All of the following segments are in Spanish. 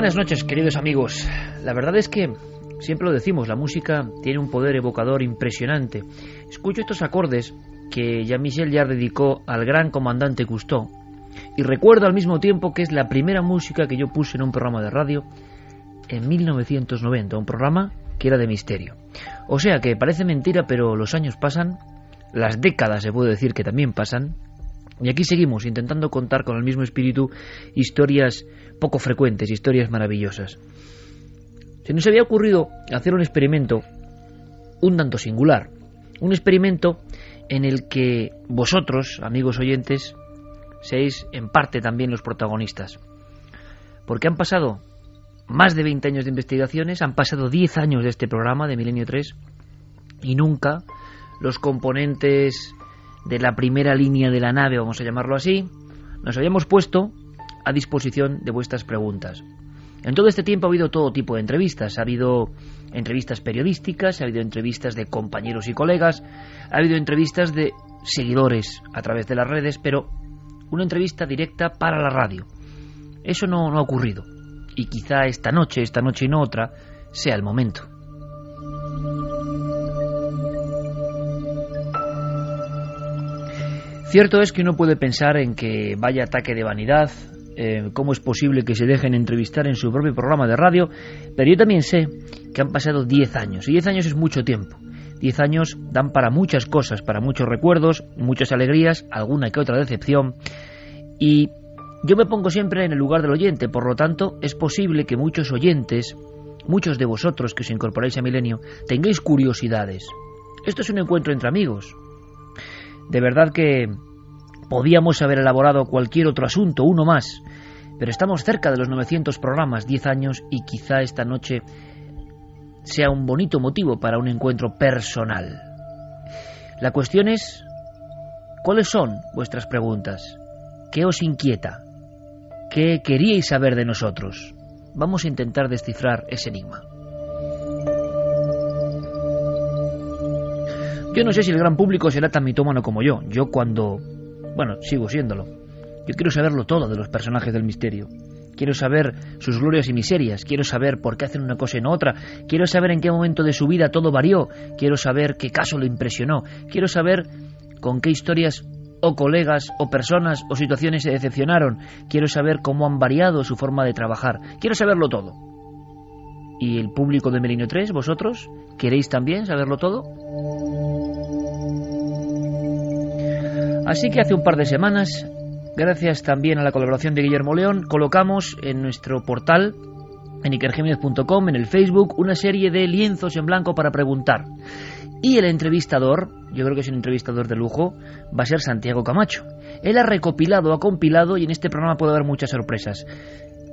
Buenas noches, queridos amigos. La verdad es que, siempre lo decimos, la música tiene un poder evocador impresionante. Escucho estos acordes que Jean-Michel Jarre dedicó al gran comandante Cousteau y recuerdo al mismo tiempo que es la primera música que yo puse en un programa de radio en 1990, un programa que era de misterio. O sea que parece mentira, pero los años pasan, las décadas se puede decir que también pasan, y aquí seguimos intentando contar con el mismo espíritu historias poco frecuentes, historias maravillosas. Se nos había ocurrido hacer un experimento un tanto singular, un experimento en el que vosotros, amigos oyentes, seáis en parte también los protagonistas. Porque han pasado más de 20 años de investigaciones, han pasado 10 años de este programa de Milenio 3 y nunca los componentes de la primera línea de la nave, vamos a llamarlo así, nos habíamos puesto a disposición de vuestras preguntas. En todo este tiempo ha habido todo tipo de entrevistas. Ha habido entrevistas periodísticas, ha habido entrevistas de compañeros y colegas, ha habido entrevistas de seguidores a través de las redes, pero una entrevista directa para la radio. Eso no, no ha ocurrido. Y quizá esta noche, esta noche y no otra, sea el momento. Cierto es que uno puede pensar en que vaya ataque de vanidad, eh, cómo es posible que se dejen entrevistar en su propio programa de radio, pero yo también sé que han pasado 10 años, y 10 años es mucho tiempo. 10 años dan para muchas cosas, para muchos recuerdos, muchas alegrías, alguna que otra decepción, y yo me pongo siempre en el lugar del oyente, por lo tanto es posible que muchos oyentes, muchos de vosotros que os incorporáis a Milenio, tengáis curiosidades. Esto es un encuentro entre amigos, de verdad que podíamos haber elaborado cualquier otro asunto, uno más, pero estamos cerca de los 900 programas, 10 años, y quizá esta noche sea un bonito motivo para un encuentro personal. La cuestión es, ¿cuáles son vuestras preguntas? ¿Qué os inquieta? ¿Qué queríais saber de nosotros? Vamos a intentar descifrar ese enigma. Yo no sé si el gran público será tan mitómano como yo. Yo cuando... Bueno, sigo siéndolo. Yo quiero saberlo todo de los personajes del misterio. Quiero saber sus glorias y miserias. Quiero saber por qué hacen una cosa y no otra. Quiero saber en qué momento de su vida todo varió. Quiero saber qué caso le impresionó. Quiero saber con qué historias o colegas o personas o situaciones se decepcionaron. Quiero saber cómo han variado su forma de trabajar. Quiero saberlo todo. ¿Y el público de Melinio 3, vosotros? ¿Queréis también saberlo todo? Así que hace un par de semanas, gracias también a la colaboración de Guillermo León, colocamos en nuestro portal, en ikergémez.com, en el Facebook, una serie de lienzos en blanco para preguntar. Y el entrevistador, yo creo que es un entrevistador de lujo, va a ser Santiago Camacho. Él ha recopilado, ha compilado y en este programa puede haber muchas sorpresas.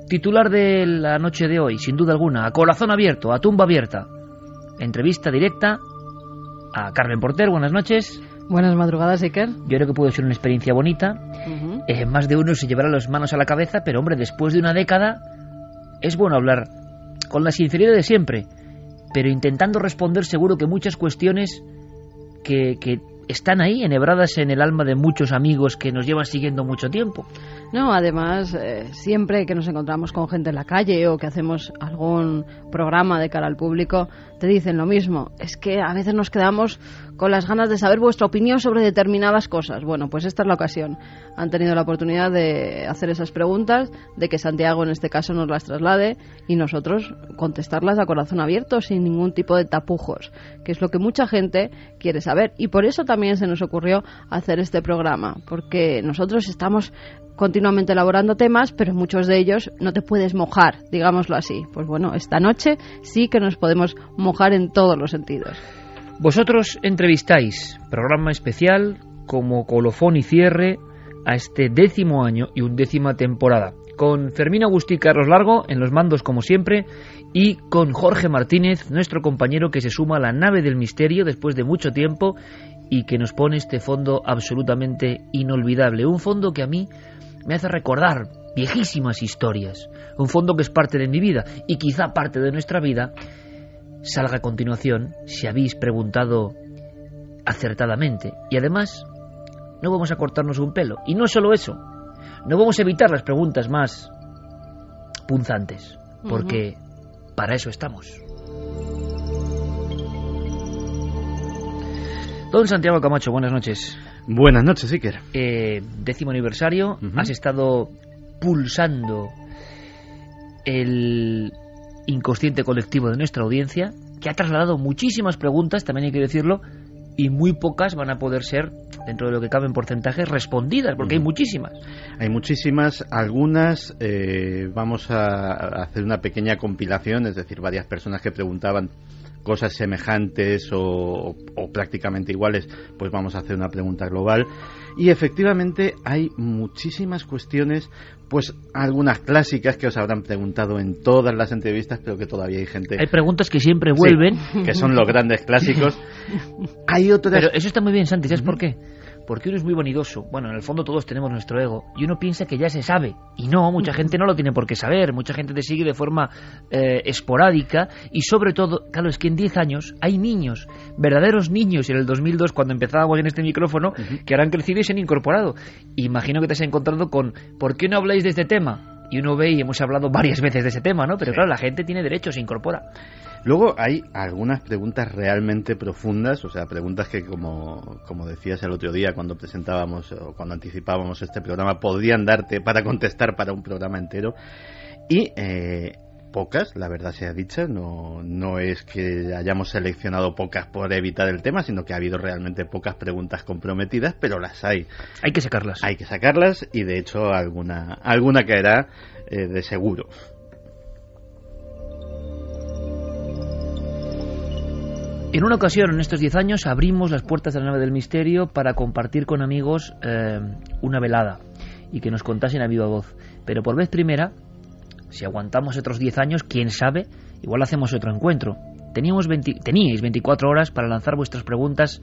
Titular de la noche de hoy, sin duda alguna, a corazón abierto, a tumba abierta. Entrevista directa a Carmen Porter, buenas noches. Buenas madrugadas, Iker. Yo creo que puede ser una experiencia bonita. Eh, más de uno se llevará las manos a la cabeza, pero hombre, después de una década es bueno hablar con la sinceridad de siempre, pero intentando responder seguro que muchas cuestiones que, que están ahí, enhebradas en el alma de muchos amigos que nos llevan siguiendo mucho tiempo. No, además, eh, siempre que nos encontramos con gente en la calle o que hacemos algún programa de cara al público, te dicen lo mismo. Es que a veces nos quedamos con las ganas de saber vuestra opinión sobre determinadas cosas. Bueno, pues esta es la ocasión. Han tenido la oportunidad de hacer esas preguntas, de que Santiago en este caso nos las traslade y nosotros contestarlas a corazón abierto, sin ningún tipo de tapujos, que es lo que mucha gente quiere saber. Y por eso también se nos ocurrió hacer este programa, porque nosotros estamos continuamente elaborando temas, pero muchos de ellos no te puedes mojar, digámoslo así. Pues bueno, esta noche sí que nos podemos mojar en todos los sentidos. Vosotros entrevistáis, programa especial como colofón y cierre a este décimo año y undécima temporada, con Fermín Agustí Carlos Largo en los mandos como siempre y con Jorge Martínez, nuestro compañero que se suma a la nave del misterio después de mucho tiempo y que nos pone este fondo absolutamente inolvidable, un fondo que a mí me hace recordar viejísimas historias, un fondo que es parte de mi vida y quizá parte de nuestra vida salga a continuación si habéis preguntado acertadamente y además no vamos a cortarnos un pelo y no solo eso, no vamos a evitar las preguntas más punzantes porque para eso estamos. Don Santiago Camacho, buenas noches. Buenas noches, Iker. Eh, décimo aniversario, has estado pulsando el inconsciente colectivo de nuestra audiencia, que ha trasladado muchísimas preguntas, también hay que decirlo, y muy pocas van a poder ser, dentro de lo que cabe en porcentajes, respondidas, porque hay muchísimas. Hay muchísimas, algunas eh, vamos a hacer una pequeña compilación, es decir, varias personas que preguntaban cosas semejantes o, prácticamente iguales, pues vamos a hacer una pregunta global. Y efectivamente hay muchísimas cuestiones, pues algunas clásicas que os habrán preguntado en todas las entrevistas, pero que todavía hay gente. Hay preguntas que siempre vuelven. que son los grandes clásicos. hay otras. Pero eso está muy bien, Santi, ¿sabes por qué? Porque uno es muy vanidoso. Bueno, en el fondo todos tenemos nuestro ego y uno piensa que ya se sabe. Y no, mucha gente no lo tiene por qué saber, mucha gente te sigue de forma eh, esporádica y sobre todo, claro, es que en 10 años hay niños, verdaderos niños, y en el 2002 cuando empezábamos en este micrófono, que ahora han crecido y se han incorporado. Imagino que te has encontrado con, ¿por qué no habláis de este tema? Y uno ve y hemos hablado varias veces de ese tema, ¿no? Pero claro, la gente tiene derecho, se incorpora. Luego hay algunas preguntas realmente profundas, o sea, preguntas que como, como decías el otro día cuando presentábamos o cuando anticipábamos este programa, podrían darte para contestar para un programa entero. Y eh, pocas, la verdad sea dicha, no, no es que hayamos seleccionado pocas por evitar el tema, sino que ha habido realmente pocas preguntas comprometidas, pero las hay. Hay que sacarlas. Hay que sacarlas y de hecho alguna, alguna caerá eh, de seguro. En una ocasión, en estos 10 años, abrimos las puertas de la nave del misterio para compartir con amigos eh, una velada y que nos contasen a viva voz. Pero por vez primera, si aguantamos otros 10 años, quién sabe, igual hacemos otro encuentro. Teníamos teníais 24 horas para lanzar vuestras preguntas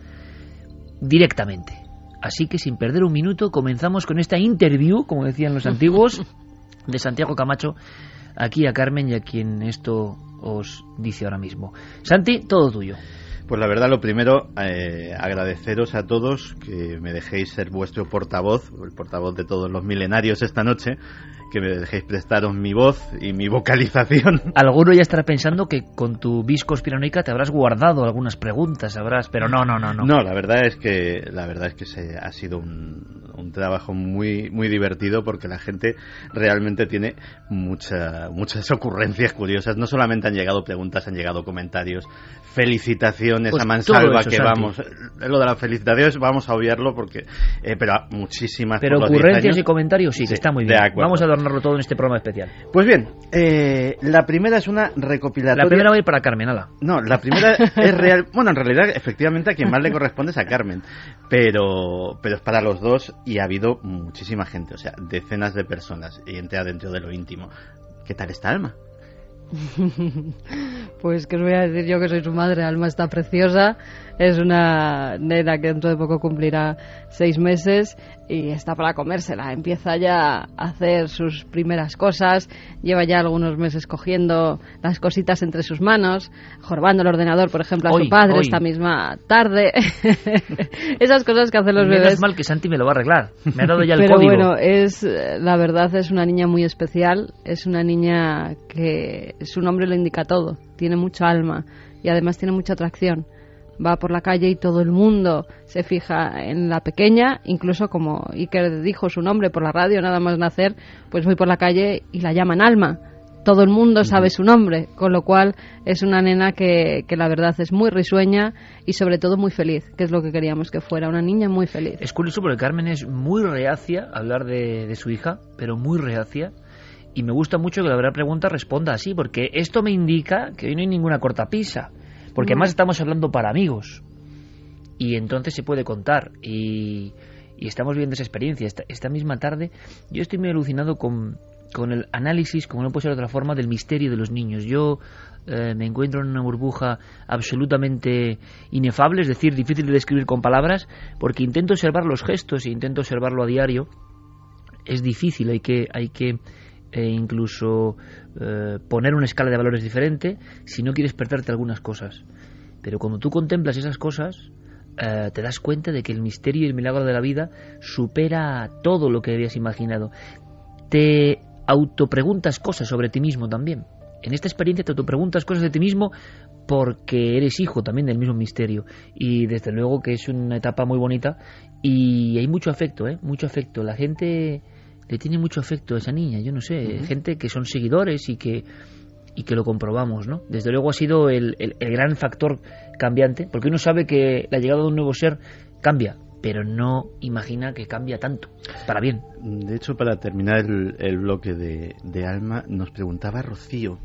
directamente. Así que sin perder un minuto comenzamos con esta interview, como decían los antiguos, de Santiago Camacho, aquí a Carmen y a quien esto os dice ahora mismo. Santi, todo tuyo. Pues la verdad, lo primero, eh, agradeceros a todos que me dejéis ser vuestro portavoz, el portavoz de todos los milenarios esta noche, que me dejéis prestaros mi voz y mi vocalización. Alguno ya estará pensando que con tu vis conspiranoica te habrás guardado algunas preguntas, habrás, pero no, no, no, no. No, la verdad es que la verdad es que se, ha sido un, trabajo muy muy divertido porque la gente realmente tiene mucha, muchas ocurrencias curiosas. No solamente han llegado preguntas, han llegado comentarios, felicitaciones pues a mansalva que vamos. Lo de las felicitaciones vamos a obviarlo porque, eh, pero muchísimas. Pero ocurrencias y comentarios sí, que está muy bien. Vamos a adornarlo todo en este programa especial. Pues bien, eh, la primera es una recopilatoria. La primera va a ir para Carmen, ala. No, la primera es real. Bueno, en realidad, efectivamente, a quien más le corresponde es a Carmen. Pero, pero es para los dos y ha habido muchísima gente, o sea, decenas de personas y entra dentro de lo íntimo. ¿Qué tal está Alma? pues que os voy a decir yo que soy su madre, Alma está preciosa, es una nena que dentro de poco cumplirá seis meses y está para comérsela. Empieza ya a hacer sus primeras cosas, lleva ya algunos meses cogiendo las cositas entre sus manos, jorobando el ordenador, por ejemplo, a su padre esta misma tarde. Esas cosas que hacen los bebés. Es mal que Santi me lo va a arreglar. Me ha dado ya el Pero código. bueno, es, la verdad es una niña muy especial, es una niña que su nombre lo indica todo, tiene mucha alma y además tiene mucha atracción va por la calle y todo el mundo se fija en la pequeña, incluso como Iker dijo su nombre por la radio, nada más nacer, pues voy por la calle y la llaman Alma. todo el mundo sabe su nombre, con lo cual es una nena que, que, la verdad es muy risueña y sobre todo muy feliz, que es lo que queríamos que fuera, una niña muy feliz. Es curioso porque Carmen es muy reacia a hablar de, de su hija, pero muy reacia. Y me gusta mucho que la verdad pregunta responda así, porque esto me indica que hoy no hay ninguna cortapisa, porque además estamos hablando para amigos. Y entonces se puede contar. Y, y estamos viendo esa experiencia. Esta, esta misma tarde yo estoy muy alucinado con, con el análisis, como no puede ser de otra forma, del misterio de los niños. Yo eh, me encuentro en una burbuja absolutamente inefable, es decir, difícil de describir con palabras, porque intento observar los gestos e intento observarlo a diario. Es difícil, hay que, hay que eh, incluso eh, poner una escala de valores diferente si no quieres perderte algunas cosas. Pero cuando tú contemplas esas cosas, eh, te das cuenta de que el misterio y el milagro de la vida supera todo lo que habías imaginado. Te autopreguntas cosas sobre ti mismo también. En esta experiencia te autopreguntas cosas de ti mismo porque eres hijo también del mismo misterio. Y desde luego que es una etapa muy bonita y hay mucho afecto, ¿eh? Mucho afecto. La gente le tiene mucho afecto a esa niña, yo no sé, uh -huh. gente que son seguidores y que y que lo comprobamos, ¿no? Desde luego ha sido el, el, el, gran factor cambiante, porque uno sabe que la llegada de un nuevo ser cambia, pero no imagina que cambia tanto, para bien. De hecho, para terminar el, el bloque de, de, Alma, nos preguntaba Rocío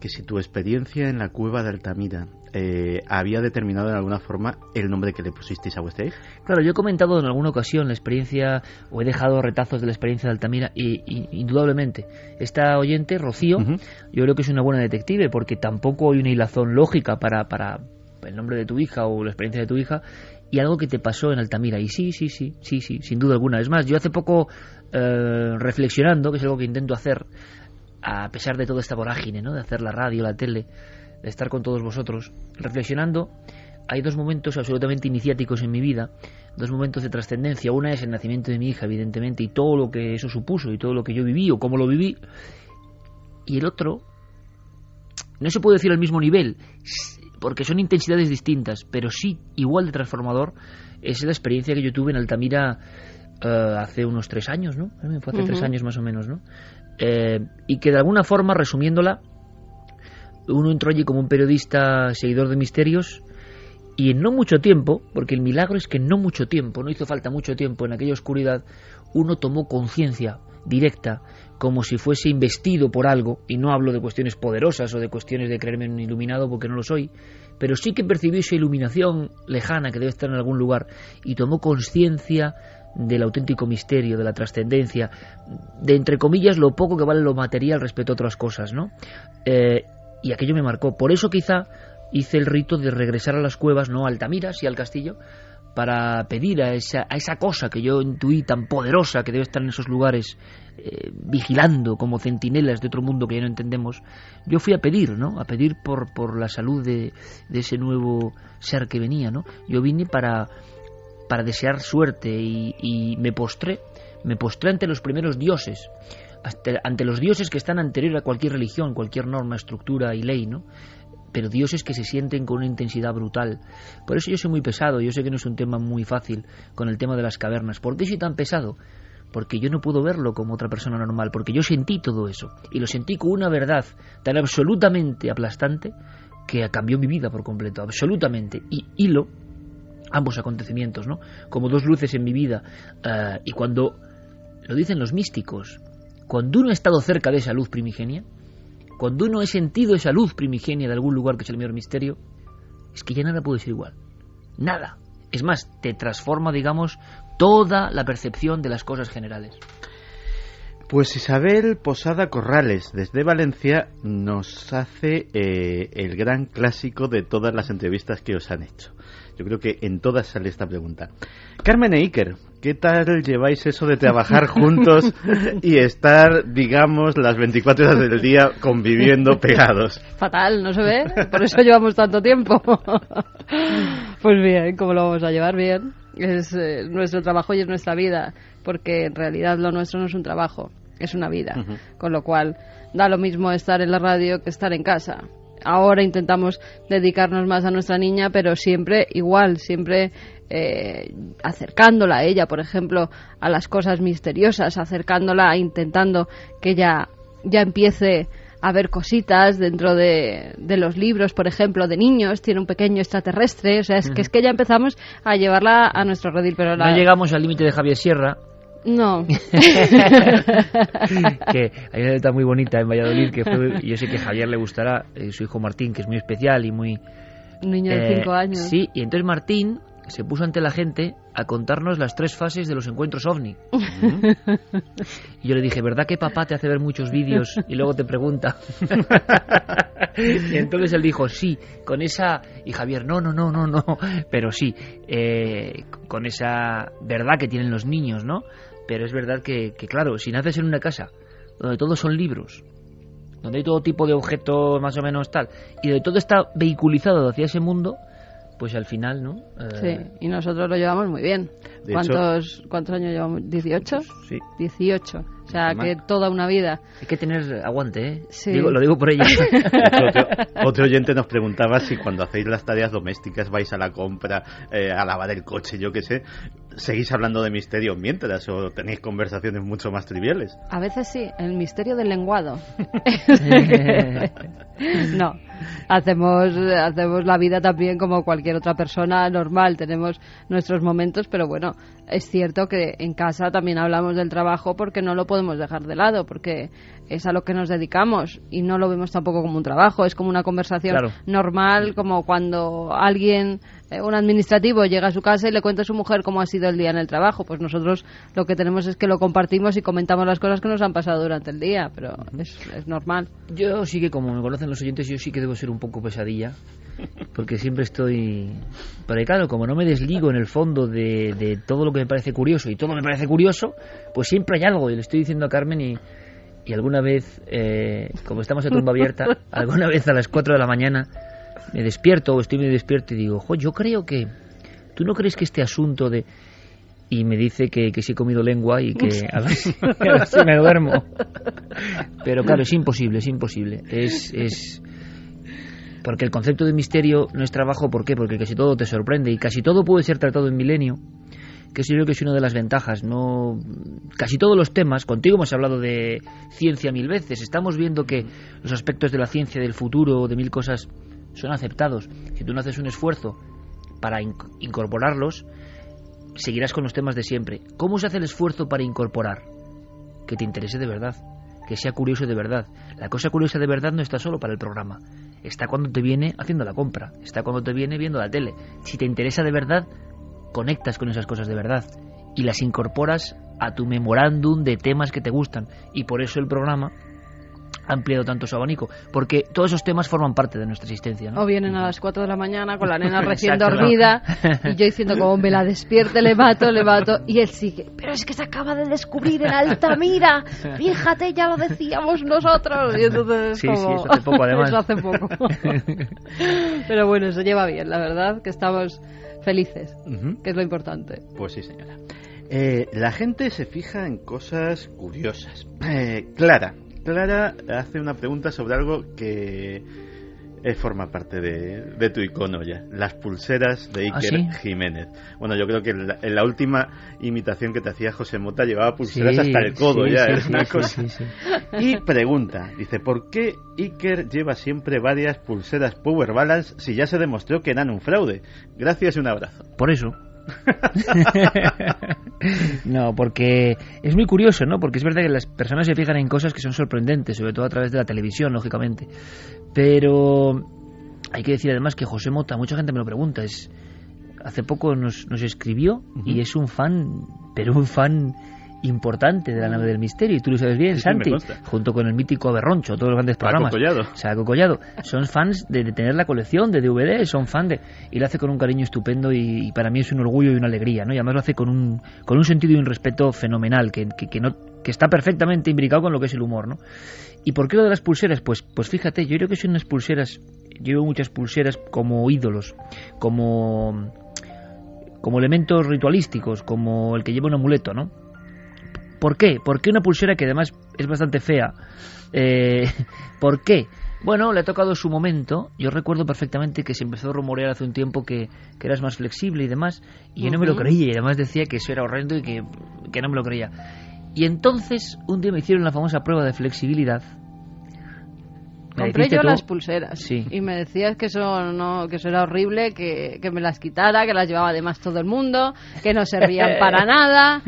que si tu experiencia en la cueva de Altamira eh, había determinado en alguna forma el nombre que le pusisteis a vuestra hija. Claro, yo he comentado en alguna ocasión la experiencia, o he dejado retazos de la experiencia de Altamira, y, y indudablemente, esta oyente, Rocío, uh -huh. yo creo que es una buena detective, porque tampoco hay una hilazón lógica para, para el nombre de tu hija o la experiencia de tu hija, y algo que te pasó en Altamira. Y sí, sí, sí, sí, sí, sin duda alguna. Es más, yo hace poco, eh, reflexionando, que es algo que intento hacer, a pesar de toda esta vorágine, ¿no? De hacer la radio, la tele, de estar con todos vosotros, reflexionando, hay dos momentos absolutamente iniciáticos en mi vida, dos momentos de trascendencia. Una es el nacimiento de mi hija, evidentemente, y todo lo que eso supuso, y todo lo que yo viví o cómo lo viví. Y el otro, no se puede decir al mismo nivel, porque son intensidades distintas, pero sí igual de transformador, es la experiencia que yo tuve en Altamira uh, hace unos tres años, ¿no? Fue hace uh -huh. tres años más o menos, ¿no? Eh, y que de alguna forma, resumiéndola, uno entró allí como un periodista seguidor de misterios y en no mucho tiempo, porque el milagro es que en no mucho tiempo, no hizo falta mucho tiempo en aquella oscuridad, uno tomó conciencia directa, como si fuese investido por algo, y no hablo de cuestiones poderosas o de cuestiones de creerme un iluminado porque no lo soy, pero sí que percibió esa iluminación lejana que debe estar en algún lugar y tomó conciencia del auténtico misterio, de la trascendencia, de entre comillas lo poco que vale lo material respecto a otras cosas, ¿no? Eh, y aquello me marcó. Por eso quizá hice el rito de regresar a las cuevas, no a Altamira, sí al castillo, para pedir a esa, a esa cosa que yo intuí tan poderosa que debe estar en esos lugares eh, vigilando como centinelas de otro mundo que ya no entendemos, yo fui a pedir, ¿no? A pedir por, por la salud de, de ese nuevo ser que venía, ¿no? Yo vine para para desear suerte y, y, me postré, me postré ante los primeros dioses, ante los dioses que están anterior a cualquier religión, cualquier norma, estructura y ley, ¿no? Pero dioses que se sienten con una intensidad brutal. Por eso yo soy muy pesado, yo sé que no es un tema muy fácil con el tema de las cavernas. ¿Por qué soy tan pesado? Porque yo no puedo verlo como otra persona normal, porque yo sentí todo eso, y lo sentí con una verdad tan absolutamente aplastante que cambió mi vida por completo, absolutamente. Y hilo ambos acontecimientos, ¿no? Como dos luces en mi vida. Uh, y cuando, lo dicen los místicos, cuando uno ha estado cerca de esa luz primigenia, cuando uno ha sentido esa luz primigenia de algún lugar que es el mayor misterio, es que ya nada puede ser igual. Nada. Es más, te transforma, digamos, toda la percepción de las cosas generales. Pues Isabel Posada Corrales, desde Valencia, nos hace eh, el gran clásico de todas las entrevistas que os han hecho. Yo creo que en todas sale esta pregunta. Carmen e Iker, ¿qué tal lleváis eso de trabajar juntos y estar, digamos, las 24 horas del día conviviendo pegados? Fatal, no se ve, por eso llevamos tanto tiempo. pues bien, ¿cómo lo vamos a llevar? Bien. Es eh, nuestro trabajo y es nuestra vida, porque en realidad lo nuestro no es un trabajo, es una vida. Uh -huh. Con lo cual, da lo mismo estar en la radio que estar en casa ahora intentamos dedicarnos más a nuestra niña, pero siempre igual, siempre eh, acercándola a ella, por ejemplo, a las cosas misteriosas, acercándola, intentando que ella ya empiece a ver cositas dentro de, de los libros, por ejemplo, de niños, tiene un pequeño extraterrestre, o sea, es que es que ya empezamos a llevarla a nuestro redil, pero la... No llegamos al límite de Javier Sierra, No. que hay una anécdota muy bonita en Valladolid que fue, y yo sé que a Javier le gustará, eh, su hijo Martín, que es muy especial y muy... un niño de eh, cinco años. Sí, y entonces Martín se puso ante la gente a contarnos las tres fases de los encuentros ovni. y yo le dije, ¿verdad que papá te hace ver muchos vídeos y luego te pregunta? y entonces él dijo, sí, con esa... Y Javier, no, no, no, no, no, pero sí, eh, con esa verdad que tienen los niños, ¿no? Pero es verdad que, que, claro, si naces en una casa donde todos son libros, donde hay todo tipo de objetos más o menos tal, y donde todo está vehiculizado hacia ese mundo, pues al final, ¿no? Eh, Sí, y nosotros lo llevamos muy bien. De ¿Cuántos, ¿Cuántos años llevamos? ¿18? Sí. 18. O sea, que toda una vida. Hay que tener aguante, ¿eh? Sí. Digo- lo digo por ella. otro, otro oyente nos preguntaba si cuando hacéis las tareas domésticas vais a la compra, eh, a lavar el coche, yo qué sé, seguís hablando de misterios mientras o tenéis conversaciones mucho más triviales. A veces sí, el misterio del lenguado. no, hacemos, hacemos la vida también como cualquier otra persona normal, tenemos nuestros momentos, pero bueno, es cierto que en casa también hablamos del trabajo porque no lo podemos dejar de lado, porque es a lo que nos dedicamos y no lo vemos tampoco como un trabajo, es como una conversación Claro. normal, como cuando alguien, eh, un administrativo, llega a su casa y le cuenta a su mujer cómo ha sido el día en el trabajo. Pues nosotros lo que tenemos es que lo compartimos y comentamos las cosas que nos han pasado durante el día, pero es, es normal. Yo sí que, como me conocen los oyentes, yo sí que debo ser un poco pesadilla, porque siempre estoy... Pero claro, como no me desligo en el fondo de, de todo lo que me parece curioso, y todo me parece curioso, pues siempre hay algo, y le estoy diciendo a Carmen y... Y alguna vez, eh, como estamos a tumba abierta, alguna vez a las 4 de la mañana me despierto o estoy medio despierto y digo, jo, yo creo que... ¿Tú no crees que este asunto de...? Y me dice que, que sí he comido lengua y que a ver, si, a ver si me duermo. Pero claro, es imposible, es imposible. Es, es... Porque el concepto de misterio no es trabajo, ¿por qué? Porque casi todo te sorprende y casi todo puede ser tratado en milenio, que yo creo que es una de las ventajas. No, Casi todos los temas, contigo hemos hablado de ciencia mil veces, estamos viendo que los aspectos de la ciencia, del futuro, de mil cosas, son aceptados. Si tú no haces un esfuerzo para inc- incorporarlos, seguirás con los temas de siempre. ¿Cómo se hace el esfuerzo para incorporar? Que te interese de verdad, que sea curioso de verdad. La cosa curiosa de verdad no está solo para el programa, está cuando te viene haciendo la compra, está cuando te viene viendo la tele. Si te interesa de verdad, conectas con esas cosas de verdad y las incorporas a tu memorándum de temas que te gustan. Y por eso el programa ha ampliado tanto su abanico, porque todos esos temas forman parte de nuestra existencia. ¿no? O vienen a las 4 de la mañana con la nena recién Exacto. dormida y yo diciendo como me la despierte, le mato, le mato y él sigue. Pero es que se acaba de descubrir en Altamira. Fíjate, ya lo decíamos nosotros. Y entonces es Sí, sí, como- eso hace poco, además. Eso hace poco. Pero bueno, se lleva bien, la verdad, que estamos felices, que es lo importante. Pues sí, señora. Eh, la gente se fija en cosas curiosas. Eh, Clara, Clara hace una pregunta sobre algo que eh, forma parte de, de tu icono ya. Las pulseras de ¿Ah, Iker sí? Jiménez. Bueno, yo creo que en la, en la última imitación que te hacía José Mota llevaba pulseras Sí, hasta el codo sí, ya. es sí, una cosa. Y pregunta, dice, ¿por qué Iker lleva siempre varias pulseras Power Balance si ya se demostró que eran un fraude? Gracias y un abrazo. Por eso. no, porque es muy curioso, ¿no? Porque es verdad que las personas se fijan en cosas que son sorprendentes, sobre todo a través de la televisión, lógicamente. Pero hay que decir además que José Mota, mucha gente me lo pregunta, es hace poco nos, nos escribió y es un fan, pero un fan importante de la nave del misterio, y tú lo sabes bien, Sí, Santi, junto con el mítico Berroncho, todos los grandes Paco programas. Collado. Saco Collado. Son fans de, de tener la colección de DVD, son fan de... Y lo hace con un cariño estupendo y, y para mí es un orgullo y una alegría, ¿no? Y además lo hace con un, con un sentido y un respeto fenomenal, que, que, que no, que está perfectamente imbricado con lo que es el humor, ¿no? ¿Y por qué lo de las pulseras? Pues, pues fíjate, yo creo que son unas pulseras... Yo veo muchas pulseras como ídolos, como como elementos ritualísticos, como el que lleva un amuleto, ¿no? ¿Por qué? ¿Por qué una pulsera que además es bastante fea? Eh, ¿Por qué? Bueno, le ha tocado su momento. Yo recuerdo perfectamente que se empezó a rumorear hace un tiempo que, que eras más flexible y demás, y yo no me lo creía, y además decía que eso era horrendo y que, que no me lo creía. Y entonces, un día me hicieron la famosa prueba de flexibilidad, compré yo tú- las pulseras Sí. y me decías que eso no que eso era horrible que, que me las quitara que las llevaba además todo el mundo que no servían para nada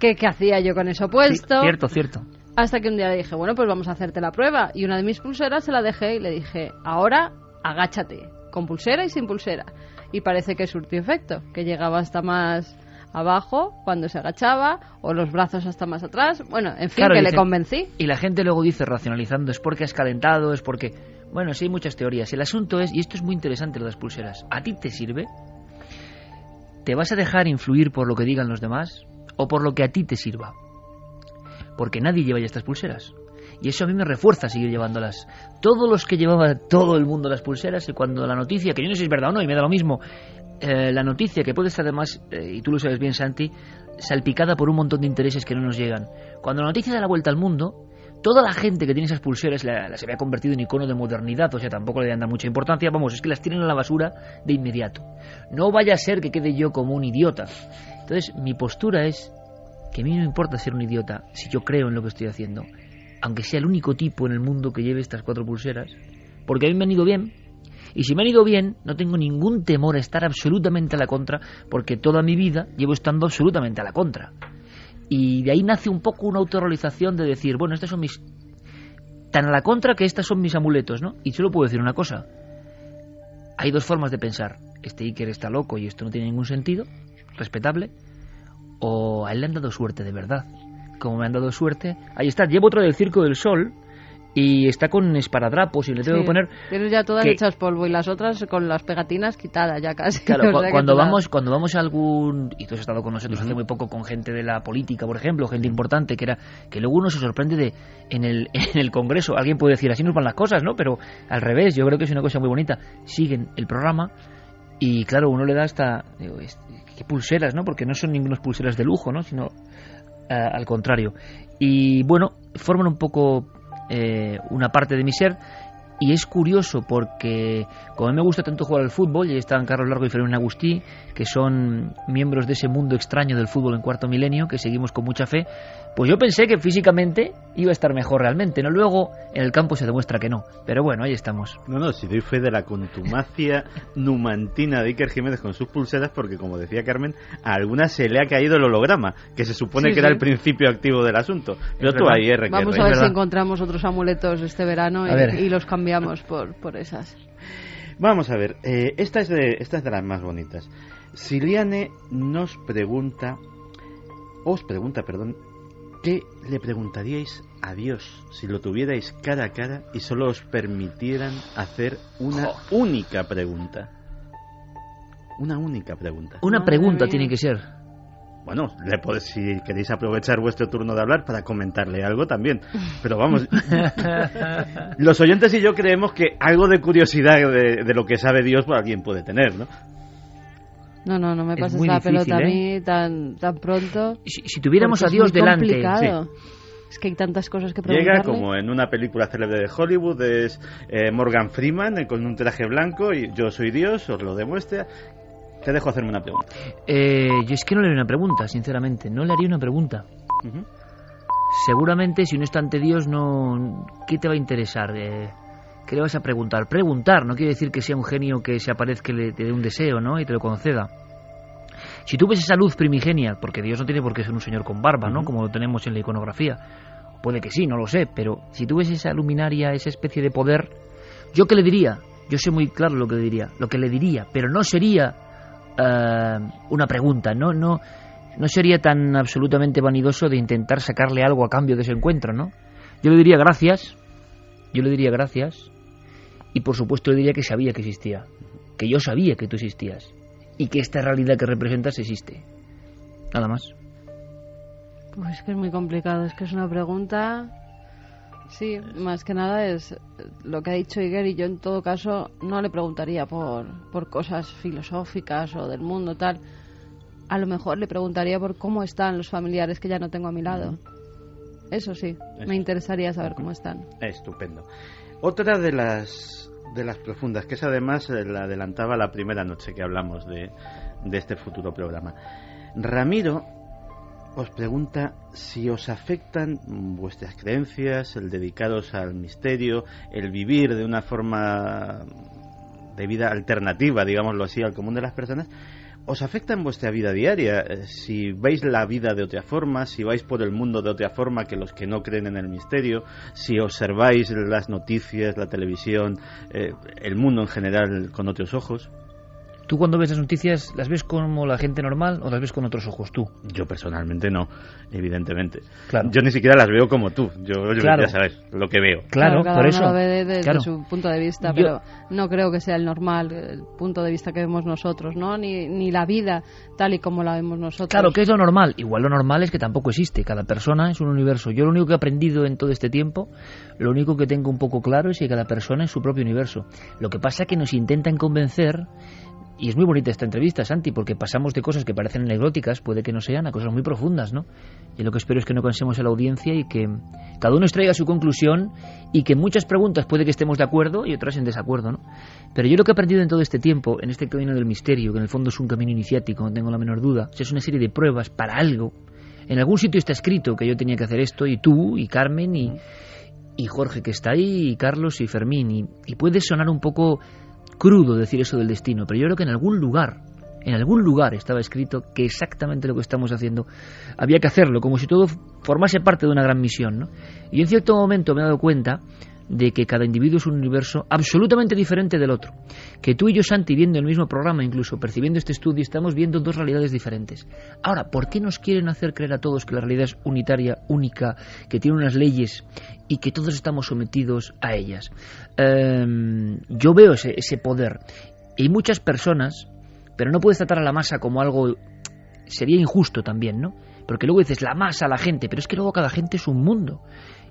que qué hacía yo con eso Sí, puesto cierto, cierto. hasta que un día le dije bueno pues vamos a hacerte la prueba y una de mis pulseras se la dejé y le dije ahora agáchate con pulsera y sin pulsera y parece que surtió efecto que llegaba hasta más abajo cuando se agachaba o los brazos hasta más atrás bueno en fin Claro, que le convencí Y la gente luego dice, racionalizando, es porque has calentado, es porque... Bueno, sí hay muchas teorías. El asunto es, y esto es muy interesante lo de las pulseras, ¿a ti te sirve? ¿Te vas a dejar influir por lo que digan los demás o por lo que a ti te sirva? Porque nadie lleva ya estas pulseras. Y eso a mí me refuerza seguir llevándolas. Todos los que llevaba todo el mundo las pulseras, y cuando la noticia, que yo no sé si es verdad o no, y me da lo mismo, eh, la noticia que puede estar además, eh, y tú lo sabes bien, Santi, salpicada por un montón de intereses que no nos llegan. Cuando la noticia da la vuelta al mundo, toda la gente que tiene esas pulseras la- las había convertido en icono de modernidad, o sea, tampoco le dan mucha importancia, vamos, es que las tienen a la basura de inmediato. No vaya a ser que quede yo como un idiota. Entonces, mi postura es que a mí no me importa ser un idiota si yo creo en lo que estoy haciendo, aunque sea el único tipo en el mundo que lleve estas cuatro pulseras, porque a mí me han ido bien. Y si me han ido bien, no tengo ningún temor a estar absolutamente a la contra, porque toda mi vida llevo estando absolutamente a la contra. Y de ahí nace un poco una autorrealización de decir, bueno, estos son mis... tan a la contra que estas son mis amuletos, ¿no? Y solo puedo decir una cosa. Hay dos formas de pensar. Este Iker está loco y esto no tiene ningún sentido, respetable, o a él le han dado suerte de verdad. Como me han dado suerte, ahí está, llevo otro del Circo del Sol y está con esparadrapos y le tengo Sí, que poner Tienes ya todas que- hechas polvo y las otras con las pegatinas quitadas ya casi. Claro, cu- cuando todas- vamos cuando vamos a algún y tú has estado con nosotros hace muy poco con gente de la política, por ejemplo, gente importante que era que luego uno se sorprende de en el en el Congreso, alguien puede decir así nos van las cosas, ¿no? Pero al revés, yo creo que es una cosa muy bonita. Siguen el programa y claro, uno le da hasta digo, qué pulseras, ¿no? Porque no son ningunas pulseras de lujo, ¿no? Sino eh, al contrario. Y bueno, forman un poco eh, una parte de mi ser. Y es curioso porque como me gusta tanto jugar al fútbol, y están Carlos Largo y Fermín Agustí, que son miembros de ese mundo extraño del fútbol en cuarto milenio, que seguimos con mucha fe, pues yo pensé que físicamente iba a estar mejor realmente, ¿no? Luego en el campo se demuestra que no, pero bueno, ahí estamos. No, no, si doy fe de la contumacia numantina de Iker Jiménez con sus pulseras, porque como decía Carmen, a algunas se le ha caído el holograma, que se supone Sí, que era el principio activo del asunto. Pero Es tú verdad. ahí, R. que Vamos R. a ver si encontramos otros amuletos este verano y los cambiamos por, por esas. Vamos a ver, eh, esta, es de, esta es de las más bonitas. Siliane nos pregunta, os pregunta, perdón, ¿qué le preguntaríais a Dios si lo tuvierais cara a cara y solo os permitieran hacer una única pregunta? Una única pregunta. Una pregunta tiene que ser. Bueno, le pod- si queréis aprovechar vuestro turno de hablar para comentarle algo también. Pero vamos, los oyentes y yo creemos que algo de curiosidad de, de lo que sabe Dios pues, alguien puede tener, ¿no? No, no, no me Es pases la difícil, pelota a ¿eh? mí tan, tan pronto. Si, si tuviéramos a Dios es delante, complicado. Es que hay tantas cosas que preguntarle. Llega como en una película célebre de Hollywood, es eh, Morgan Freeman eh, con un traje blanco y yo soy Dios, os lo demuestra. Te dejo hacerme una pregunta. eh, yo es que no le haría una pregunta, sinceramente, no le haría una pregunta. Ujú. Seguramente si uno está ante Dios, no, ¿qué te va a interesar? Eh, ¿Qué le vas a preguntar? Preguntar, no quiere decir que sea un genio que se aparezca y te dé un deseo, ¿no? Y te lo conceda. Si tú ves esa luz primigenia, porque Dios no tiene por qué ser un señor con barba, ¿no? Como lo tenemos en la iconografía. Puede que sí, no lo sé, pero si tú ves esa luminaria, esa especie de poder, ¿yo qué le diría? Yo sé muy claro lo que le diría, lo que le diría, pero no sería eh, una pregunta, no, no, no sería tan absolutamente vanidoso de intentar sacarle algo a cambio de ese encuentro, ¿no? Yo le diría gracias, yo le diría gracias, y por supuesto le diría que sabía que existía, que yo sabía que tú existías, y que esta realidad que representas existe. Nada más. Pues es que es muy complicado, es que es una pregunta... Sí, más que nada es lo que ha dicho Iger y yo en todo caso no le preguntaría por, por cosas filosóficas o del mundo tal. A lo mejor le preguntaría por cómo están los familiares que ya no tengo a mi lado. Eso sí, Eso. me interesaría saber cómo están. Estupendo. Otra de las de las profundas, que es además eh, la adelantaba la primera noche que hablamos de, de este futuro programa. Ramiro os pregunta si os afectan vuestras creencias, el dedicaros al misterio, el vivir de una forma de vida alternativa, digámoslo así, al común de las personas, ¿Os afecta en vuestra vida diaria? Eh, si veis la vida de otra forma, si vais por el mundo de otra forma que los que no creen en el misterio, si observáis las noticias, la televisión, eh, el mundo en general con otros ojos. ¿Tú cuando ves las noticias las ves como la gente normal o las ves con otros ojos tú? Yo personalmente no, evidentemente. Claro. Yo ni siquiera las veo como tú. Yo, yo Claro. ya sabes lo que veo. Claro, cada por uno eso. lo ve de- desde Claro. su punto de vista, Yo- pero no creo que sea el normal, el punto de vista que vemos nosotros, ¿no? Ni, ni la vida tal y como la vemos nosotros. Claro, ¿qué es lo normal? Igual lo normal es que tampoco existe. Cada persona es un universo. Yo lo único que he aprendido en todo este tiempo, lo único que tengo un poco claro es que cada persona es su propio universo. Lo que pasa es que nos intentan convencer, y es muy bonita esta entrevista, Santi, porque pasamos de cosas que parecen anecdóticas, puede que no sean, a cosas muy profundas, ¿no? Y lo que espero es que no cansemos a la audiencia y que cada uno extraiga su conclusión y que muchas preguntas puede que estemos de acuerdo y otras en desacuerdo, ¿no? Pero yo lo que he aprendido en todo este tiempo, en este camino del misterio, que en el fondo es un camino iniciático, no tengo la menor duda, es una serie de pruebas para algo. En algún sitio está escrito que yo tenía que hacer esto, y tú, y Carmen, y, y Jorge que está ahí, y Carlos y Fermín, y, y puede sonar un poco crudo decir eso del destino, pero yo creo que en algún lugar, en algún lugar estaba escrito que exactamente lo que estamos haciendo había que hacerlo, como si todo formase parte de una gran misión, ¿no? Y en cierto momento me he dado cuenta de que cada individuo es un universo absolutamente diferente del otro. Que tú y yo, Santi, viendo el mismo programa, incluso percibiendo este estudio, estamos viendo dos realidades diferentes. Ahora, ¿por qué nos quieren hacer creer a todos que la realidad es unitaria, única, que tiene unas leyes y que todos estamos sometidos a ellas? Em, yo veo ese, ese poder. Y muchas personas, pero no puedes tratar a la masa como algo... Sería injusto también, ¿no? Porque luego dices la masa, la gente, pero es que luego cada gente es un mundo.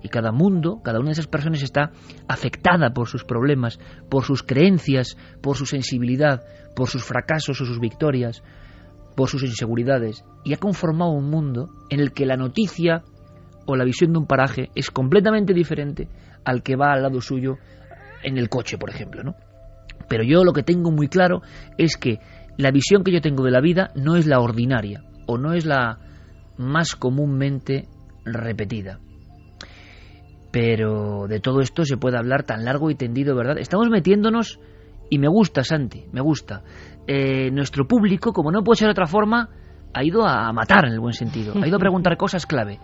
Y cada mundo, cada una de esas personas está afectada por sus problemas, por sus creencias, por su sensibilidad, por sus fracasos o sus victorias, por sus inseguridades. Y ha conformado un mundo en el que la noticia o la visión de un paraje es completamente diferente al que va al lado suyo en el coche, por ejemplo, ¿no? Pero yo lo que tengo muy claro es que la visión que yo tengo de la vida no es la ordinaria o no es la más comúnmente repetida. Pero de todo esto se puede hablar tan largo y tendido, ¿verdad? Estamos metiéndonos, y me gusta, Santi, me gusta. Eh, nuestro público, como no puede ser de otra forma, ha ido a matar en el buen sentido, ha ido a preguntar cosas clave.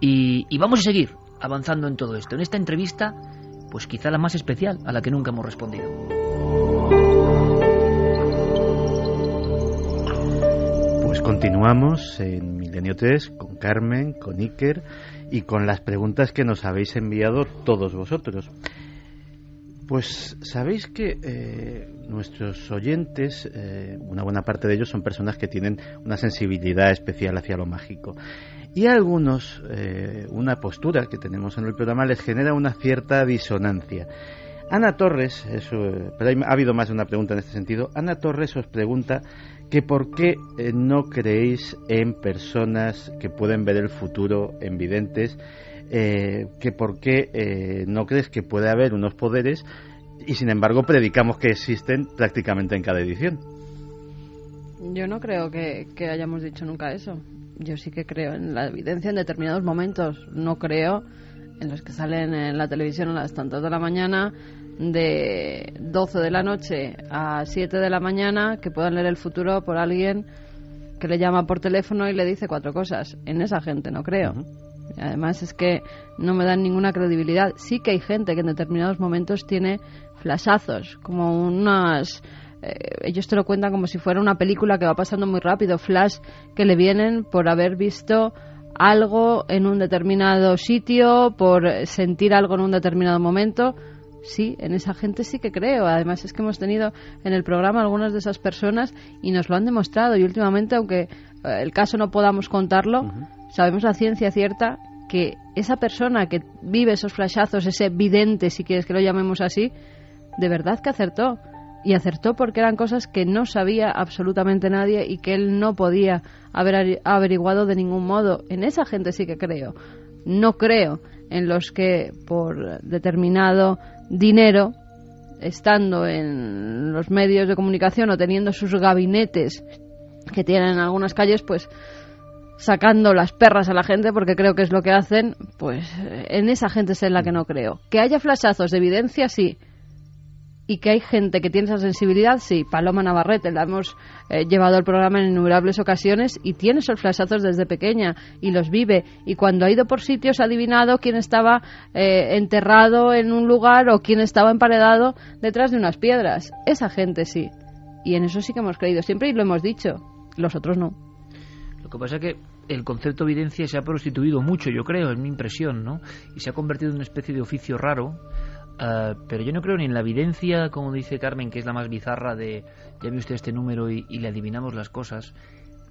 Y, y vamos a seguir avanzando en todo esto. En esta entrevista, pues quizá la más especial, a la que nunca hemos respondido. Pues continuamos en Milenio 3 con Carmen, con Iker y con las preguntas que nos habéis enviado todos vosotros. Pues sabéis que eh, nuestros oyentes, eh, una buena parte de ellos son personas que tienen una sensibilidad especial hacia lo mágico. Y a algunos, eh, una postura que tenemos en el programa les genera una cierta disonancia. Ana Torres, pero ha habido más de una pregunta en este sentido. Ana Torres os pregunta que por qué eh, no creéis en personas que pueden ver el futuro, en videntes, eh, que por qué eh, no crees que puede haber unos poderes y sin embargo predicamos que existen prácticamente en cada edición. Yo no creo que, que hayamos dicho nunca eso. Yo sí que creo en la evidencia en determinados momentos. No creo en los que salen en la televisión a las tantas de la mañana, de 12 de la noche a 7 de la mañana, que puedan leer el futuro por alguien que le llama por teléfono y le dice cuatro cosas. En esa gente no creo. Además es que no me dan ninguna credibilidad. Sí que hay gente que en determinados momentos tiene flashazos, como unas... eh, ellos te lo cuentan como si fuera una película que va pasando muy rápido, flash que le vienen por haber visto algo en un determinado sitio, por sentir algo en un determinado momento. Sí, en esa gente sí que creo. Además es que hemos tenido en el programa algunas de esas personas y nos lo han demostrado. Y últimamente, aunque eh, el caso no podamos contarlo, sabemos la ciencia cierta que esa persona que vive esos flashazos, ese vidente, si quieres que lo llamemos así, de verdad que acertó. Y acertó porque eran cosas que no sabía absolutamente nadie y que él no podía haber averiguado de ningún modo. En esa gente sí que creo. No creo en los que por determinado dinero, estando en los medios de comunicación o teniendo sus gabinetes que tienen en algunas calles, pues sacando las perras a la gente, porque creo que es lo que hacen, pues en esa gente es en la que no creo. Que haya flashazos de evidencia, sí. Y que hay gente que tiene esa sensibilidad, sí. Paloma Navarrete, la hemos eh, llevado al programa en innumerables ocasiones y tiene esos flashazos desde pequeña y los vive. Y cuando ha ido por sitios ha adivinado quién estaba eh, enterrado en un lugar o quién estaba emparedado detrás de unas piedras. Esa gente sí. Y en eso sí que hemos creído siempre y lo hemos dicho. Los otros no. Lo que pasa es que el concepto de evidencia se ha prostituido mucho, yo creo, es mi impresión, ¿no? Y se ha convertido en una especie de oficio raro. Uh, pero yo no creo ni en la evidencia, como dice Carmen, que es la más bizarra de ya ve usted este número y, y le adivinamos las cosas,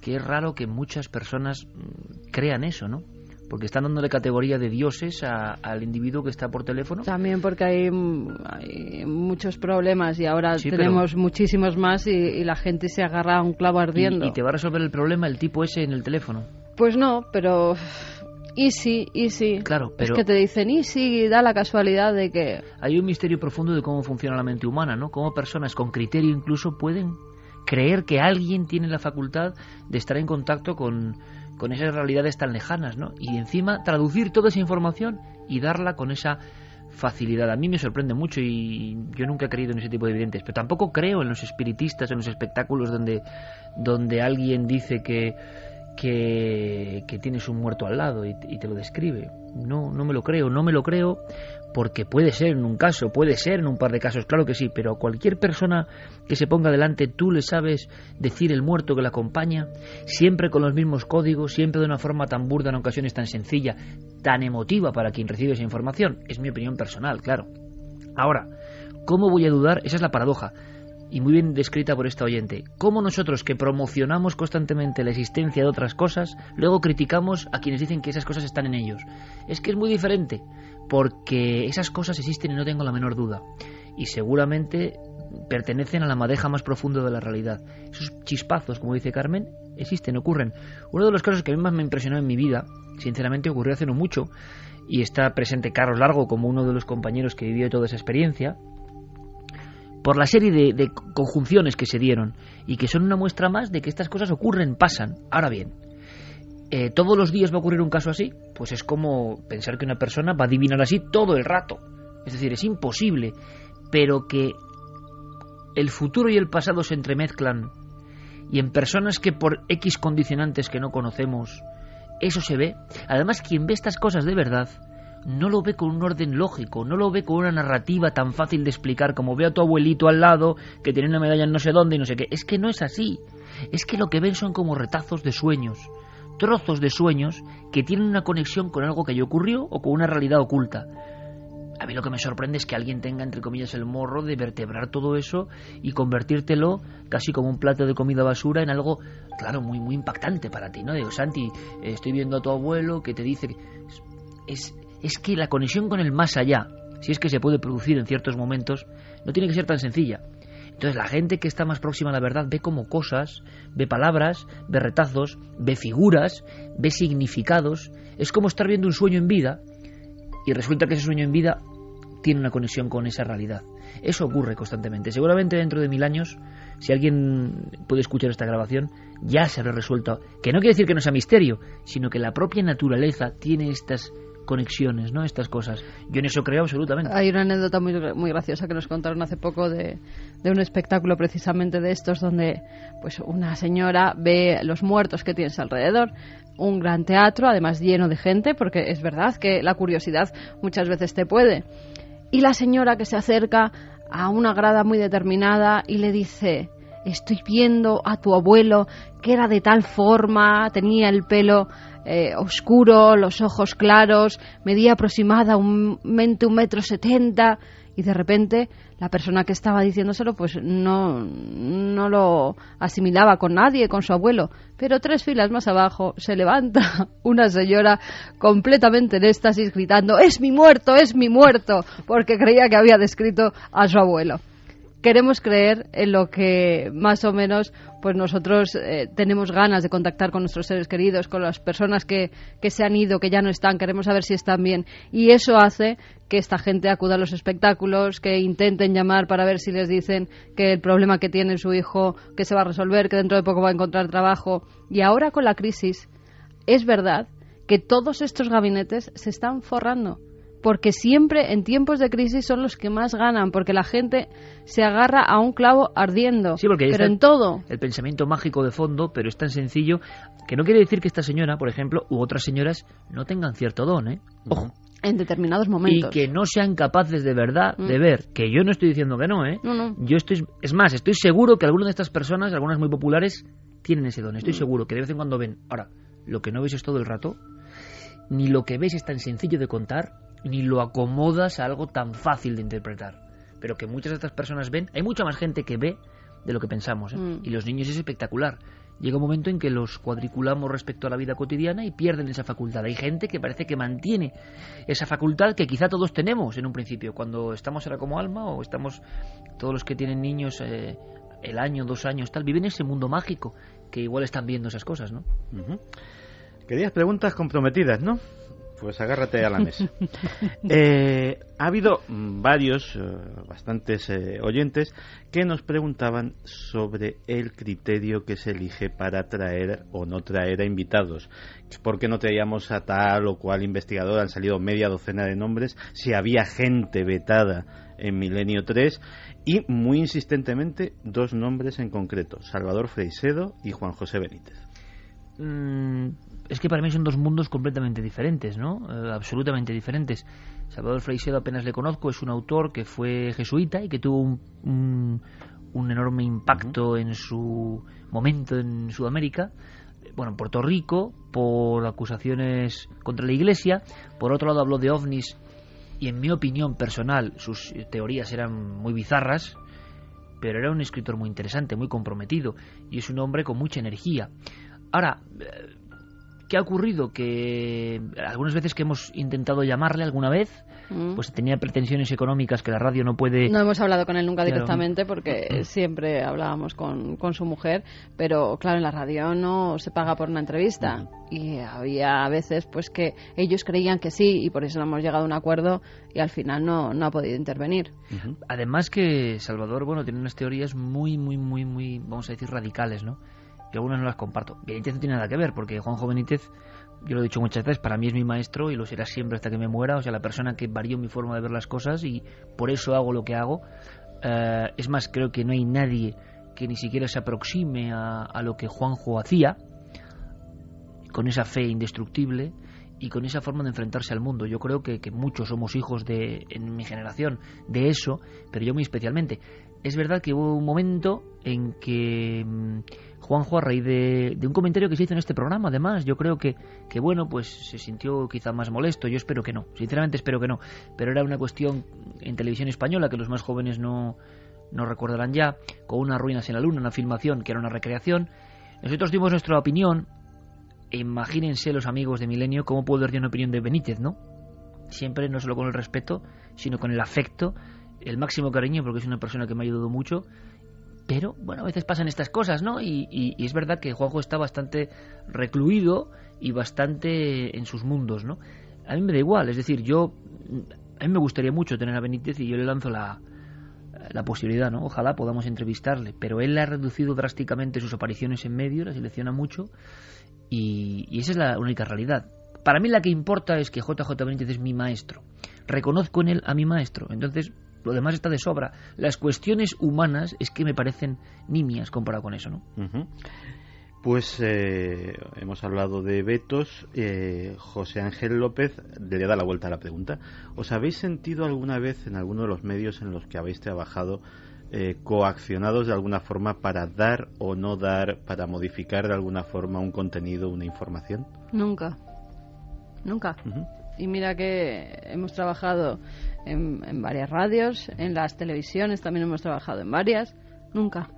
que es raro que muchas personas mm, crean eso, ¿no? porque están dándole categoría de dioses a, al individuo que está por teléfono. También porque hay, hay muchos problemas y ahora sí, tenemos muchísimos más y, y, la gente se agarra a un clavo ardiendo. ¿Y, ¿Y, te va a resolver el problema el tipo ese en el teléfono? Pues no, pero easy, easy. Claro, pero... Es que te dicen easy y da la casualidad de que... Hay un misterio profundo de cómo funciona la mente humana, ¿no? Cómo personas con criterio incluso pueden creer que alguien tiene la facultad de estar en contacto con, con esas realidades tan lejanas, ¿no? Y encima traducir toda esa información y darla con esa facilidad. A mí me sorprende mucho y yo nunca he creído en ese tipo de evidentes, pero tampoco creo en los espiritistas, en los espectáculos donde, donde alguien dice que, que, tienes un muerto al lado y, y te lo describe. No, no me lo creo, no me lo creo porque puede ser en un caso, puede ser en un par de casos, claro que sí, pero a cualquier persona que se ponga delante tú le sabes decir el muerto que la acompaña, siempre con los mismos códigos, siempre de una forma tan burda, en ocasiones tan sencilla, tan emotiva para quien recibe esa información. Es mi opinión personal, claro. Ahora, ¿cómo voy a dudar? Esa es la paradoja. Y muy bien descrita por esta oyente. ¿Cómo nosotros que promocionamos constantemente la existencia de otras cosas, luego criticamos a quienes dicen que esas cosas están en ellos? Es que es muy diferente porque esas cosas existen y no tengo la menor duda. Y seguramente pertenecen a la madeja más profunda de la realidad. Esos chispazos, como dice Carmen, existen, ocurren. Uno de los casos que a mí más me impresionó en mi vida, sinceramente, ocurrió hace no mucho, y está presente Carlos Largo como uno de los compañeros que vivió toda esa experiencia, por la serie de, de conjunciones que se dieron, y que son una muestra más de que estas cosas ocurren, pasan. Ahora bien, eh, todos los días va a ocurrir un caso así, pues es como pensar que una persona va a adivinar así todo el rato. Es decir, es imposible, pero que el futuro y el pasado se entremezclan y en personas que por X condicionantes que no conocemos, eso se ve. Además, quien ve estas cosas de verdad no lo ve con un orden lógico, no lo ve con una narrativa tan fácil de explicar como ve a tu abuelito al lado que tiene una medalla en no sé dónde y no sé qué. Es que no es así. Es que lo que ven son como retazos de sueños trozos de sueños que tienen una conexión con algo que ya ocurrió o con una realidad oculta. A mí lo que me sorprende es que alguien tenga, entre comillas, el morro de vertebrar todo eso y convertírtelo casi como un plato de comida basura en algo, claro, muy, muy impactante para ti, ¿no? Digo, Santi, estoy viendo a tu abuelo que te dice que... Es, es que la conexión con el más allá, si es que se puede producir en ciertos momentos, no tiene que ser tan sencilla. Entonces la gente que está más próxima a la verdad ve como cosas, ve palabras, ve retazos, ve figuras, ve significados. Es como estar viendo un sueño en vida y resulta que ese sueño en vida tiene una conexión con esa realidad. Eso ocurre constantemente. Seguramente dentro de mil años, si alguien puede escuchar esta grabación, ya se habrá resuelto. Que no quiere decir que no sea misterio, sino que la propia naturaleza tiene estas conexiones, ¿no? Estas cosas. Yo en eso creo absolutamente. Hay una anécdota muy, muy graciosa que nos contaron hace poco de, de un espectáculo precisamente de estos donde pues una señora ve los muertos que tienes alrededor, un gran teatro, además lleno de gente, porque es verdad que la curiosidad muchas veces te puede. Y la señora que se acerca a una grada muy determinada y le dice, estoy viendo a tu abuelo que era de tal forma, tenía el pelo eh, oscuro, los ojos claros, medía aproximadamente un metro setenta y de repente la persona que estaba diciéndoselo pues no, no lo asimilaba con nadie, con su abuelo. Pero tres filas más abajo se levanta una señora completamente en éxtasis gritando ¡Es mi muerto! ¡Es mi muerto! porque creía que había descrito a su abuelo queremos creer en lo que más o menos pues nosotros eh, tenemos ganas de contactar con nuestros seres queridos, con las personas que, que se han ido, que ya no están, queremos saber si están bien. Y eso hace que esta gente acuda a los espectáculos, que intenten llamar para ver si les dicen que el problema que tiene su hijo que se va a resolver, que dentro de poco va a encontrar trabajo. Y ahora con la crisis es verdad que todos estos gabinetes se están forrando porque siempre en tiempos de crisis son los que más ganan, porque la gente se agarra a un clavo ardiendo. Sí, porque pero en todo. El pensamiento mágico de fondo, pero es tan sencillo que no quiere decir que esta señora, por ejemplo, u otras señoras no tengan cierto don, ¿eh? Ojo. En determinados Y momentos. que no sean capaces de verdad de Mm. ver, que yo no estoy diciendo que no, ¿eh? No, no. Yo estoy, es más, estoy seguro que algunas de estas personas, algunas muy populares, tienen ese don. Mm. Estoy seguro que de vez en cuando ven. Ahora, lo que no ves es todo el rato, ni lo que ves es tan sencillo de contar, ni lo acomodas a algo tan fácil de interpretar. Pero que muchas de estas personas ven, hay mucha más gente que ve de lo que pensamos. ¿eh? Mm. Y los niños es espectacular. Llega un momento en que los cuadriculamos respecto a la vida cotidiana y pierden esa facultad. Hay gente que parece que mantiene esa facultad que quizá todos tenemos en un principio. Cuando estamos ahora como alma o estamos todos los que tienen niños eh, el año, dos años, tal, viven ese mundo mágico que igual están viendo esas cosas, ¿no? Querías preguntas comprometidas, ¿no? Pues agárrate a la mesa. Eh, ha habido mm, varios, eh, bastantes eh, oyentes que nos preguntaban sobre el criterio que se elige para traer o no traer a invitados. ¿Por qué no traíamos a tal o cual investigador? Han salido media docena de nombres. Si había gente vetada en Milenio 3 y muy insistentemente dos nombres en concreto, Salvador Freisedo y Juan José Benítez. Mm, es que para mí son dos mundos completamente diferentes, ¿no? Eh, absolutamente diferentes. Salvador Freixedo apenas le conozco, es un autor que fue jesuita y que tuvo un, un, un enorme impacto en su momento en Sudamérica. Bueno, en Puerto Rico, por acusaciones contra la Iglesia. Por otro lado, habló de ovnis y, en mi opinión personal, sus teorías eran muy bizarras pero era un escritor muy interesante, muy comprometido y es un hombre con mucha energía. Ahora, eh, ¿qué ha ocurrido? Que algunas veces que hemos intentado llamarle alguna vez, Mm. pues tenía pretensiones económicas que la radio no puede... No hemos hablado con él nunca Claro. directamente porque siempre hablábamos con, con su mujer, pero claro, en la radio no se paga por una entrevista. Y había veces pues que ellos creían que sí y por eso no hemos llegado a un acuerdo y al final no, no ha podido intervenir. Además que Salvador, bueno, tiene unas teorías muy, muy, muy, muy, vamos a decir, radicales, ¿no? Y algunas no las comparto. Benítez no tiene nada que ver, porque Juanjo Benítez, yo lo he dicho muchas veces, para mí es mi maestro y lo será siempre hasta que me muera, o sea, la persona que varió mi forma de ver las cosas y por eso hago lo que hago. Eh, es más, creo que no hay nadie que ni siquiera se aproxime a, lo que Juanjo hacía, con esa fe indestructible y con esa forma de enfrentarse al mundo. Yo creo que, que muchos somos hijos de, en mi generación, de eso, pero yo muy especialmente. Es verdad que hubo un momento en que mm, Juanjo, a raíz de, un comentario que se hizo en este programa, además, yo creo que, que, bueno, pues se sintió quizá más molesto. Yo espero que no, sinceramente espero que no. Pero era una cuestión en televisión española que los más jóvenes no, no recordarán ya, con unas ruinas en la luna, una filmación que era una recreación. Nosotros dimos nuestra opinión imagínense los amigos de Milenio cómo puedo dar una opinión de Benítez, ¿no? Siempre no solo con el respeto, sino con el afecto, el máximo cariño, porque es una persona que me ha ayudado mucho. Pero, bueno, a veces pasan estas cosas, ¿no? Y, y- y es verdad que Juanjo está bastante recluido y bastante en sus mundos, ¿no? A mí me da igual, es decir, yo. A mí me gustaría mucho tener a Benítez y yo le lanzo la, la posibilidad, ¿no? Ojalá podamos entrevistarle, pero él ha reducido drásticamente sus apariciones en medios, la selecciona mucho y, y esa es la única realidad. Para mí la que importa es que JJ Benítez es mi maestro. Reconozco en él a mi maestro. Entonces, lo demás está de sobra. Las cuestiones humanas es que me parecen nimias comparado con eso, ¿no? Pues eh, hemos hablado de vetos. eh, José Ángel López le da la vuelta a la pregunta. ¿Os habéis sentido alguna vez en alguno de los medios en los que habéis trabajado eh, coaccionados de alguna forma para dar o no dar, para modificar de alguna forma un contenido, una información? Nunca. Nunca. Y mira que hemos trabajado en, en varias radios, en las televisiones también hemos trabajado en varias. Nunca.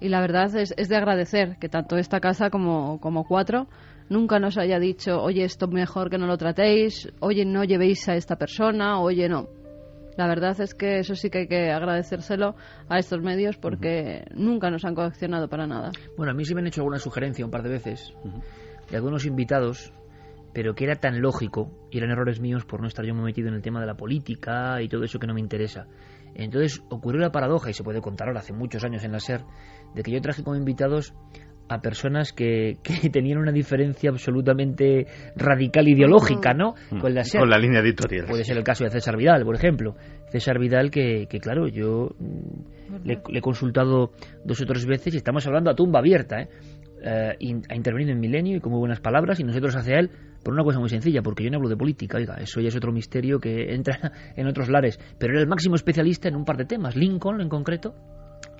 Y la verdad es, es de agradecer que tanto esta casa como, como cuatro nunca nos haya dicho, oye, esto mejor que no lo tratéis, oye, no llevéis a esta persona, oye, no. La verdad es que eso sí que hay que agradecérselo a estos medios porque nunca nos han coaccionado para nada. Bueno, a mí sí me han hecho alguna sugerencia un par de veces de algunos invitados, pero que era tan lógico y eran errores míos por no estar yo muy metido en el tema de la política y todo eso que no me interesa. Entonces ocurrió la paradoja, y se puede contar ahora, hace muchos años en la SER, de que yo traje como invitados a personas que, que tenían una diferencia absolutamente radical ideológica, ¿no? Mm. Con la, SER. Con la línea editorial. Puede ser el caso de César Vidal, por ejemplo. César Vidal, que, que claro, yo mm, le, le he consultado dos o tres veces y estamos hablando a tumba abierta, ¿eh? Eh, in- ha intervenido en Milenio y con muy buenas palabras y nosotros hacia él por una cosa muy sencilla, porque yo no hablo de política, oiga, eso ya es otro misterio que entra en otros lares, pero era el máximo especialista en un par de temas, Lincoln en concreto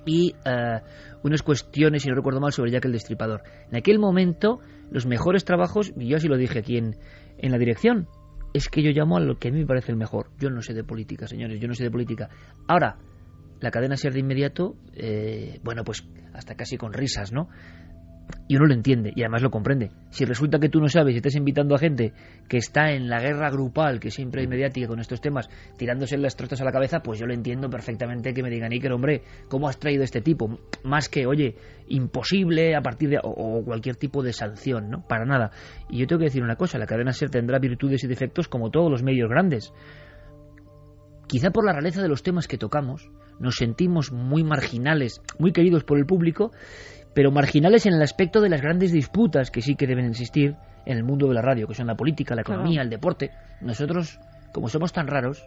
y eh, unas cuestiones, si no recuerdo mal, sobre Jack el Destripador. En aquel momento, los mejores trabajos, y yo así lo dije aquí en, en la dirección, es que yo llamo a lo que a mí me parece el mejor. Yo no sé de política, señores, yo no sé de política. Ahora, la cadena ser de inmediato, eh, bueno, pues hasta casi con risas, ¿no? Y uno lo entiende y además lo comprende. Si resulta que tú no sabes y estás invitando a gente que está en la guerra grupal, que siempre hay mediática con estos temas, tirándose las trostas a la cabeza, pues yo lo entiendo perfectamente que me digan, Iker, hombre, ¿cómo has traído este tipo? Más que, oye, imposible a partir de. o, o cualquier tipo de sanción, ¿no? Para nada. Y yo tengo que decir una cosa: la cadena ser tendrá virtudes y defectos como todos los medios grandes. Quizá por la rareza de los temas que tocamos, nos sentimos muy marginales, muy queridos por el público, pero marginales en el aspecto de las grandes disputas que sí que deben existir en el mundo de la radio, que son la política, la Claro. economía, el deporte. Nosotros, como somos tan raros,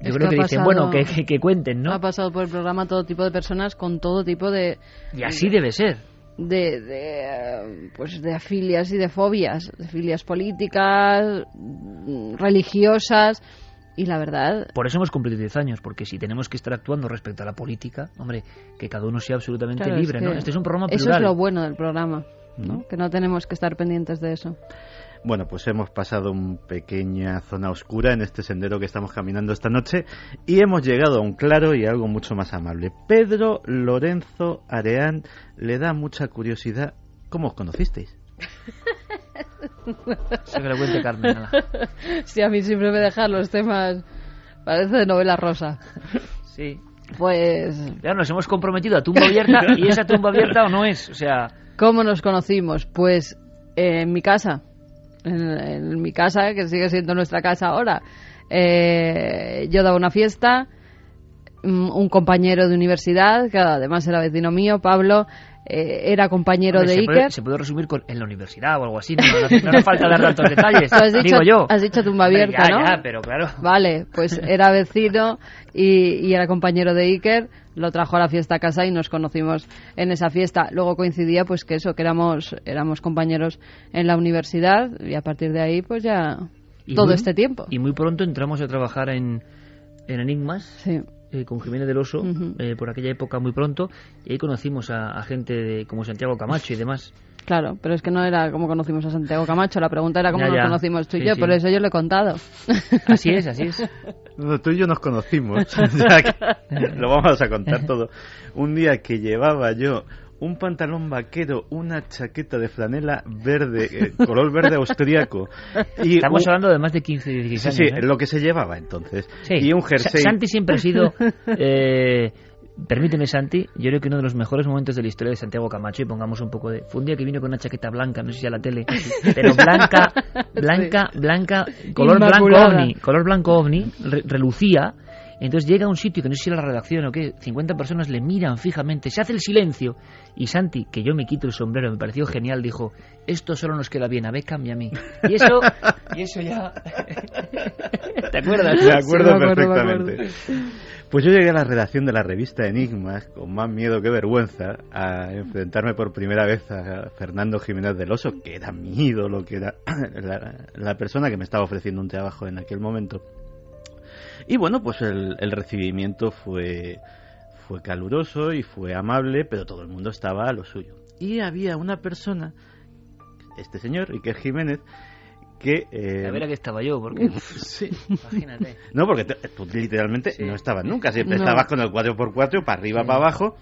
yo Es creo que dicen, pasado- bueno, que, que- que cuenten, ¿no? Ha pasado por el programa todo tipo de personas con todo tipo de, Y así debe ser. de, de, pues de afilias y de fobias, de filias políticas, mm, religiosas y la verdad Por eso hemos cumplido 10 años, porque si tenemos que estar actuando respecto a la política, hombre, que cada uno sea absolutamente claro, es libre, ¿no? Este es un programa Eso plural. es lo bueno del programa, ¿no? Que no tenemos que estar pendientes de eso. Bueno, pues hemos pasado una pequeña zona oscura en este sendero que estamos caminando esta noche y hemos llegado a un claro y algo mucho más amable. Pedro Lorenzo Areán le da mucha curiosidad. ¿Cómo os conocisteis? Eso que lo cuente Carmen. ala. Sí, a mí siempre me dejan los temas, parece de novela rosa. Sí. Pues, Ya nos hemos comprometido a tumba abierta y esa tumba abierta o no es. O sea, ¿cómo nos conocimos? Pues eh, en mi casa, en, en mi casa, que sigue siendo nuestra casa ahora. Eh, yo daba una fiesta, mm, un compañero de universidad, que además era vecino mío, Pablo, eh, era compañero hombre, de se, puede, Iker. se puede resumir con en la universidad o algo así. No, no, no hace- no hace falta dar tantos detalles. Has dicho- digo yo. has dicho tumba abierta, ya, ¿no? Ya, pero claro. Vale, pues era vecino y, y era compañero de Iker, lo trajo a la fiesta a casa y nos conocimos en esa fiesta. Luego coincidía pues que eso, que éramos, éramos compañeros en la universidad y a partir de ahí pues ya Y todo muy- este tiempo. Y muy pronto entramos a trabajar en, en Enigmas. Sí, eh, con Jiménez del Oso Ujú. eh, por aquella época muy pronto y ahí conocimos a, a gente de, como Santiago Camacho y demás claro, pero es que no era como conocimos a Santiago Camacho, la pregunta era cómo Ya, nos ya. conocimos tú y Sí, yo, sí. por eso yo lo he contado. así es así es No, tú y yo nos conocimos. Ya que lo vamos a contar todo. Un día que llevaba yo un pantalón vaquero, una chaqueta de franela verde, eh, color verde austriaco. Y estamos un- hablando de más de 15 16 Sí, años sí, ¿eh? lo que se llevaba entonces. Sí. Y un jersey. Santi siempre ha sido eh, permíteme Santi yo creo que uno de los mejores momentos de la historia de Santiago Camacho y pongamos un poco de fue un día que vino con una chaqueta blanca no sé si a la tele pero blanca blanca blanca color blanco ovni color blanco ovni re- relucía entonces llega a un sitio que no sé si era la redacción o qué, 50 personas le miran fijamente, se hace el silencio y Santi, que yo me quito el sombrero, me pareció genial, dijo, esto solo nos queda bien a Beckham y a mí. Y eso, y eso ya... ¿Te acuerdas? Me acuerdo Sí, me acuerdo, me perfectamente. Pues yo llegué a la redacción de la revista Enigmas con más miedo que vergüenza a enfrentarme por primera vez a Fernando Jiménez del Oso, que era mi ídolo, que era la, la persona que me estaba ofreciendo un trabajo en aquel momento. Y bueno, pues el, el recibimiento fue, fue caluroso y fue amable, pero todo el mundo estaba a lo suyo. Y había una persona, este señor, Iker Jiménez, que... eh, A ver a qué estaba yo, porque... sí, Imagínate. no, porque te- tú literalmente Sí. no estabas nunca, siempre No. estabas con el 4x4 para arriba, Sí. para abajo.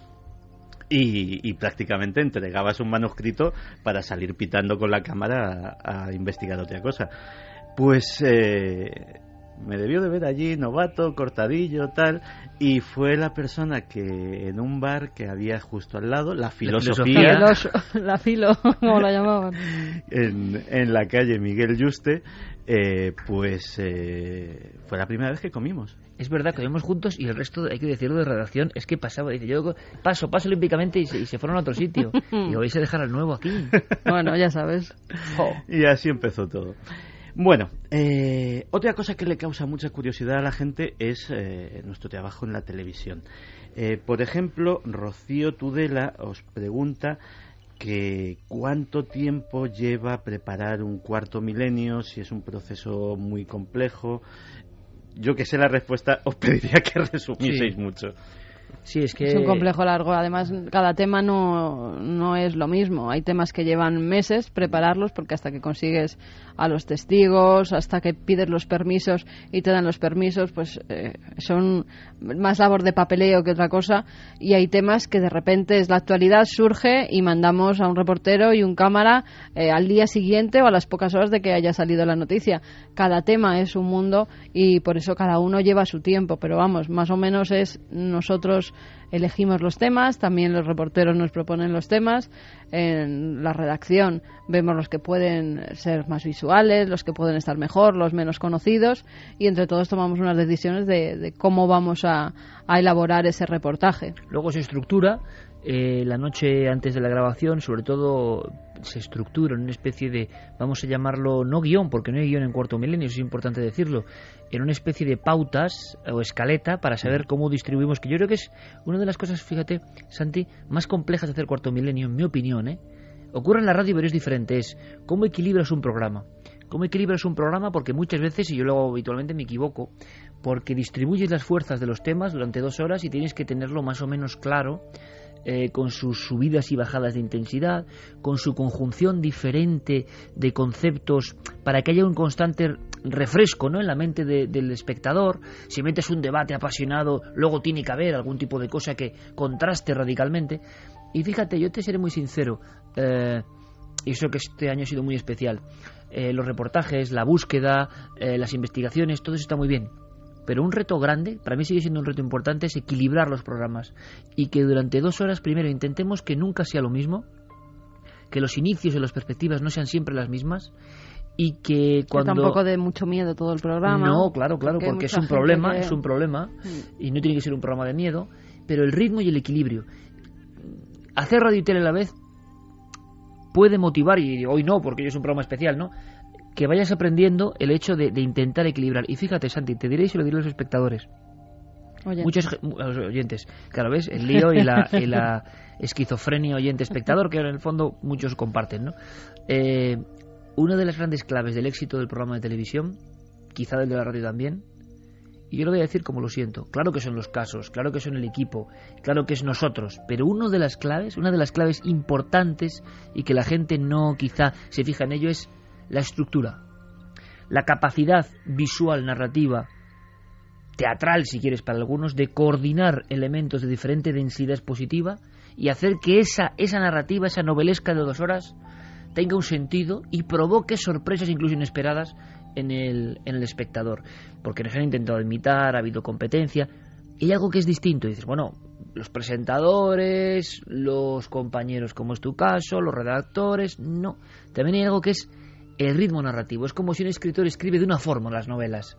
Y, y prácticamente entregabas un manuscrito para salir pitando con la cámara a, a investigar otra cosa. Pues eh, me debió de ver allí, novato, cortadillo, tal, y fue la persona que en un bar que había justo al lado, la filosofía, filosofía. Los- la filo, como la llamaban. en, en la calle Miguel Yuste, eh, pues eh, fue la primera vez que comimos. es verdad que vemos juntos y el resto, hay que decirlo de redacción, es que pasaba, dice, yo paso, paso olímpicamente y se, fueron a otro sitio. y vais a dejar al nuevo aquí. Bueno, ya sabes. Y así empezó todo. Bueno, eh, otra cosa que le causa mucha curiosidad a la gente es eh, nuestro trabajo en la televisión. Eh, por ejemplo, Rocío Tudela os pregunta que cuánto tiempo lleva preparar un cuarto milenio, si es un proceso muy complejo. Yo que sé la respuesta, os pediría que resumieseis mucho. Es un complejo largo. Además, cada tema no, no es lo mismo. Hay temas que llevan meses prepararlos porque hasta que consigues a los testigos, hasta que pides los permisos y te dan los permisos, pues eh, son más labor de papeleo que otra cosa. Y hay temas que de repente es la actualidad, surge y mandamos a un reportero y un cámara eh, al día siguiente o a las pocas horas de que haya salido la noticia. Cada tema es un mundo y por eso cada uno lleva su tiempo. Pero vamos, más o menos es nosotros elegimos los temas, también los reporteros nos proponen los temas, en la redacción vemos los que pueden ser más visuales, los que pueden estar mejor, los menos conocidos y entre todos tomamos unas decisiones de, cómo vamos a, a elaborar ese reportaje. Luego se estructura eh, la noche antes de la grabación, sobre todo se estructura en una especie de, vamos a llamarlo, no guion, porque no hay guion en cuarto milenio, es importante decirlo, en una especie de pautas o escaleta para saber cómo distribuimos, que yo creo que es una de las cosas, fíjate, Santi, más complejas de hacer cuarto milenio, en mi opinión, ¿eh? Ocurre en la radio, pero es diferente, es cómo equilibras un programa. ¿Cómo equilibras un programa? Porque muchas veces, y yo luego habitualmente me equivoco, porque distribuyes las fuerzas de los temas durante dos horas y tienes que tenerlo más o menos claro eh, con sus subidas y bajadas de intensidad, con su conjunción diferente de conceptos para que haya un constante refresco ¿no? en la mente del espectador. Si metes un debate apasionado, luego tiene que haber algún tipo de cosa que contraste radicalmente. Y fíjate, yo te seré muy sincero, eh, y eso que este año ha sido muy especial. Eh, los reportajes, la búsqueda, las investigaciones, todo eso está muy bien. Pero un reto grande, para mí sigue siendo un reto importante, es equilibrar los programas. Y que durante dos horas primero intentemos que nunca sea lo mismo, que los inicios y las perspectivas no sean siempre las mismas y que cuando tampoco de mucho miedo todo el programa no claro claro porque, es un problema es un problema y no tiene que ser un programa de miedo pero el ritmo y el equilibrio. Hacer radio y tele a la vez puede motivar y hoy no porque es un programa especial no que vayas aprendiendo el hecho de, intentar equilibrar. Y fíjate, Santi, te diré y se lo diré a los espectadores. Muchos los oyentes. Claro, ¿ves? El lío y la, la esquizofrenia oyente-espectador, que en el fondo muchos comparten, ¿no? Eh, una de las grandes claves del éxito del programa de televisión, quizá del de la radio también, y yo lo voy a decir como lo siento, claro que son los casos, claro que son el equipo, claro que es nosotros, pero una de las claves, una de las claves importantes y que la gente no quizá se fija en ello es la estructura, la capacidad visual, narrativa, teatral, si quieres, para algunos, de coordinar elementos de diferente densidad expositiva y hacer que esa, esa narrativa, esa novelesca de dos horas, tenga un sentido y provoque sorpresas incluso inesperadas en el, en el espectador. Porque nos han intentado imitar, ha habido competencia, y hay algo que es distinto. dices, bueno, los presentadores, los compañeros, como es tu caso, los redactores, no. También hay algo que es el ritmo narrativo. Es como si un escritor escribe de una forma las novelas.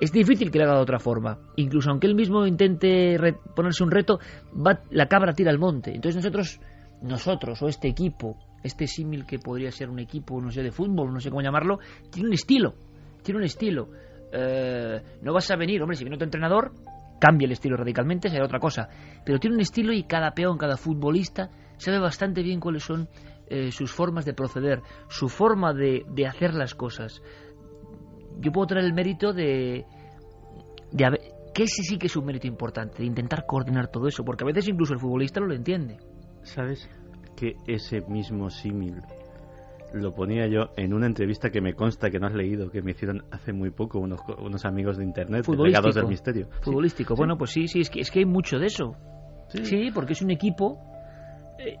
Es difícil que lo haga de otra forma. Incluso aunque él mismo intente ponerse un reto, va, la cabra tira al monte. Entonces nosotros, nosotros o este equipo, este símil que podría ser un equipo, no sé, de fútbol, no sé cómo llamarlo, tiene un estilo. Tiene un estilo. Eh, no vas a venir, hombre, si viene otro entrenador, cambia el estilo radicalmente, será otra cosa. Pero tiene un estilo y cada peón, cada futbolista sabe bastante bien cuáles son eh, sus formas de proceder, su forma de, de, hacer las cosas. Yo puedo tener el mérito de, de que ese sí que es un mérito importante, de intentar coordinar todo eso, porque a veces incluso el futbolista no lo entiende. ¿Sabes que ese mismo símil lo ponía yo en una entrevista que me consta que no has leído, que me hicieron hace muy poco unos, unos amigos de internet, del misterio. Futbolístico, bueno, pues sí, sí, es que, es que hay mucho de eso. sí, porque es un equipo eh,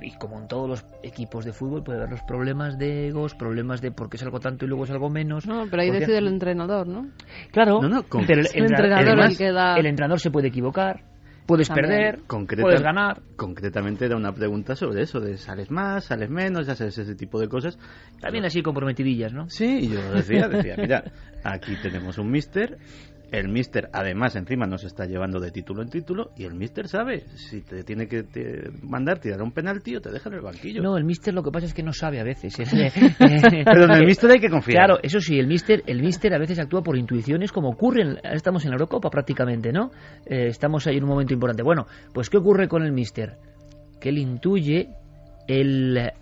y, como en todos los equipos de fútbol puede haber los problemas de egos, problemas de por qué salgo tanto y luego salgo menos. No, pero ahí decide el entrenador, ¿no? Claro, pero el, entrenador, el entrenador se puede equivocar, puedes perder, puedes ganar. Concretamente era una pregunta sobre eso, de sales más, sales menos, ya sabes, ese tipo de cosas. También así comprometidillas, ¿no? Sí, y yo decía, decía, mira, aquí tenemos un mister El Mister, además, encima nos está llevando de título en título y el Mister sabe si te tiene que te mandar tirar un penalti o te deja en el banquillo. No, el Mister lo que pasa es que no sabe a veces. Pero en el Mister hay que confiar. Claro, eso sí, el Mister, el Mister a veces actúa por intuiciones como ocurre, en- estamos en la Eurocopa prácticamente, ¿no? Eh, estamos ahí en un momento importante. Bueno, pues ¿qué ocurre con el Mister? Que él intuye, él eh,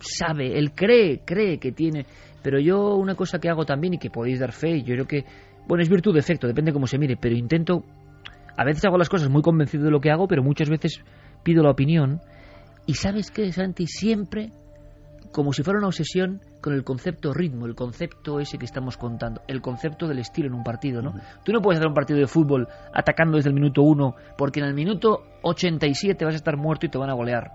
sabe, él cree, cree que tiene... Pero yo una cosa que hago también y que podéis dar fe, yo creo que, bueno, es virtud de efecto, depende cómo se mire, pero intento, a veces hago las cosas muy convencido de lo que hago, pero muchas veces pido la opinión. Y sabes qué, Santi, siempre como si fuera una obsesión con el concepto ritmo, el concepto ese que estamos contando, el concepto del estilo en un partido, ¿no? Tú no puedes hacer un partido de fútbol atacando desde el minuto uno, porque en el minuto 87 vas a estar muerto y te van a golear.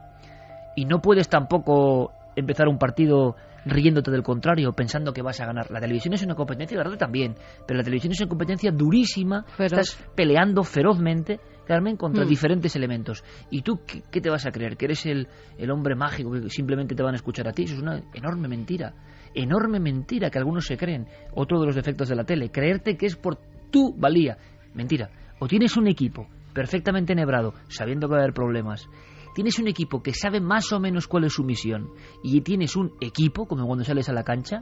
Y no puedes tampoco empezar un partido riéndote del contrario, pensando que vas a ganar. La televisión es una competencia, la radio también, pero la televisión es una competencia durísima, Feroz. estás peleando ferozmente, Carmen, contra Mm. diferentes elementos. ¿Y tú qué, qué te vas a creer? ¿Que eres el, el hombre mágico que simplemente te van a escuchar a ti? Eso es una enorme mentira. Enorme mentira que algunos se creen. Otro de los defectos de la tele, creerte que es por tu valía. Mentira. O tienes un equipo perfectamente enhebrado, sabiendo que va a haber problemas. Tienes un equipo que sabe más o menos cuál es su misión. Y tienes un equipo, como cuando sales a la cancha,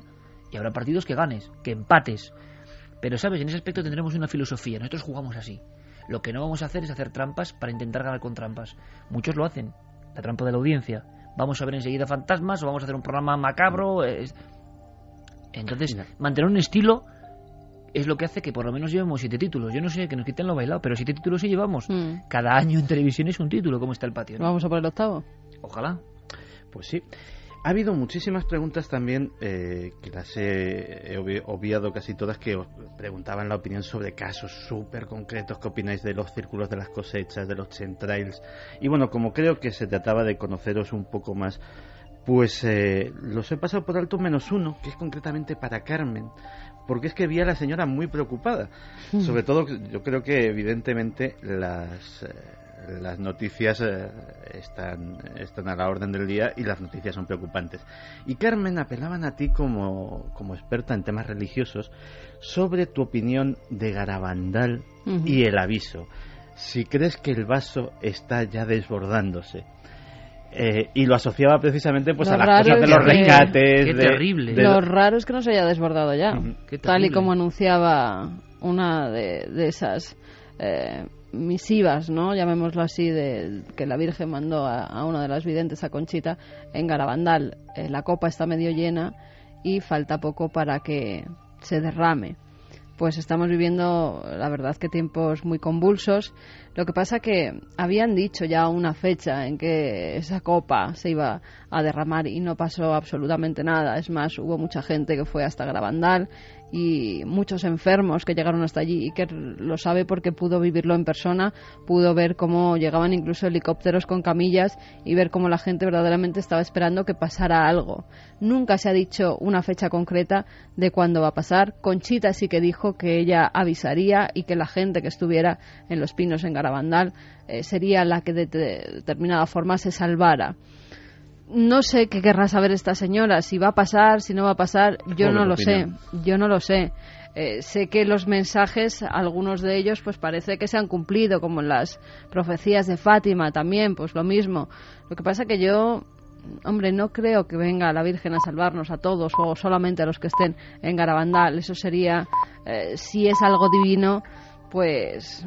y habrá partidos que ganes, que empates. Pero, ¿sabes? En ese aspecto tendremos una filosofía. Nosotros jugamos así. Lo que no vamos a hacer es hacer trampas para intentar ganar con trampas. Muchos lo hacen. La trampa de la audiencia. Vamos a ver enseguida fantasmas o vamos a hacer un programa macabro. es- Entonces, mantener un estilo es lo que hace que por lo menos llevemos siete títulos. Yo no sé que nos quiten lo bailado, pero siete títulos sí llevamos. Mm. Cada año en televisión es un título, como está el patio. ¿no? Vamos a por el octavo. Ojalá. Pues sí. Ha habido muchísimas preguntas también, eh, que las he, he obvi- obviado casi todas, que os preguntaban la opinión sobre casos súper concretos. ¿Qué opináis de los círculos de las cosechas, de los chemtrails? Y bueno, como creo que se trataba de conoceros un poco más, pues eh, los he pasado por alto menos uno, que es concretamente para Carmen. Porque es que vi a la señora muy preocupada. Sobre todo, yo creo que evidentemente las, eh, las noticias eh, están, están a la orden del día y las noticias son preocupantes. Y Carmen, apelaban a ti como, como experta en temas religiosos sobre tu opinión de Garabandal y el aviso. Si crees que el vaso está ya desbordándose. Eh, y lo asociaba precisamente pues Lo a las cosas de los rescates. Qué de- terrible. de- Lo raro es que no se haya desbordado ya, tal y como anunciaba una de, de esas eh, misivas, ¿no? Llamémoslo así, de que la Virgen mandó a, a una de las videntes, a Conchita, en Garabandal. Eh, la copa está medio llena y falta poco para que se derrame. Pues estamos viviendo, la verdad, que tiempos muy convulsos. Lo que pasa que habían dicho ya una fecha en que esa copa se iba a derramar y no pasó absolutamente nada. Es más, hubo mucha gente que fue hasta Garabandal y muchos enfermos que llegaron hasta allí y que lo sabe porque pudo vivirlo en persona, pudo ver cómo llegaban incluso helicópteros con camillas y ver cómo la gente verdaderamente estaba esperando que pasara algo. Nunca se ha dicho una fecha concreta de cuándo va a pasar. Conchita sí que dijo que ella avisaría y que la gente que estuviera en los pinos en Garabandal eh, sería la que de de determinada forma se salvara. No sé qué querrá saber esta señora, si va a pasar, si no va a pasar, yo no lo opinión. sé, yo no lo sé. Eh, sé que los mensajes, algunos de ellos, pues parece que se han cumplido, como en las profecías de Fátima también, pues lo mismo. Lo que pasa que yo, hombre, no creo que venga la Virgen a salvarnos a todos o solamente a los que estén en Garabandal. Eso sería, eh, si es algo divino, pues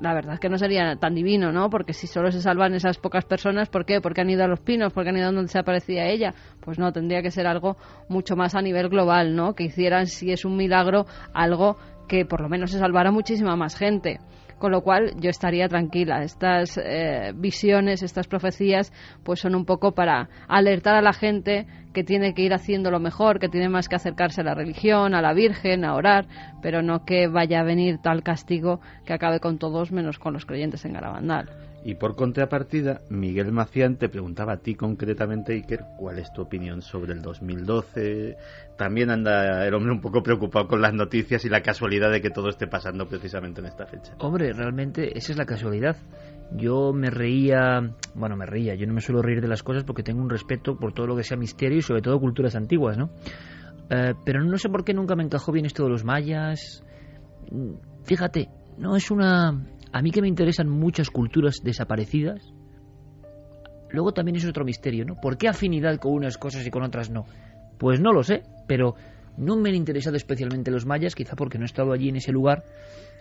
la verdad es que no sería tan divino, ¿no? Porque si solo se salvan esas pocas personas, ¿por qué? Porque han ido a los pinos, porque han ido donde se aparecía ella. Pues no, tendría que ser algo mucho más a nivel global, ¿no? Que hicieran, si es un milagro, algo que por lo menos se salvara muchísima más gente. Con lo cual yo estaría tranquila. Estas eh, visiones, estas profecías, pues son un poco para alertar a la gente que tiene que ir haciendo lo mejor, que tiene más que acercarse a la religión, a la Virgen, a orar, pero no que vaya a venir tal castigo que acabe con todos menos con los creyentes en Garabandal. Y por contrapartida, Miguel Macián te preguntaba a ti concretamente, Iker, cuál es tu opinión sobre el 2012. También anda el hombre un poco preocupado con las noticias y la casualidad de que todo esté pasando precisamente en esta fecha. Hombre, realmente esa es la casualidad. Yo me reía, bueno, me reía, yo no me suelo reír de las cosas porque tengo un respeto por todo lo que sea misterio y sobre todo culturas antiguas, ¿no? Eh, pero no sé por qué nunca me encajó bien esto de los mayas. fíjate, no es una... A mí que me interesan muchas culturas desaparecidas, luego también es otro misterio, ¿no? ¿Por qué afinidad con unas cosas y con otras no? Pues no lo sé, pero no me han interesado especialmente los mayas, quizá porque no he estado allí en ese lugar,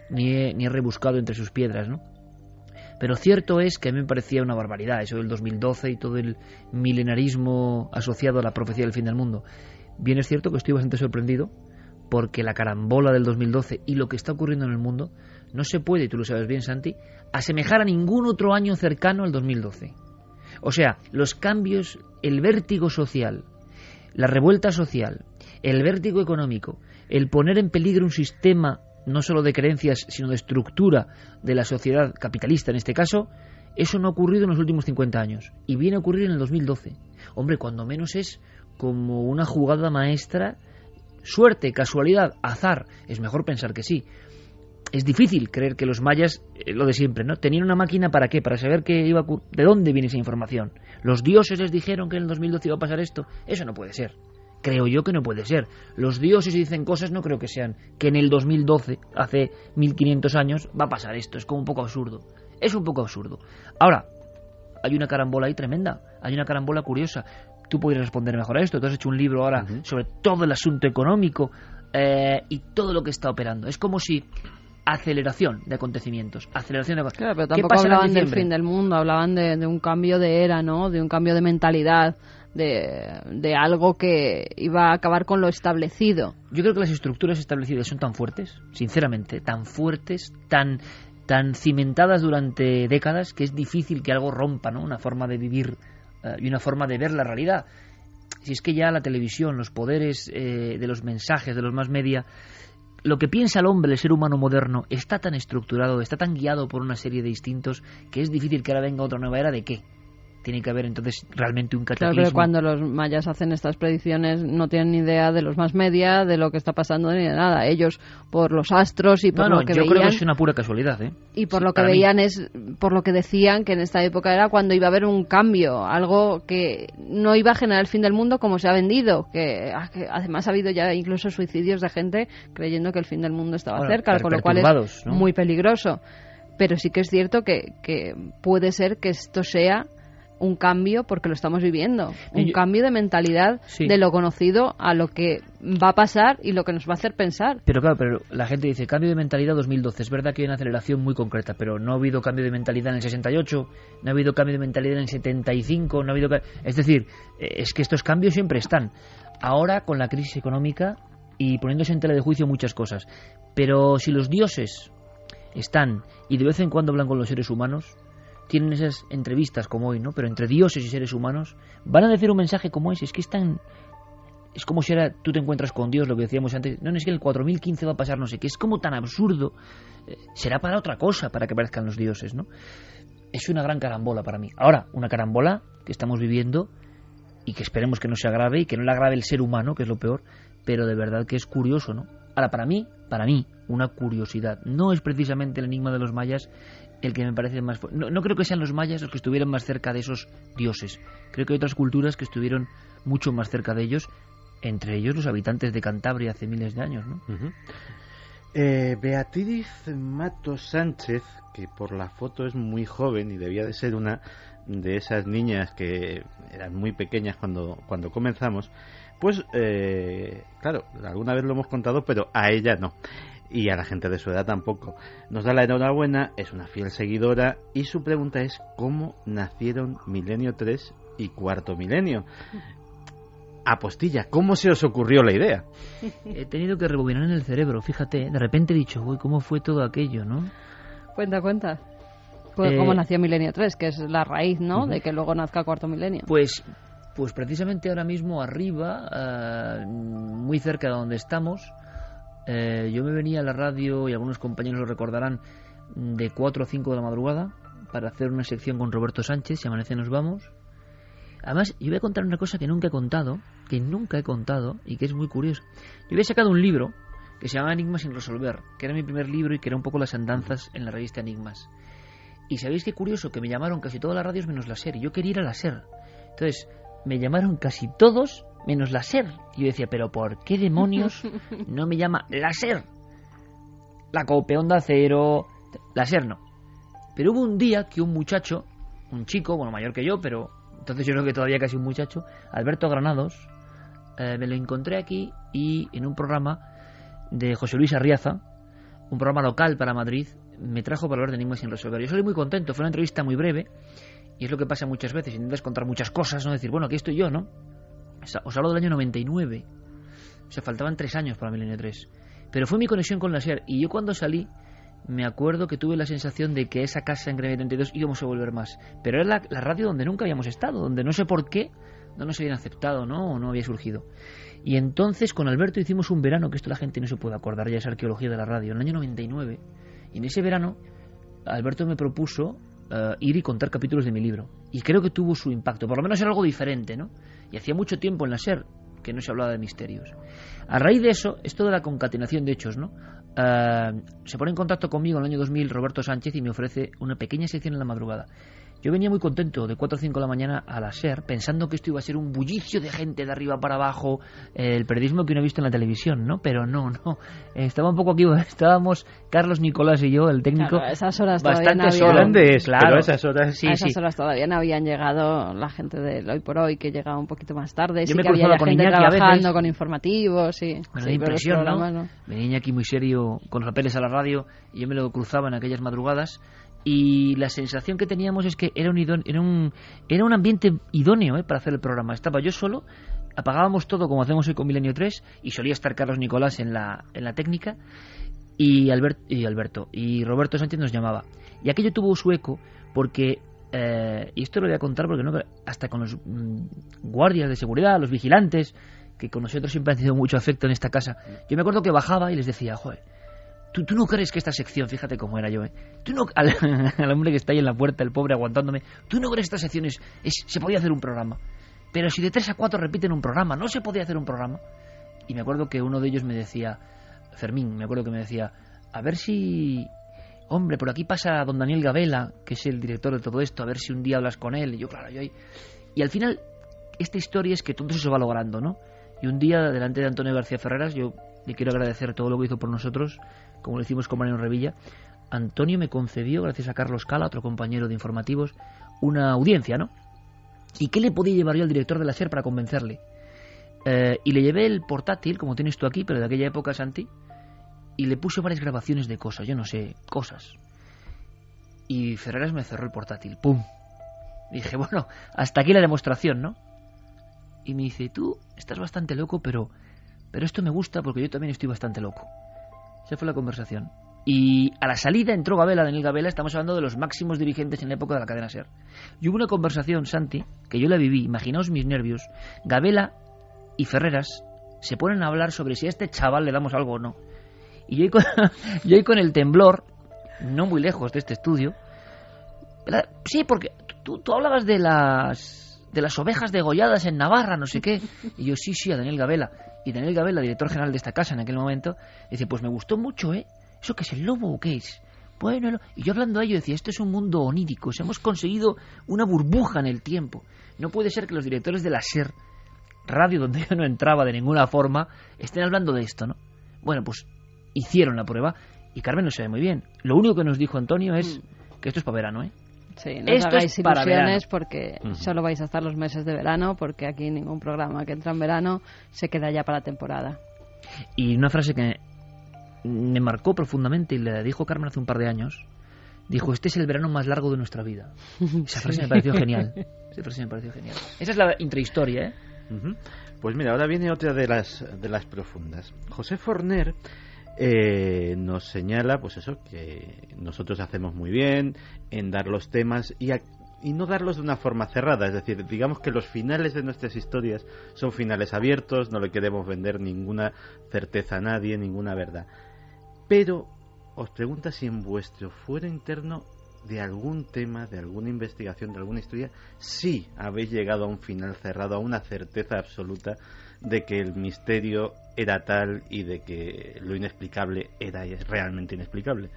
ni he, ni he rebuscado entre sus piedras, ¿no? Pero cierto es que a mí me parecía una barbaridad eso del 2012 y todo el milenarismo asociado a la profecía del fin del mundo. Bien es cierto que estoy bastante sorprendido porque la carambola del 2012 y lo que está ocurriendo en el mundo no se puede, tú lo sabes bien Santi, asemejar a ningún otro año cercano al 2012. O sea, los cambios, el vértigo social, la revuelta social, el vértigo económico, el poner en peligro un sistema no solo de creencias, sino de estructura de la sociedad capitalista en este caso, eso no ha ocurrido en los últimos 50 años y viene a ocurrir en el 2012. Hombre, cuando menos es como una jugada maestra, suerte, casualidad, azar, es mejor pensar que sí. Es difícil creer que los mayas, eh, lo de siempre, ¿no? Tenían una máquina para qué? Para saber qué iba a de dónde viene esa información. Los dioses les dijeron que en el 2012 iba a pasar esto. Eso no puede ser. Creo yo que no puede ser. Los dioses dicen cosas, no creo que sean que en el 2012, hace 1500 años, va a pasar esto. Es como un poco absurdo. Es un poco absurdo. Ahora, hay una carambola ahí tremenda. Hay una carambola curiosa. Tú podrías responder mejor a esto. Tú has hecho un libro ahora sobre todo el asunto económico eh, y todo lo que está operando. Es como si aceleración de acontecimientos. Aceleración de Claro, pero tampoco hablaban del fin del mundo, hablaban de, de, un cambio de era, ¿no? De un cambio de mentalidad, de, de, algo que iba a acabar con lo establecido. Yo creo que las estructuras establecidas son tan fuertes, sinceramente, tan fuertes, tan tan cimentadas durante décadas que es difícil que algo rompa, ¿no? Una forma de vivir uh, y una forma de ver la realidad. Si es que ya la televisión, los poderes eh, de los mensajes, de los más media, lo que piensa el hombre, el ser humano moderno, está tan estructurado, está tan guiado por una serie de instintos que es difícil que ahora venga otra nueva era de qué tiene que haber entonces realmente un cataclismo. Claro, pero cuando los mayas hacen estas predicciones no tienen ni idea de los más media, de lo que está pasando ni de nada. Ellos por los astros y por no, lo que yo veían. creo que es una pura casualidad, ¿eh? Y por lo que veían mí. es, por lo que decían que en esta época era cuando iba a haber un cambio, algo que no iba a generar el fin del mundo como se ha vendido, que, que además ha habido ya incluso suicidios de gente creyendo que el fin del mundo estaba bueno, cerca, con lo cual es ¿no? muy peligroso. Pero sí que es cierto que, que puede ser que esto sea un cambio porque lo estamos viviendo, un yo, cambio de mentalidad sí. de lo conocido a lo que va a pasar y lo que nos va a hacer pensar. Pero claro, pero la gente dice cambio de mentalidad 2012. Es verdad que hay una aceleración muy concreta, pero no ha habido cambio de mentalidad en el 68, no ha habido cambio de mentalidad en el 75, no ha habido es decir, es que estos cambios siempre están. Ahora con la crisis económica y poniéndose en tela de juicio muchas cosas. Pero si los dioses están y de vez en cuando hablan con los seres humanos, tienen esas entrevistas como hoy, ¿no? Pero entre dioses y seres humanos van a decir un mensaje como ese. Es que es tan... Es como si ahora tú te encuentras con Dios, lo que decíamos antes. No, no es que el 4015 va a pasar no sé qué. Es como tan absurdo. Eh, será para otra cosa, para que aparezcan los dioses, ¿no? Es una gran carambola para mí. Ahora, una carambola que estamos viviendo y que esperemos que no se agrave y que no la agrave el ser humano, que es lo peor. Pero de verdad que es curioso, ¿no? Ahora, para mí, para mí, una curiosidad. No es precisamente el enigma de los mayas el que me parece más... No, no, creo que sean los mayas los que estuvieran más cerca de esos dioses. Creo que hay otras culturas que estuvieron mucho más cerca de ellos, entre ellos los habitantes de Cantabria hace miles de años, eh, Beatriz Mato Sánchez, que por la foto es muy joven y debía de ser una de esas niñas que eran muy pequeñas cuando, cuando comenzamos, pues, eh, claro, alguna vez lo hemos contado, pero a ella no y a la gente de su edad tampoco. Nos da la enhorabuena, es una fiel seguidora y su pregunta es ¿cómo nacieron Milenio 3 y Cuarto Milenio? Apostilla, ¿cómo se os ocurrió la idea? He tenido que rebobinar en el cerebro, fíjate, de repente he dicho, uy, ¿cómo fue todo aquello, no? Cuenta, cuenta. Pues, eh, ¿Cómo nació Milenio 3? Que es la raíz, ¿no? Uh -huh. De que luego nazca Cuarto Milenio. Pues pues precisamente ahora mismo arriba, uh, muy cerca de donde estamos, eh, yo me venía a la radio, y algunos compañeros lo recordarán, de 4 o 5 de la madrugada para hacer una sección con Roberto Sánchez, si amanece nos vamos. Además, yo voy a contar una cosa que nunca he contado, que nunca he contado y que es muy curioso. Yo había sacado un libro que se llama Enigmas sin resolver, que era mi primer libro y que era un poco las andanzas en la revista Enigmas. Y sabéis qué curioso, que me llamaron casi todas las radios menos la SER, y yo quería ir a la SER. Entonces, me llamaron casi todos menos la SER. Y yo decía, pero ¿por qué demonios no me llama la SER? la COPE, Onda Cero, la SER no. Pero hubo un día que un muchacho, un chico, bueno, mayor que yo, pero entonces yo creo que todavía casi un muchacho, Alberto Granados, eh, me lo encontré aquí y en un programa de José Luis Arriaza, un programa local para Madrid, me trajo para hablar de enigmas sin resolver. Yo salí muy contento, fue una entrevista muy breve y es lo que pasa muchas veces, intentas contar muchas cosas, no decir, bueno, aquí estoy yo, ¿no? Os hablo del año 99, o sea, faltaban tres años para Milenio 3. Pero fue mi conexión con la SER y yo cuando salí me acuerdo que tuve la sensación de que esa casa en Gremio 32 íbamos a volver más. Pero era la, radio donde nunca habíamos estado, donde no sé por qué no nos habían aceptado, ¿no? O no había surgido. Y entonces con Alberto hicimos un verano, que esto la gente no se puede acordar, ya es arqueología de la radio, en el año 99. Y en ese verano Alberto me propuso eh, ir y contar capítulos de mi libro. Y creo que tuvo su impacto, por lo menos era algo diferente, ¿no? Y hacía mucho tiempo en la SER que no se hablaba de misterios. A raíz de eso, esto de la concatenación de hechos, ¿no? Eh, se pone en contacto conmigo en el año 2000 Roberto Sánchez y me ofrece una pequeña sección en la madrugada. Yo venía muy contento de 4 o 5 de la mañana a la SER, pensando que esto iba a ser un bullicio de gente de arriba para abajo, el periodismo que uno ha visto en la televisión, ¿no? Pero no, no. Estaba un poco aquí, estábamos Carlos Nicolás y yo, el técnico, esas horas bastante no solas. Claro, esas horas, sí, a esas horas todavía no habían llegado la gente del Hoy por Hoy, que llegaba un poquito más tarde. Yo sí me que había con gente Iñaki a trabajando veces. con informativos, sí. Bueno, sí, pero impresión, ¿no? no. Venía aquí muy serio con los papeles a la radio y yo me lo cruzaba en aquellas madrugadas y la sensación que teníamos es que era un, idón- era un, era un ambiente idóneo ¿eh? para hacer el programa. Estaba yo solo, apagábamos todo como hacemos hoy con Milenio 3 y solía estar Carlos Nicolás en la, en la técnica y, Albert, y Alberto y Roberto Sánchez nos llamaba. Y aquello tuvo su eco porque, eh, y esto lo voy a contar porque no, hasta con los mm, guardias de seguridad, los vigilantes, que con nosotros siempre han tenido mucho afecto en esta casa, yo me acuerdo que bajaba y les decía, joder, ¿Tú, no crees que esta sección, fíjate cómo era yo, ¿eh? Tú no, al, hombre que está ahí en la puerta, el pobre aguantándome, tú no crees que esta sección es, es- se podía hacer un programa. Pero si de tres a cuatro repiten un programa, no se podía hacer un programa. Y me acuerdo que uno de ellos me decía, Fermín, me acuerdo que me decía, a ver si, hombre, por aquí pasa don Daniel Gabela, que es el director de todo esto, a ver si un día hablas con él. Y yo, claro, yo ahí. Y al final, esta historia es que todo eso se va logrando, ¿no? Y un día, delante de Antonio García Ferreras, yo le quiero agradecer todo lo que hizo por nosotros, como lo hicimos con Mariano Revilla. Antonio me concedió, gracias a Carlos Cala, otro compañero de informativos, una audiencia, ¿no? ¿Y qué le podía llevar yo al director de la SER para convencerle? Eh, y le llevé el portátil, como tienes tú aquí, pero de aquella época, Santi, y le puse varias grabaciones de cosas, yo no sé, cosas. Y Ferreras me cerró el portátil, ¡pum! Dije, bueno, hasta aquí la demostración, ¿no? Y me dice, tú estás bastante loco, pero, pero esto me gusta porque yo también estoy bastante loco. Esa fue la conversación. Y a la salida entró Gabela, Daniel Gabela, estamos hablando de los máximos dirigentes en la época de la cadena SER. Y hubo una conversación, Santi, que yo la viví, imaginaos mis nervios. Gabela y Ferreras se ponen a hablar sobre si a este chaval le damos algo o no. Y yo ahí con, yo ahí con el temblor, no muy lejos de este estudio, sí, porque tú, tú hablabas de las de las ovejas degolladas en Navarra, no sé qué. Y yo, sí, sí, a Daniel Gabela. Y Daniel Gabela, director general de esta casa en aquel momento, dice, pues me gustó mucho, ¿eh? ¿Eso qué es el lobo o qué es? Bueno, lo- y yo hablando a ello decía, esto es un mundo onírico, hemos conseguido una burbuja en el tiempo. No puede ser que los directores de la SER, radio donde yo no entraba de ninguna forma, estén hablando de esto, ¿no? Bueno, pues hicieron la prueba y Carmen lo sabe muy bien. Lo único que nos dijo Antonio es que esto es para verano, ¿eh? Sí, no Esto os hagáis es ilusiones porque solo vais a estar los meses de verano, porque aquí ningún programa que entra en verano se queda ya para temporada. Y una frase que me marcó profundamente y le dijo Carmen hace un par de años, dijo, este es el verano más largo de nuestra vida. Esa frase me pareció genial. Esa frase me pareció genial. Esa es la intrahistoria, ¿eh? Pues mira, ahora viene otra de las, de las profundas. José Forner eh, nos señala, pues eso, que nosotros hacemos muy bien en dar los temas y, a- y no darlos de una forma cerrada. Es decir, digamos que los finales de nuestras historias son finales abiertos, no le queremos vender ninguna certeza a nadie, ninguna verdad. Pero os pregunta si en vuestro fuero interno de algún tema, de alguna investigación, de alguna historia, sí habéis llegado a un final cerrado, a una certeza absoluta de que el misterio era tal y de que lo inexplicable era realmente inexplicable.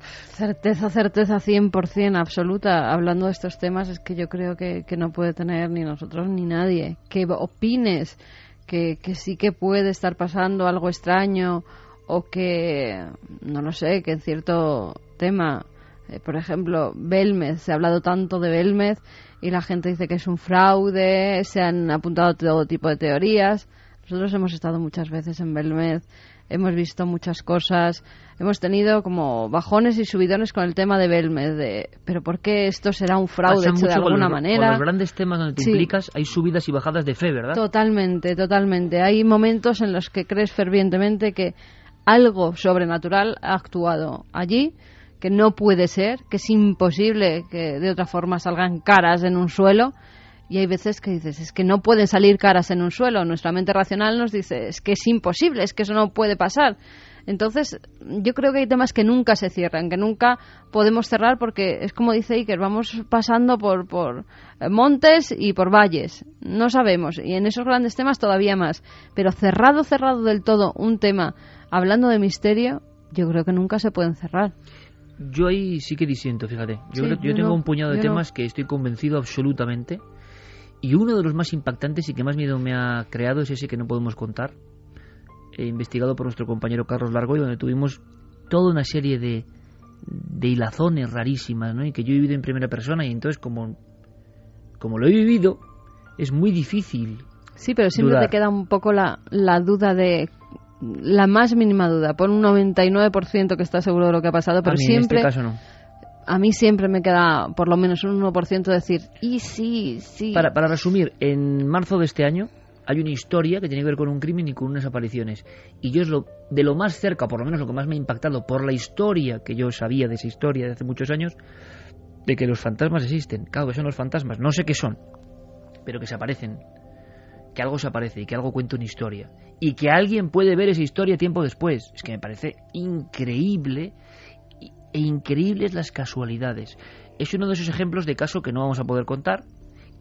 Certeza, certeza 100% absoluta. Hablando de estos temas es que yo creo que, que no puede tener ni nosotros ni nadie. Que opines que, que sí que puede estar pasando algo extraño o que, no lo sé, que en cierto tema, eh, por ejemplo, Belmez, se ha hablado tanto de Belmez y la gente dice que es un fraude, se han apuntado todo tipo de teorías. Nosotros hemos estado muchas veces en Belmez, hemos visto muchas cosas, hemos tenido como bajones y subidones con el tema de Belmez, de, pero ¿por qué esto será un fraude hecho de alguna manera? Con los grandes temas donde te implicas hay subidas y bajadas de fe, ¿verdad? Totalmente, totalmente. Hay momentos en los que crees fervientemente que algo sobrenatural ha actuado allí, que no puede ser, que es imposible que de otra forma salgan caras en un suelo. Y hay veces que dices, es que no pueden salir caras en un suelo. Nuestra mente racional nos dice, es que es imposible, es que eso no puede pasar. Entonces, yo creo que hay temas que nunca se cierran, que nunca podemos cerrar porque es como dice Iker, vamos pasando por, por montes y por valles. No sabemos. Y en esos grandes temas todavía más. Pero cerrado, cerrado del todo un tema hablando de misterio, yo creo que nunca se pueden cerrar. Yo ahí sí que disiento, fíjate. Yo, yo, tengo un puñado de temas que estoy convencido absolutamente. Y uno de los más impactantes y que más miedo me ha creado es ese que no podemos contar. He investigado por nuestro compañero Carlos Largo y donde tuvimos toda una serie de, de hilazones rarísimas, ¿no? Y que yo he vivido en primera persona y entonces como, como lo he vivido, es muy difícil. Sí, pero siempre te queda un poco la, la duda de la más mínima duda, por un 99% que está seguro de lo que ha pasado, pero siempre... En este caso no. A mí siempre me queda por lo menos un 1% decir, y sí, sí. Para, para resumir, en marzo de este año hay una historia que tiene que ver con un crimen y con unas apariciones. Y yo es lo de lo más cerca, por lo menos lo que más me ha impactado por la historia que yo sabía de esa historia de hace muchos años, de que los fantasmas existen. Claro que son los fantasmas, no sé qué son, pero que se aparecen, que algo se aparece y que algo cuenta una historia y que alguien puede ver esa historia tiempo después. Es que me parece increíble e increíbles las casualidades. Es uno de esos ejemplos de caso que no vamos a poder contar,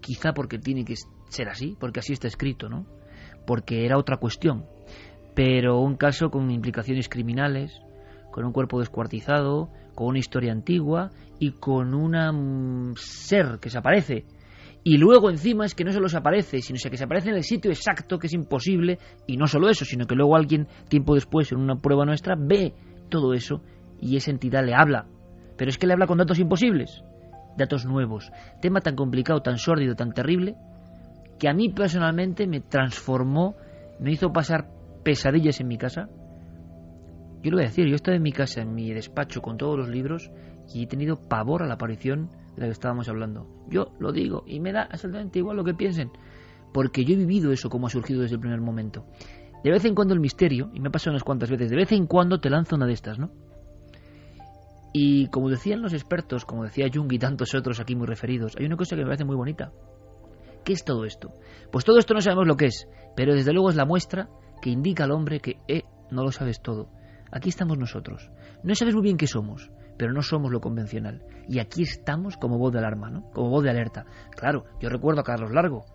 quizá porque tiene que ser así, porque así está escrito, ¿no? Porque era otra cuestión. Pero un caso con implicaciones criminales, con un cuerpo descuartizado, con una historia antigua y con un ser que se aparece y luego encima es que no solo se aparece, sino que se aparece en el sitio exacto, que es imposible, y no solo eso, sino que luego alguien, tiempo después, en una prueba nuestra, ve todo eso y esa entidad le habla. Pero es que le habla con datos imposibles, datos nuevos. Tema tan complicado, tan sórdido, tan terrible, que a mí personalmente me transformó, me hizo pasar pesadillas en mi casa. Yo lo voy a decir, yo he estado en mi casa, en mi despacho, con todos los libros, y he tenido pavor a la aparición de la que estábamos hablando. Yo lo digo y me da absolutamente igual lo que piensen, porque yo he vivido eso como ha surgido desde el primer momento. De vez en cuando el misterio, y me ha pasado unas cuantas veces, de vez en cuando te lanza una de estas, ¿no? Y como decían los expertos, como decía Jung y tantos otros aquí muy referidos, hay una cosa que me parece muy bonita. ¿Qué es todo esto? Pues todo esto no sabemos lo que es, pero desde luego es la muestra que indica al hombre que, eh, no lo sabes todo. Aquí estamos nosotros. No sabes muy bien qué somos, pero no somos lo convencional. Y aquí estamos como voz de alarma, ¿no? Como voz de alerta. Claro, yo recuerdo a Carlos Largo,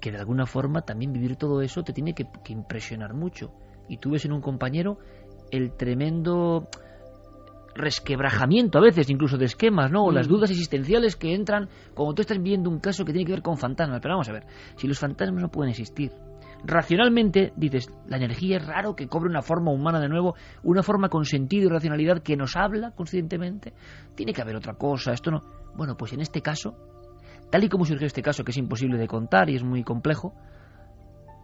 que de alguna forma también vivir todo eso te tiene que, impresionar mucho. Y tú ves en un compañero el tremendo resquebrajamiento a veces incluso de esquemas, ¿no? O las mm. dudas existenciales que entran cuando tú estás viendo un caso que tiene que ver con fantasmas. Pero vamos a ver, si los fantasmas no pueden existir, racionalmente dices, la energía es raro que cobre una forma humana de nuevo, una forma con sentido y racionalidad que nos habla conscientemente. Tiene que haber otra cosa, esto no. Bueno, pues en este caso, tal y como surgió este caso, que es imposible de contar y es muy complejo,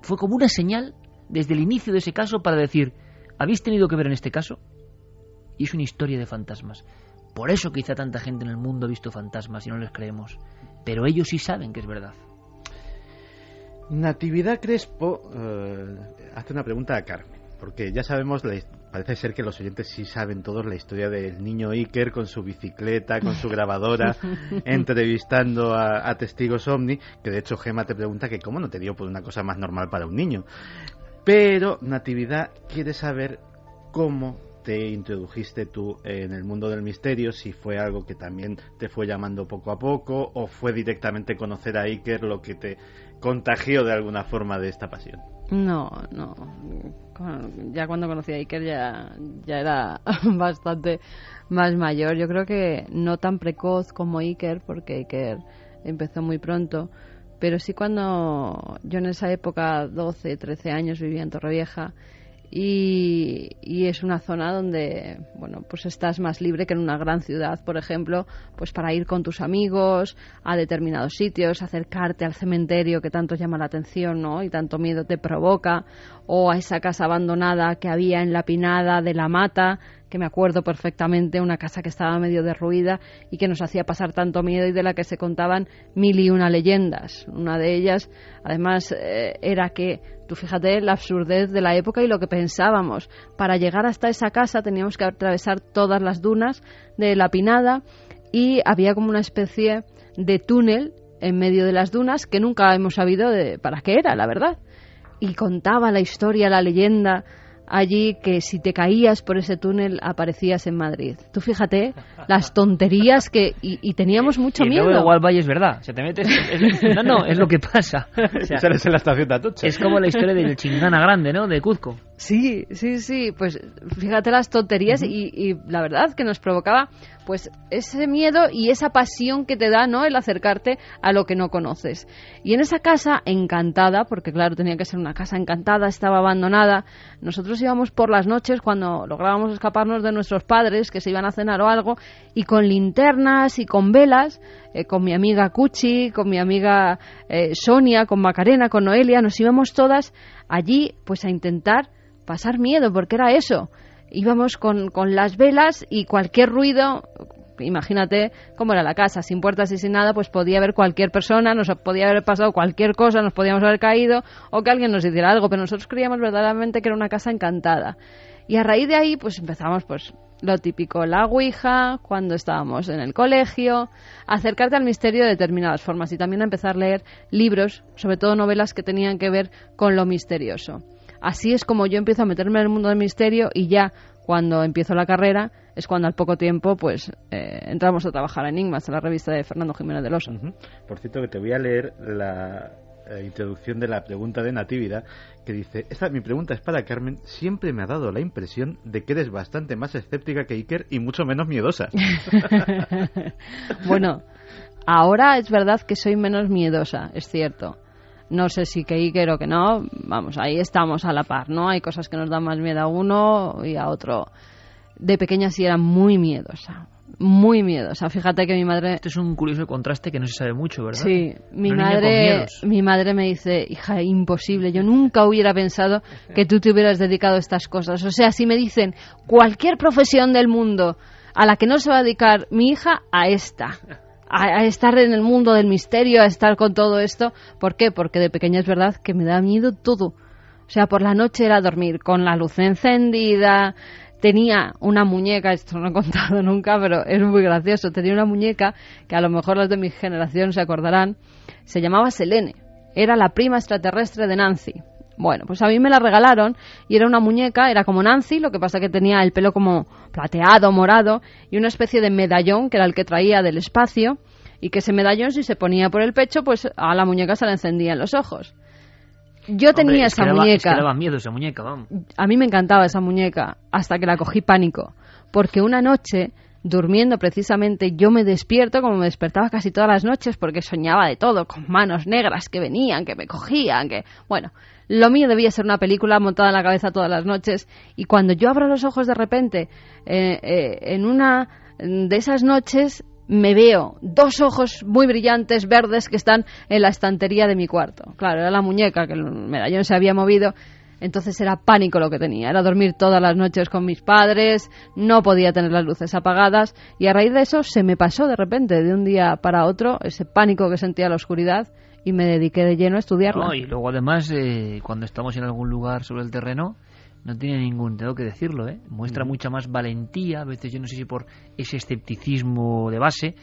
fue como una señal desde el inicio de ese caso para decir, ¿habéis tenido que ver en este caso? Y es una historia de fantasmas. Por eso quizá tanta gente en el mundo ha visto fantasmas y no les creemos. Pero ellos sí saben que es verdad. Natividad Crespo eh, hace una pregunta a Carmen, porque ya sabemos, parece ser que los oyentes sí saben todos la historia del niño Iker con su bicicleta, con su grabadora, entrevistando a, testigos ovni, que de hecho Gema te pregunta que cómo no te dio por una cosa más normal para un niño. Pero Natividad quiere saber cómo te introdujiste tú en el mundo del misterio, si fue algo que también te fue llamando poco a poco o fue directamente conocer a Iker lo que te contagió de alguna forma de esta pasión. No, no. Ya cuando conocí a Iker ya, ya era bastante más mayor. Yo creo que no tan precoz como Iker, porque Iker empezó muy pronto. Pero sí cuando yo en esa época, 12, 13 años, vivía en Torrevieja y, y, es una zona donde bueno pues estás más libre que en una gran ciudad por ejemplo pues para ir con tus amigos a determinados sitios acercarte al cementerio que tanto llama la atención ¿no? y tanto miedo te provoca o a esa casa abandonada que había en la pinada de la mata que me acuerdo perfectamente, una casa que estaba medio derruida y que nos hacía pasar tanto miedo y de la que se contaban mil y una leyendas. Una de ellas, además, eh, era que, tú fíjate, la absurdez de la época y lo que pensábamos. Para llegar hasta esa casa teníamos que atravesar todas las dunas de la Pinada y había como una especie de túnel en medio de las dunas que nunca hemos sabido de para qué era, la verdad. Y contaba la historia, la leyenda allí que si te caías por ese túnel aparecías en Madrid. Tú fíjate las tonterías que y, teníamos mucho y miedo. igual Valle es verdad, se te metes no, no, es lo que pasa. en la estación de Atocha. Es como la historia del Chingana Grande, ¿no? De Cuzco. Sí, sí, sí, pues fíjate las tonterías y, y la verdad que nos provocaba pues ese miedo y esa pasión que te da, ¿no? El acercarte a lo que no conoces. Y en esa casa encantada, porque claro, tenía que ser una casa encantada, estaba abandonada, nosotros íbamos por las noches cuando lográbamos escaparnos de nuestros padres que se iban a cenar o algo y con linternas y con velas, eh, con mi amiga Cuchi, con mi amiga eh, Sonia, con Macarena, con Noelia, nos íbamos todas allí pues a intentar pasar miedo, porque era eso íbamos con, con las velas y cualquier ruido, imagínate cómo era la casa, sin puertas y sin nada, pues podía haber cualquier persona, nos podía haber pasado cualquier cosa, nos podíamos haber caído o que alguien nos hiciera algo, pero nosotros creíamos verdaderamente que era una casa encantada. Y a raíz de ahí, pues empezamos, pues lo típico, la Ouija, cuando estábamos en el colegio, acercarte al misterio de determinadas formas y también a empezar a leer libros, sobre todo novelas que tenían que ver con lo misterioso. Así es como yo empiezo a meterme en el mundo del misterio y ya cuando empiezo la carrera es cuando al poco tiempo pues eh, entramos a trabajar en Enigmas, en la revista de Fernando Jiménez del Oso. Por cierto, que te voy a leer la eh, introducción de la pregunta de Natividad que dice, esta mi pregunta es para Carmen, siempre me ha dado la impresión de que eres bastante más escéptica que Iker y mucho menos miedosa. bueno, ahora es verdad que soy menos miedosa, es cierto no sé si que Iker o que no, vamos, ahí estamos a la par, ¿no? Hay cosas que nos dan más miedo a uno y a otro. De pequeña sí era muy miedosa, muy miedosa. Fíjate que mi madre... Este es un curioso contraste que no se sabe mucho, ¿verdad? Sí, mi madre, mi madre me dice, hija, imposible, yo nunca hubiera pensado que tú te hubieras dedicado a estas cosas. O sea, si me dicen cualquier profesión del mundo a la que no se va a dedicar mi hija, a esta a, estar en el mundo del misterio, a estar con todo esto. ¿Por qué? Porque de pequeña es verdad que me da miedo todo. O sea, por la noche era dormir con la luz encendida. Tenía una muñeca, esto no he contado nunca, pero es muy gracioso. Tenía una muñeca que a lo mejor los de mi generación se acordarán. Se llamaba Selene. Era la prima extraterrestre de Nancy. Bueno, pues a mí me la regalaron y era una muñeca, era como Nancy, lo que pasa que tenía el pelo como plateado, morado y una especie de medallón que era el que traía del espacio y que ese medallón si se ponía por el pecho, pues a la muñeca se le encendían los ojos. Yo tenía esa muñeca. daba miedo esa muñeca, vamos. A mí me encantaba esa muñeca hasta que la cogí pánico, porque una noche durmiendo precisamente, yo me despierto como me despertaba casi todas las noches porque soñaba de todo, con manos negras que venían, que me cogían, que... Bueno, lo mío debía ser una película montada en la cabeza todas las noches y cuando yo abro los ojos de repente, eh, eh, en una de esas noches me veo dos ojos muy brillantes, verdes, que están en la estantería de mi cuarto. Claro, era la muñeca, que el medallón se había movido. Entonces era pánico lo que tenía, era dormir todas las noches con mis padres, no podía tener las luces apagadas y a raíz de eso se me pasó de repente, de un día para otro, ese pánico que sentía la oscuridad y me dediqué de lleno a estudiarla. y luego además, eh, cuando estamos en algún lugar sobre el terreno, no tiene ningún, tengo que decirlo, ¿eh? muestra mucha más valentía, a veces yo no sé si por ese escepticismo de base,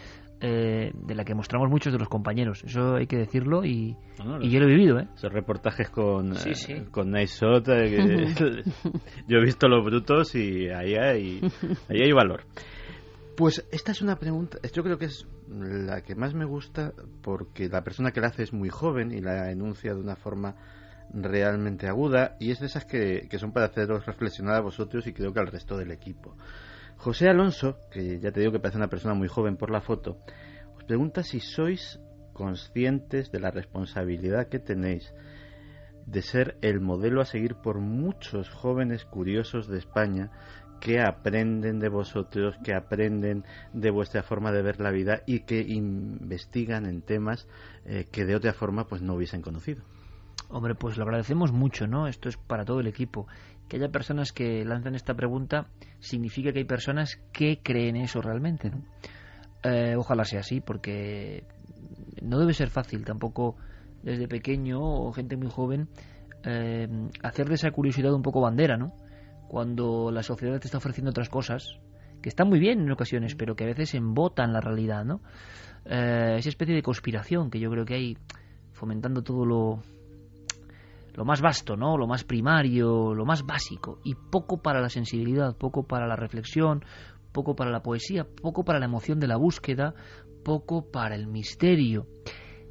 eh, de la que mostramos muchos de los compañeros. Eso hay que decirlo y, yo lo he vivido. ¿eh? Esos reportajes con, eh, con Nice Shot, yo he visto los brutos y ahí hay, ahí hay valor. Pues esta es una pregunta, yo creo que es la que más me gusta porque la persona que la hace es muy joven y la enuncia de una forma realmente aguda y es de esas que, son para haceros reflexionar a vosotros y creo que al resto del equipo. José Alonso, que ya te digo que parece una persona muy joven por la foto, os pregunta si sois conscientes de la responsabilidad que tenéis de ser el modelo a seguir por muchos jóvenes curiosos de España que aprenden de vosotros, que aprenden de vuestra forma de ver la vida y que investigan en temas eh, que de otra forma pues no hubiesen conocido. Hombre, pues lo agradecemos mucho, ¿no? Esto es para todo el equipo. Que haya personas que lanzan esta pregunta significa que hay personas que creen eso realmente, ¿no? Eh, ojalá sea así, porque no debe ser fácil tampoco desde pequeño o gente muy joven eh, hacer de esa curiosidad un poco bandera, ¿no? Cuando la sociedad te está ofreciendo otras cosas que están muy bien en ocasiones, pero que a veces embotan la realidad, ¿no? Eh, esa especie de conspiración que yo creo que hay fomentando todo lo lo más vasto, ¿no? Lo más primario, lo más básico y poco para la sensibilidad, poco para la reflexión, poco para la poesía, poco para la emoción de la búsqueda, poco para el misterio.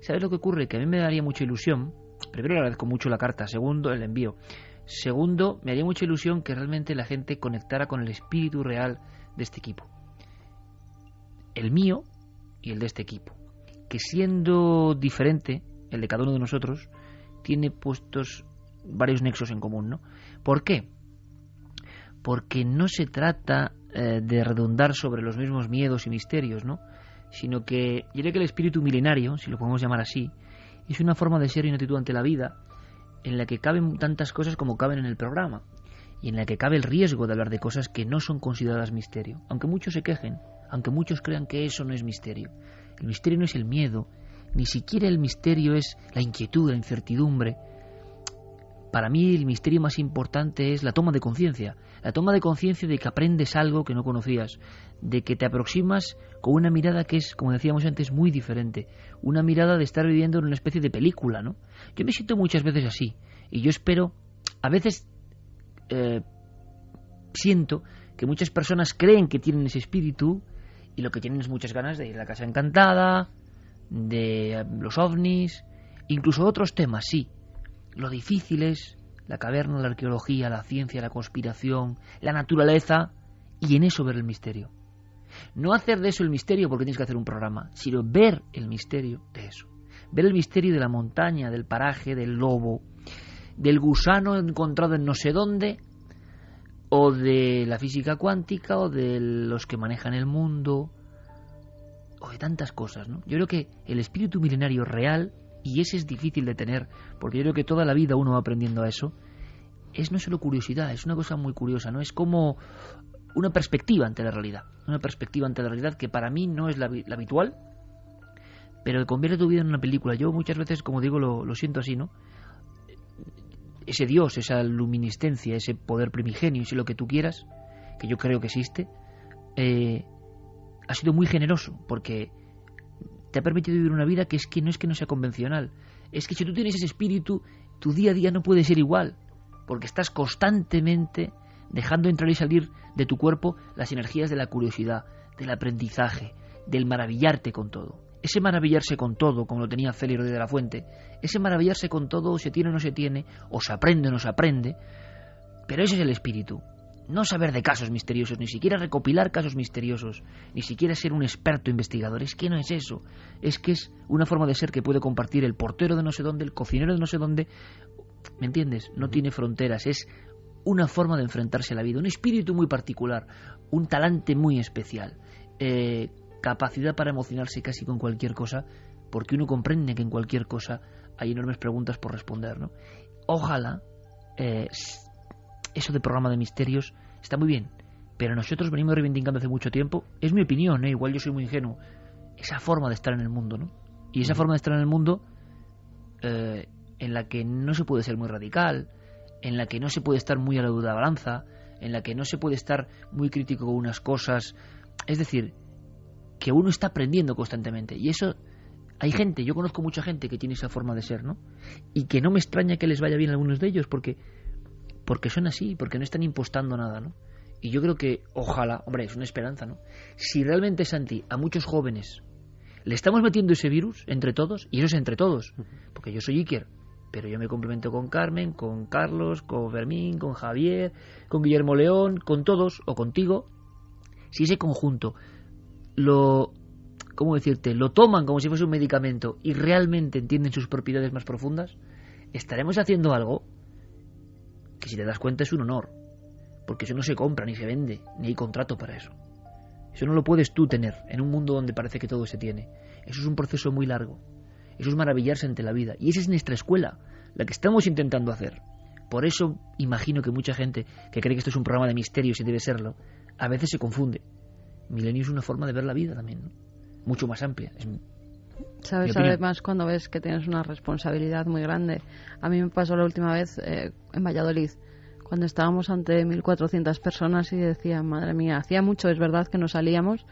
¿Sabes lo que ocurre? Que a mí me daría mucha ilusión. Primero le agradezco mucho la carta, segundo el envío. Segundo, me haría mucha ilusión que realmente la gente conectara con el espíritu real de este equipo. El mío y el de este equipo. Que siendo diferente, el de cada uno de nosotros, tiene puestos varios nexos en común, ¿no? ¿Por qué? Porque no se trata eh, de redundar sobre los mismos miedos y misterios, ¿no? Sino que yo diría que el espíritu milenario, si lo podemos llamar así, es una forma de ser y una actitud ante la vida en la que caben tantas cosas como caben en el programa y en la que cabe el riesgo de hablar de cosas que no son consideradas misterio, aunque muchos se quejen, aunque muchos crean que eso no es misterio. El misterio no es el miedo, ni siquiera el misterio es la inquietud, la incertidumbre. Para mí el misterio más importante es la toma de conciencia, la toma de conciencia de que aprendes algo que no conocías, de que te aproximas con una mirada que es, como decíamos antes, muy diferente, una mirada de estar viviendo en una especie de película, ¿no? Yo me siento muchas veces así, y yo espero, a veces eh, siento que muchas personas creen que tienen ese espíritu y lo que tienen es muchas ganas de ir a la casa encantada, de los ovnis, incluso otros temas, sí. Lo difícil es la caverna, la arqueología, la ciencia, la conspiración, la naturaleza, y en eso ver el misterio. No hacer de eso el misterio porque tienes que hacer un programa, sino ver el misterio de eso. Ver el misterio de la montaña, del paraje, del lobo, del gusano encontrado en no sé dónde, o de la física cuántica, o de los que manejan el mundo, o de tantas cosas, ¿no? Yo creo que el espíritu milenario real, y ese es difícil de tener, porque yo creo que toda la vida uno va aprendiendo a eso, es no solo curiosidad, es una cosa muy curiosa, ¿no? Es como una perspectiva ante la realidad, una perspectiva ante la realidad que para mí no es la, habitual, pero que convierte tu vida en una película. Yo muchas veces, como digo, lo, siento así, ¿no? Ese Dios, esa luminiscencia, ese poder primigenio, si lo que tú quieras, que yo creo que existe, eh, ha sido muy generoso porque te ha permitido vivir una vida que es que no es que no sea convencional. Es que si tú tienes ese espíritu, tu día a día no puede ser igual, porque estás constantemente dejando entrar y salir de tu cuerpo las energías de la curiosidad, del aprendizaje, del maravillarte con todo. Ese maravillarse con todo, como lo tenía Félix de la Fuente, ese maravillarse con todo, se tiene o no se tiene, o se aprende o no se aprende, pero ese es el espíritu no saber de casos misteriosos, ni siquiera recopilar casos misteriosos, ni siquiera ser un experto investigador. Es que no es eso. Es que es una forma de ser que puede compartir el portero de no sé dónde, el cocinero de no sé dónde. ¿Me entiendes? No tiene fronteras. Es una forma de enfrentarse a la vida, un espíritu muy particular, un talante muy especial, eh, capacidad para emocionarse casi con cualquier cosa, porque uno comprende que en cualquier cosa hay enormes preguntas por responder. ¿no? Ojalá eh, eso de programa de misterios está muy bien, pero nosotros venimos reivindicando hace mucho tiempo, es mi opinión, ¿eh? igual yo soy muy ingenuo, esa forma de estar en el mundo, ¿no? Y esa forma de estar en el mundo eh, en la que no se puede ser muy radical, en la que no se puede estar muy a la duda balanza, en la que no se puede estar muy crítico con unas cosas, es decir, que uno está aprendiendo constantemente y eso hay gente, yo conozco mucha gente que tiene esa forma de ser, ¿no? Y que no me extraña que les vaya bien a algunos de ellos porque porque son así, porque no están impostando nada, ¿no? Y yo creo que, ojalá, hombre, es una esperanza, ¿no? Si realmente, Santi, a muchos jóvenes le estamos metiendo ese virus entre todos, y eso es entre todos, porque yo soy Iker, pero yo me complemento con Carmen, con Carlos, con Fermín, con Javier, con Guillermo León, con todos, o contigo, si ese conjunto lo, ¿cómo decirte?, lo toman como si fuese un medicamento y realmente entienden sus propiedades más profundas, estaremos haciendo algo si te das cuenta es un honor, porque eso no se compra ni se vende, ni hay contrato para eso. Eso no lo puedes tú tener en un mundo donde parece que todo se tiene. Eso es un proceso muy largo. Eso es maravillarse ante la vida. Y esa es nuestra escuela, la que estamos intentando hacer. Por eso imagino que mucha gente que cree que esto es un programa de misterios y debe serlo, a veces se confunde. Milenio es una forma de ver la vida también, mucho más amplia. Sabes, además, cuando ves que tienes una responsabilidad muy grande. A mí me pasó la última vez eh, en Valladolid, cuando estábamos ante 1.400 personas y decía, madre mía, hacía mucho, es verdad, que no salíamos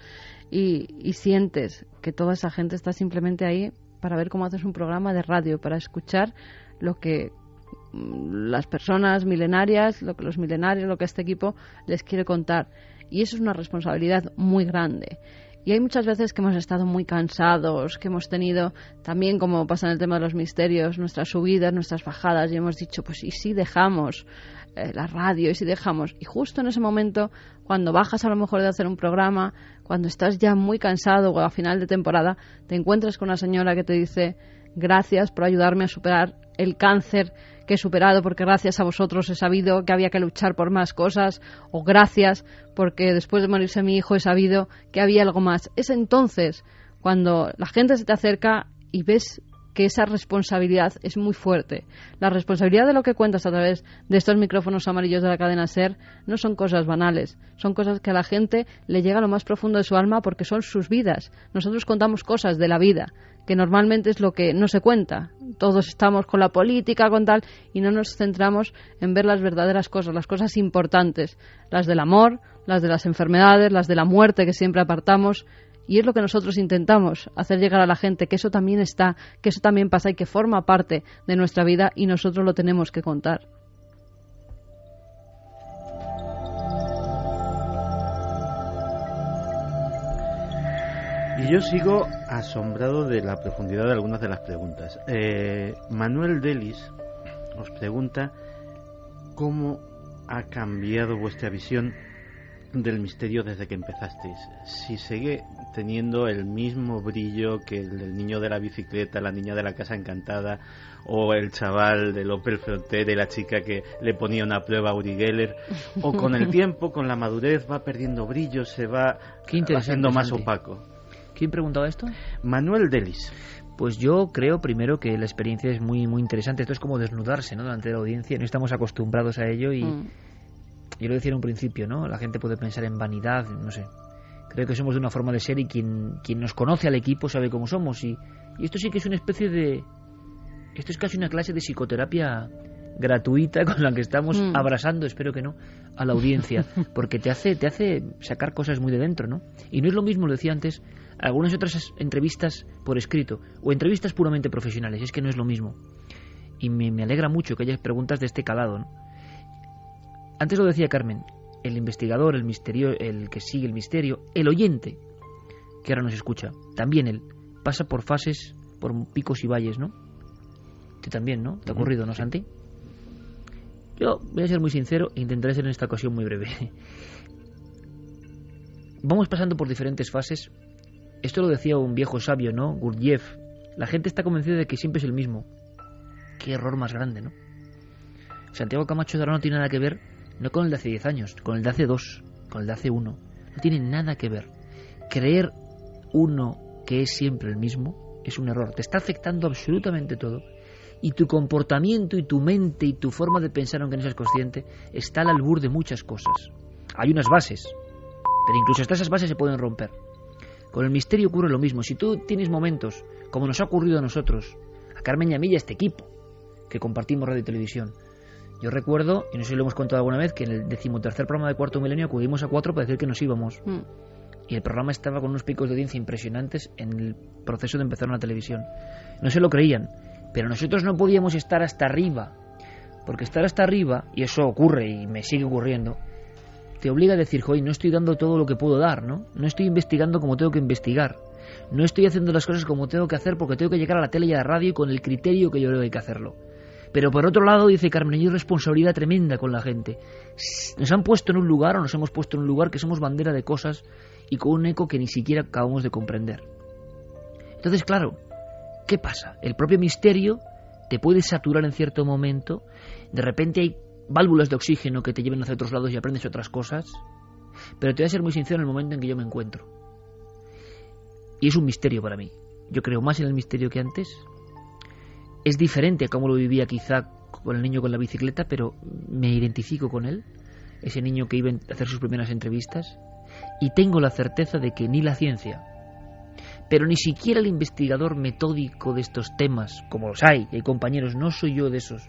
y, y sientes que toda esa gente está simplemente ahí para ver cómo haces un programa de radio, para escuchar lo que mm, las personas milenarias, lo que los milenarios, lo que este equipo les quiere contar. Y eso es una responsabilidad muy grande. Y hay muchas veces que hemos estado muy cansados, que hemos tenido también, como pasa en el tema de los misterios, nuestras subidas, nuestras bajadas, y hemos dicho, pues ¿y si dejamos eh, la radio? ¿Y si dejamos? Y justo en ese momento, cuando bajas a lo mejor de hacer un programa, cuando estás ya muy cansado o a final de temporada, te encuentras con una señora que te dice, gracias por ayudarme a superar el cáncer que he superado porque gracias a vosotros he sabido que había que luchar por más cosas o gracias porque después de morirse mi hijo he sabido que había algo más. Es entonces cuando la gente se te acerca y ves que esa responsabilidad es muy fuerte. La responsabilidad de lo que cuentas a través de estos micrófonos amarillos de la cadena SER no son cosas banales, son cosas que a la gente le llega a lo más profundo de su alma porque son sus vidas. Nosotros contamos cosas de la vida, que normalmente es lo que no se cuenta. Todos estamos con la política, con tal, y no nos centramos en ver las verdaderas cosas, las cosas importantes, las del amor, las de las enfermedades, las de la muerte que siempre apartamos, y es lo que nosotros intentamos hacer llegar a la gente, que eso también está, que eso también pasa y que forma parte de nuestra vida y nosotros lo tenemos que contar. Y yo sigo asombrado de la profundidad de algunas de las preguntas. Eh, Manuel Delis os pregunta cómo ha cambiado vuestra visión del misterio desde que empezasteis. Si sigue teniendo el mismo brillo que el del niño de la bicicleta, la niña de la casa encantada, o el chaval del Opel Frontier y la chica que le ponía una prueba a Uri Geller, o con el tiempo, con la madurez, va perdiendo brillo, se va haciendo más opaco. ¿Quién preguntaba esto? Manuel Delis. Pues yo creo primero que la experiencia es muy muy interesante. Esto es como desnudarse, ¿no? Delante de la audiencia. No estamos acostumbrados a ello y, mm. Yo lo decía en un principio, ¿no? La gente puede pensar en vanidad, no sé. Creo que somos de una forma de ser y quien, quien nos conoce al equipo sabe cómo somos. Y, esto sí que es una especie de... Esto es casi una clase de psicoterapia gratuita con la que estamos mm. abrasando, espero que no, a la audiencia, porque te hace, te hace sacar cosas muy de dentro, ¿no? Y no es lo mismo, lo decía antes, algunas otras entrevistas por escrito o entrevistas puramente profesionales, es que no es lo mismo. Y me, me alegra mucho que haya preguntas de este calado, ¿no? Antes lo decía Carmen, el investigador, el misterio, el que sigue el misterio, el oyente, que ahora nos escucha, también él, pasa por fases, por picos y valles, ¿no? Tú también, ¿no? ¿Te ha ocurrido, no, Santi? Yo voy a ser muy sincero e intentaré ser en esta ocasión muy breve. Vamos pasando por diferentes fases. Esto lo decía un viejo sabio, ¿no? Gurdjieff. La gente está convencida de que siempre es el mismo. Qué error más grande, ¿no? Santiago Camacho de ahora no tiene nada que ver no con el de hace 10 años, con el de hace 2, con el de hace 1. No tiene nada que ver. Creer uno que es siempre el mismo es un error. Te está afectando absolutamente todo. Y tu comportamiento y tu mente y tu forma de pensar, aunque no seas consciente, está al albur de muchas cosas. Hay unas bases, pero incluso hasta esas bases se pueden romper. Con el misterio ocurre lo mismo. Si tú tienes momentos, como nos ha ocurrido a nosotros, a Carmen y a mí y a este equipo, que compartimos radio y televisión, yo recuerdo, y no sé si lo hemos contado alguna vez, que en el decimotercer programa de Cuarto Milenio acudimos a cuatro para decir que nos íbamos. Mm. Y el programa estaba con unos picos de audiencia impresionantes en el proceso de empezar una televisión. No se lo creían, pero nosotros no podíamos estar hasta arriba. Porque estar hasta arriba, y eso ocurre y me sigue ocurriendo, te obliga a decir, joder, no estoy dando todo lo que puedo dar, ¿no? No estoy investigando como tengo que investigar. No estoy haciendo las cosas como tengo que hacer porque tengo que llegar a la tele y a la radio con el criterio que yo creo que hay que hacerlo. Pero por otro lado, dice Carmen, hay responsabilidad tremenda con la gente. Nos han puesto en un lugar o nos hemos puesto en un lugar que somos bandera de cosas y con un eco que ni siquiera acabamos de comprender. Entonces, claro, ¿qué pasa? El propio misterio te puedes saturar en cierto momento, de repente hay válvulas de oxígeno que te lleven hacia otros lados y aprendes otras cosas, pero te voy a ser muy sincero en el momento en que yo me encuentro. Y es un misterio para mí. Yo creo más en el misterio que antes. Es diferente a cómo lo vivía quizá con el niño con la bicicleta, pero me identifico con él, ese niño que iba a hacer sus primeras entrevistas, y tengo la certeza de que ni la ciencia, pero ni siquiera el investigador metódico de estos temas, como los hay, hay compañeros, no soy yo de esos,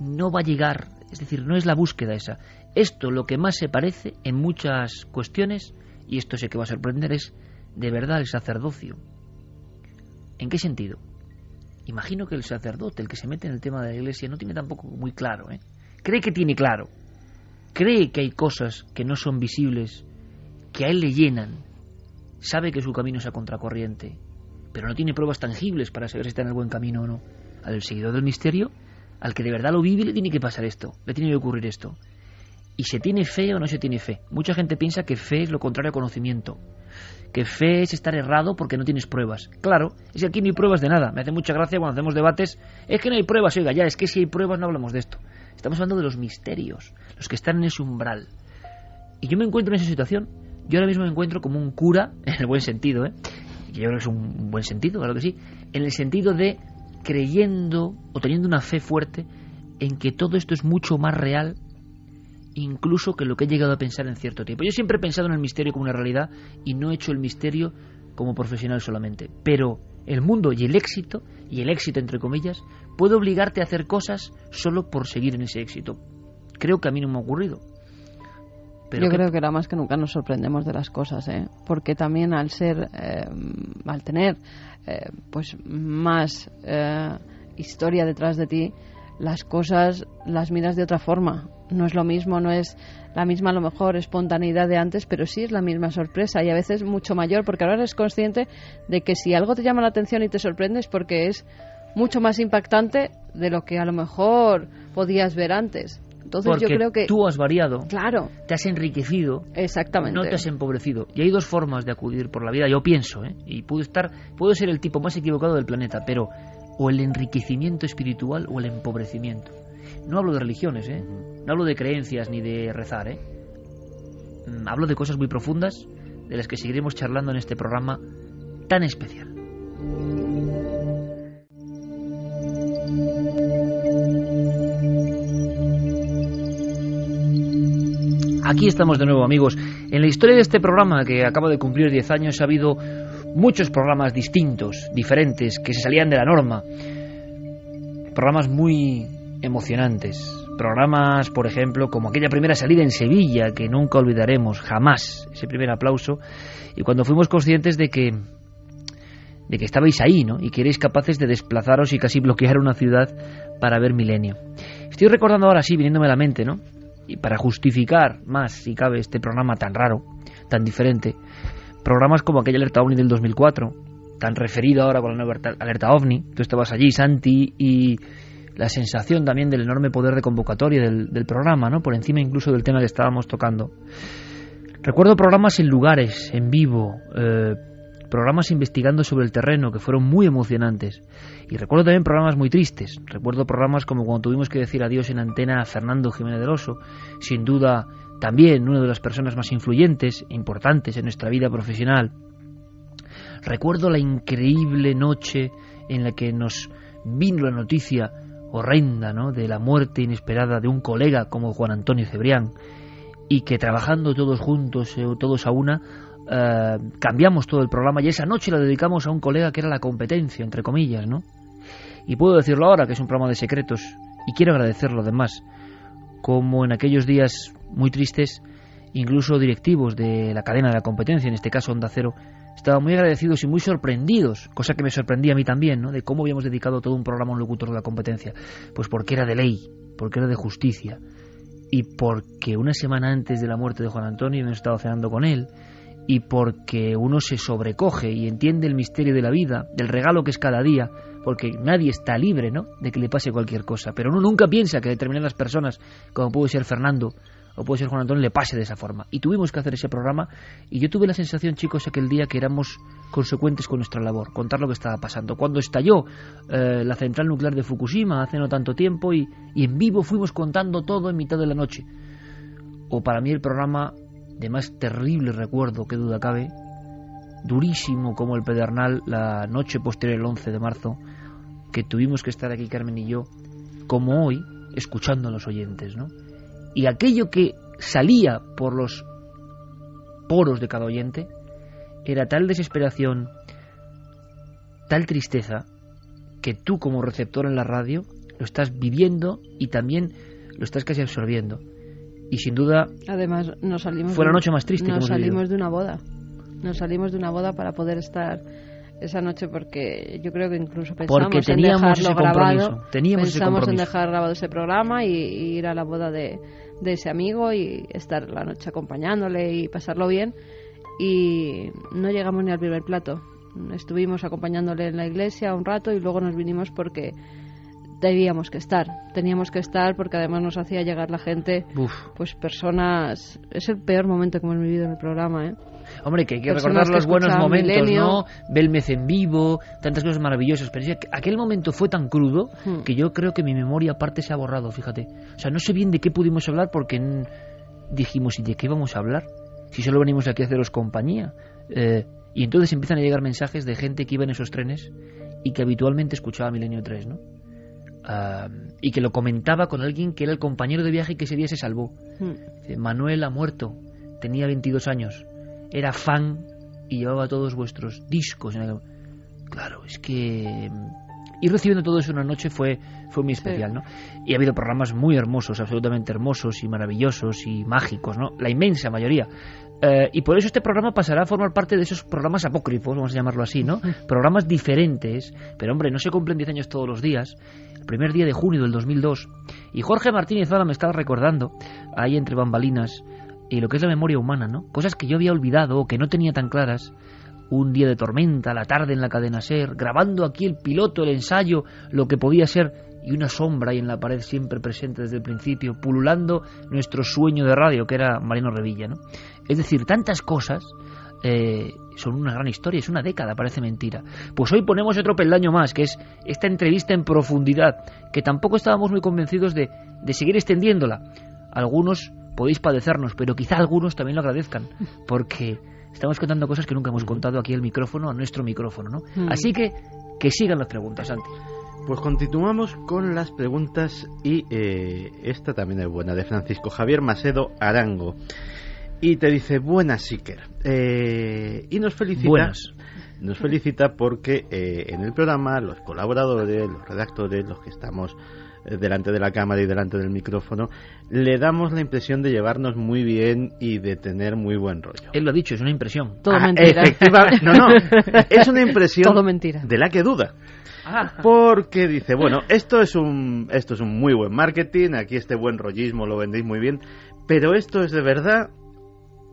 no va a llegar, es decir, no es la búsqueda esa. Esto lo que más se parece en muchas cuestiones, y esto sé que va a sorprender, es de verdad el sacerdocio. ¿En qué sentido? Imagino que el sacerdote, el que se mete en el tema de la iglesia, no tiene tampoco muy claro. ¿eh? Cree que tiene claro. Cree que hay cosas que no son visibles, que a él le llenan. Sabe que su camino es a contracorriente, pero no tiene pruebas tangibles para saber si está en el buen camino o no. Al seguidor del misterio, al que de verdad lo vive, le tiene que pasar esto, le tiene que ocurrir esto. ¿Y se tiene fe o no se tiene fe? Mucha gente piensa que fe es lo contrario a conocimiento que fe es estar errado porque no tienes pruebas. Claro, es que aquí no hay pruebas de nada. Me hace mucha gracia cuando hacemos debates. Es que no hay pruebas, oiga, ya, es que si hay pruebas no hablamos de esto. Estamos hablando de los misterios, los que están en ese umbral. Y yo me encuentro en esa situación. Yo ahora mismo me encuentro como un cura, en el buen sentido, ¿eh? yo creo que es un buen sentido, claro que sí. En el sentido de creyendo o teniendo una fe fuerte en que todo esto es mucho más real incluso que lo que he llegado a pensar en cierto tiempo. Yo siempre he pensado en el misterio como una realidad y no he hecho el misterio como profesional solamente. Pero el mundo y el éxito, y el éxito entre comillas, puede obligarte a hacer cosas solo por seguir en ese éxito. Creo que a mí no me ha ocurrido. Pero Yo creo que ahora más que nunca nos sorprendemos de las cosas, ¿eh? porque también al ser, eh, al tener eh, pues más eh, historia detrás de ti, las cosas las miras de otra forma no es lo mismo, no es la misma a lo mejor espontaneidad de antes, pero sí es la misma sorpresa y a veces mucho mayor, porque ahora eres consciente de que si algo te llama la atención y te sorprende es porque es mucho más impactante de lo que a lo mejor podías ver antes. Entonces yo creo que tú has variado, claro, te has enriquecido, exactamente, no te has empobrecido. Y hay dos formas de acudir por la vida. Yo pienso, ¿eh? y puedo estar, puedo ser el tipo más equivocado del planeta, pero o el enriquecimiento espiritual o el empobrecimiento. No hablo de religiones, ¿eh? No hablo de creencias ni de rezar, ¿eh? Mm, hablo de cosas muy profundas de las que seguiremos charlando en este programa tan especial. Aquí estamos de nuevo, amigos. En la historia de este programa, que acaba de cumplir 10 años, ha habido muchos programas distintos, diferentes, que se salían de la norma. Programas muy emocionantes. Programas, por ejemplo, como aquella primera salida en Sevilla, que nunca olvidaremos, jamás, ese primer aplauso, y cuando fuimos conscientes de que de que estabais ahí, ¿no? Y que erais capaces de desplazaros y casi bloquear una ciudad para ver Milenio. Estoy recordando ahora sí, viniéndome a la mente, ¿no? Y para justificar más, si cabe, este programa tan raro, tan diferente, programas como aquella alerta OVNI del 2004, tan referido ahora con la nueva alerta OVNI, tú estabas allí, Santi, y la sensación también del enorme poder de convocatoria del, programa, ¿no? por encima incluso del tema que estábamos tocando. Recuerdo programas en lugares, en vivo, eh, programas investigando sobre el terreno que fueron muy emocionantes. Y recuerdo también programas muy tristes. Recuerdo programas como cuando tuvimos que decir adiós en antena a Fernando Jiménez del Oso, sin duda también una de las personas más influyentes e importantes en nuestra vida profesional. Recuerdo la increíble noche en la que nos vino la noticia horrenda ¿no? de la muerte inesperada de un colega como Juan Antonio Cebrián y que trabajando todos juntos, eh, todos a una, eh, cambiamos todo el programa y esa noche la dedicamos a un colega que era la competencia, entre comillas, ¿no? Y puedo decirlo ahora, que es un programa de secretos, y quiero agradecerlo además, como en aquellos días muy tristes, incluso directivos de la cadena de la competencia, en este caso Onda Cero, estaban muy agradecidos y muy sorprendidos, cosa que me sorprendía a mí también, ¿no? de cómo habíamos dedicado todo un programa a un locutor de la competencia. Pues porque era de ley, porque era de justicia, y porque una semana antes de la muerte de Juan Antonio hemos estado cenando con él, y porque uno se sobrecoge y entiende el misterio de la vida, del regalo que es cada día, porque nadie está libre, ¿no?, de que le pase cualquier cosa, pero uno nunca piensa que determinadas personas, como puede ser Fernando, o puede ser Juan Antonio, le pase de esa forma. Y tuvimos que hacer ese programa y yo tuve la sensación, chicos, aquel día que éramos consecuentes con nuestra labor, contar lo que estaba pasando. Cuando estalló eh, la central nuclear de Fukushima hace no tanto tiempo y, y en vivo fuimos contando todo en mitad de la noche. O para mí el programa de más terrible recuerdo, que duda cabe, durísimo como el Pedernal la noche posterior al 11 de marzo, que tuvimos que estar aquí Carmen y yo, como hoy, escuchando a los oyentes, ¿no? Y aquello que salía por los poros de cada oyente era tal desesperación, tal tristeza, que tú como receptor en la radio lo estás viviendo y también lo estás casi absorbiendo. Y sin duda, además, nos salimos fue la noche más triste. Nos que salimos vivido. de una boda. Nos salimos de una boda para poder estar esa noche porque yo creo que incluso pensamos Porque en dejarlo ese grabado. teníamos ese en dejar grabado ese programa y, y ir a la boda de, de ese amigo y estar la noche acompañándole y pasarlo bien. Y no llegamos ni al primer plato. Estuvimos acompañándole en la iglesia un rato y luego nos vinimos porque teníamos que estar. Teníamos que estar porque además nos hacía llegar la gente, Uf. pues personas. Es el peor momento que hemos vivido en el programa, ¿eh? Hombre, que hay que Personas recordar que los buenos escuchaban momentos, Milenio. ¿no? Belmez en vivo, tantas cosas maravillosas. Pero es que aquel momento fue tan crudo Hmm. que yo creo que mi memoria aparte se ha borrado, fíjate. O sea, no sé bien de qué pudimos hablar porque dijimos, ¿y de qué vamos a hablar? Si solo venimos aquí a haceros compañía. Eh, y entonces empiezan a llegar mensajes de gente que iba en esos trenes y que habitualmente escuchaba Milenio 3, ¿no? Y que lo comentaba con alguien que era el compañero de viaje y que ese día se salvó. Hmm. Manuel ha muerto, tenía 22 años, era fan y llevaba todos vuestros discos. Claro, es que mm, ir recibiendo todo eso una noche fue, fue muy especial, ¿no? Y ha habido programas muy hermosos, absolutamente hermosos y maravillosos y mágicos, ¿no? La inmensa mayoría. Eh, y por eso este programa pasará a formar parte de esos programas apócrifos, vamos a llamarlo así, ¿no? Programas diferentes, pero hombre, no se cumplen 10 años todos los días. Primer día de junio del 2002. Y Jorge Martínez Zala me estaba recordando, ahí entre bambalinas, y lo que es la memoria humana, ¿no? Cosas que yo había olvidado o que no tenía tan claras. Un día de tormenta, la tarde en la cadena Ser, grabando aquí el piloto, el ensayo, lo que podía ser, y una sombra ahí en la pared siempre presente desde el principio, pululando nuestro sueño de radio, que era Marino Revilla, ¿no? Es decir, tantas cosas eh, son una gran historia, es una década, parece mentira. Pues hoy ponemos otro peldaño más, que es esta entrevista en profundidad, que tampoco estábamos muy convencidos de, de seguir extendiéndola. Algunos podéis padecernos, pero quizá algunos también lo agradezcan, porque estamos contando cosas que nunca hemos contado aquí al micrófono, a nuestro micrófono, ¿no? Mm. Así que que sigan las preguntas, Santi. Pues continuamos con las preguntas y eh, esta también es buena, de Francisco Javier Macedo Arango. Y te dice, buenas, Iker. Eh, y nos felicita, Buenas. nos felicita porque eh, en el programa los colaboradores, los redactores, los que estamos eh, delante de la cámara y delante del micrófono, le damos la impresión de llevarnos muy bien y de tener muy buen rollo. Él lo ha dicho, es una impresión. Todo Ah, mentira. Efectivamente, no, no, es una impresión Todo mentira. de la que duda. Ah, Porque dice, bueno, esto es un esto es un muy buen marketing, aquí este buen rollismo lo vendéis muy bien, pero esto es de verdad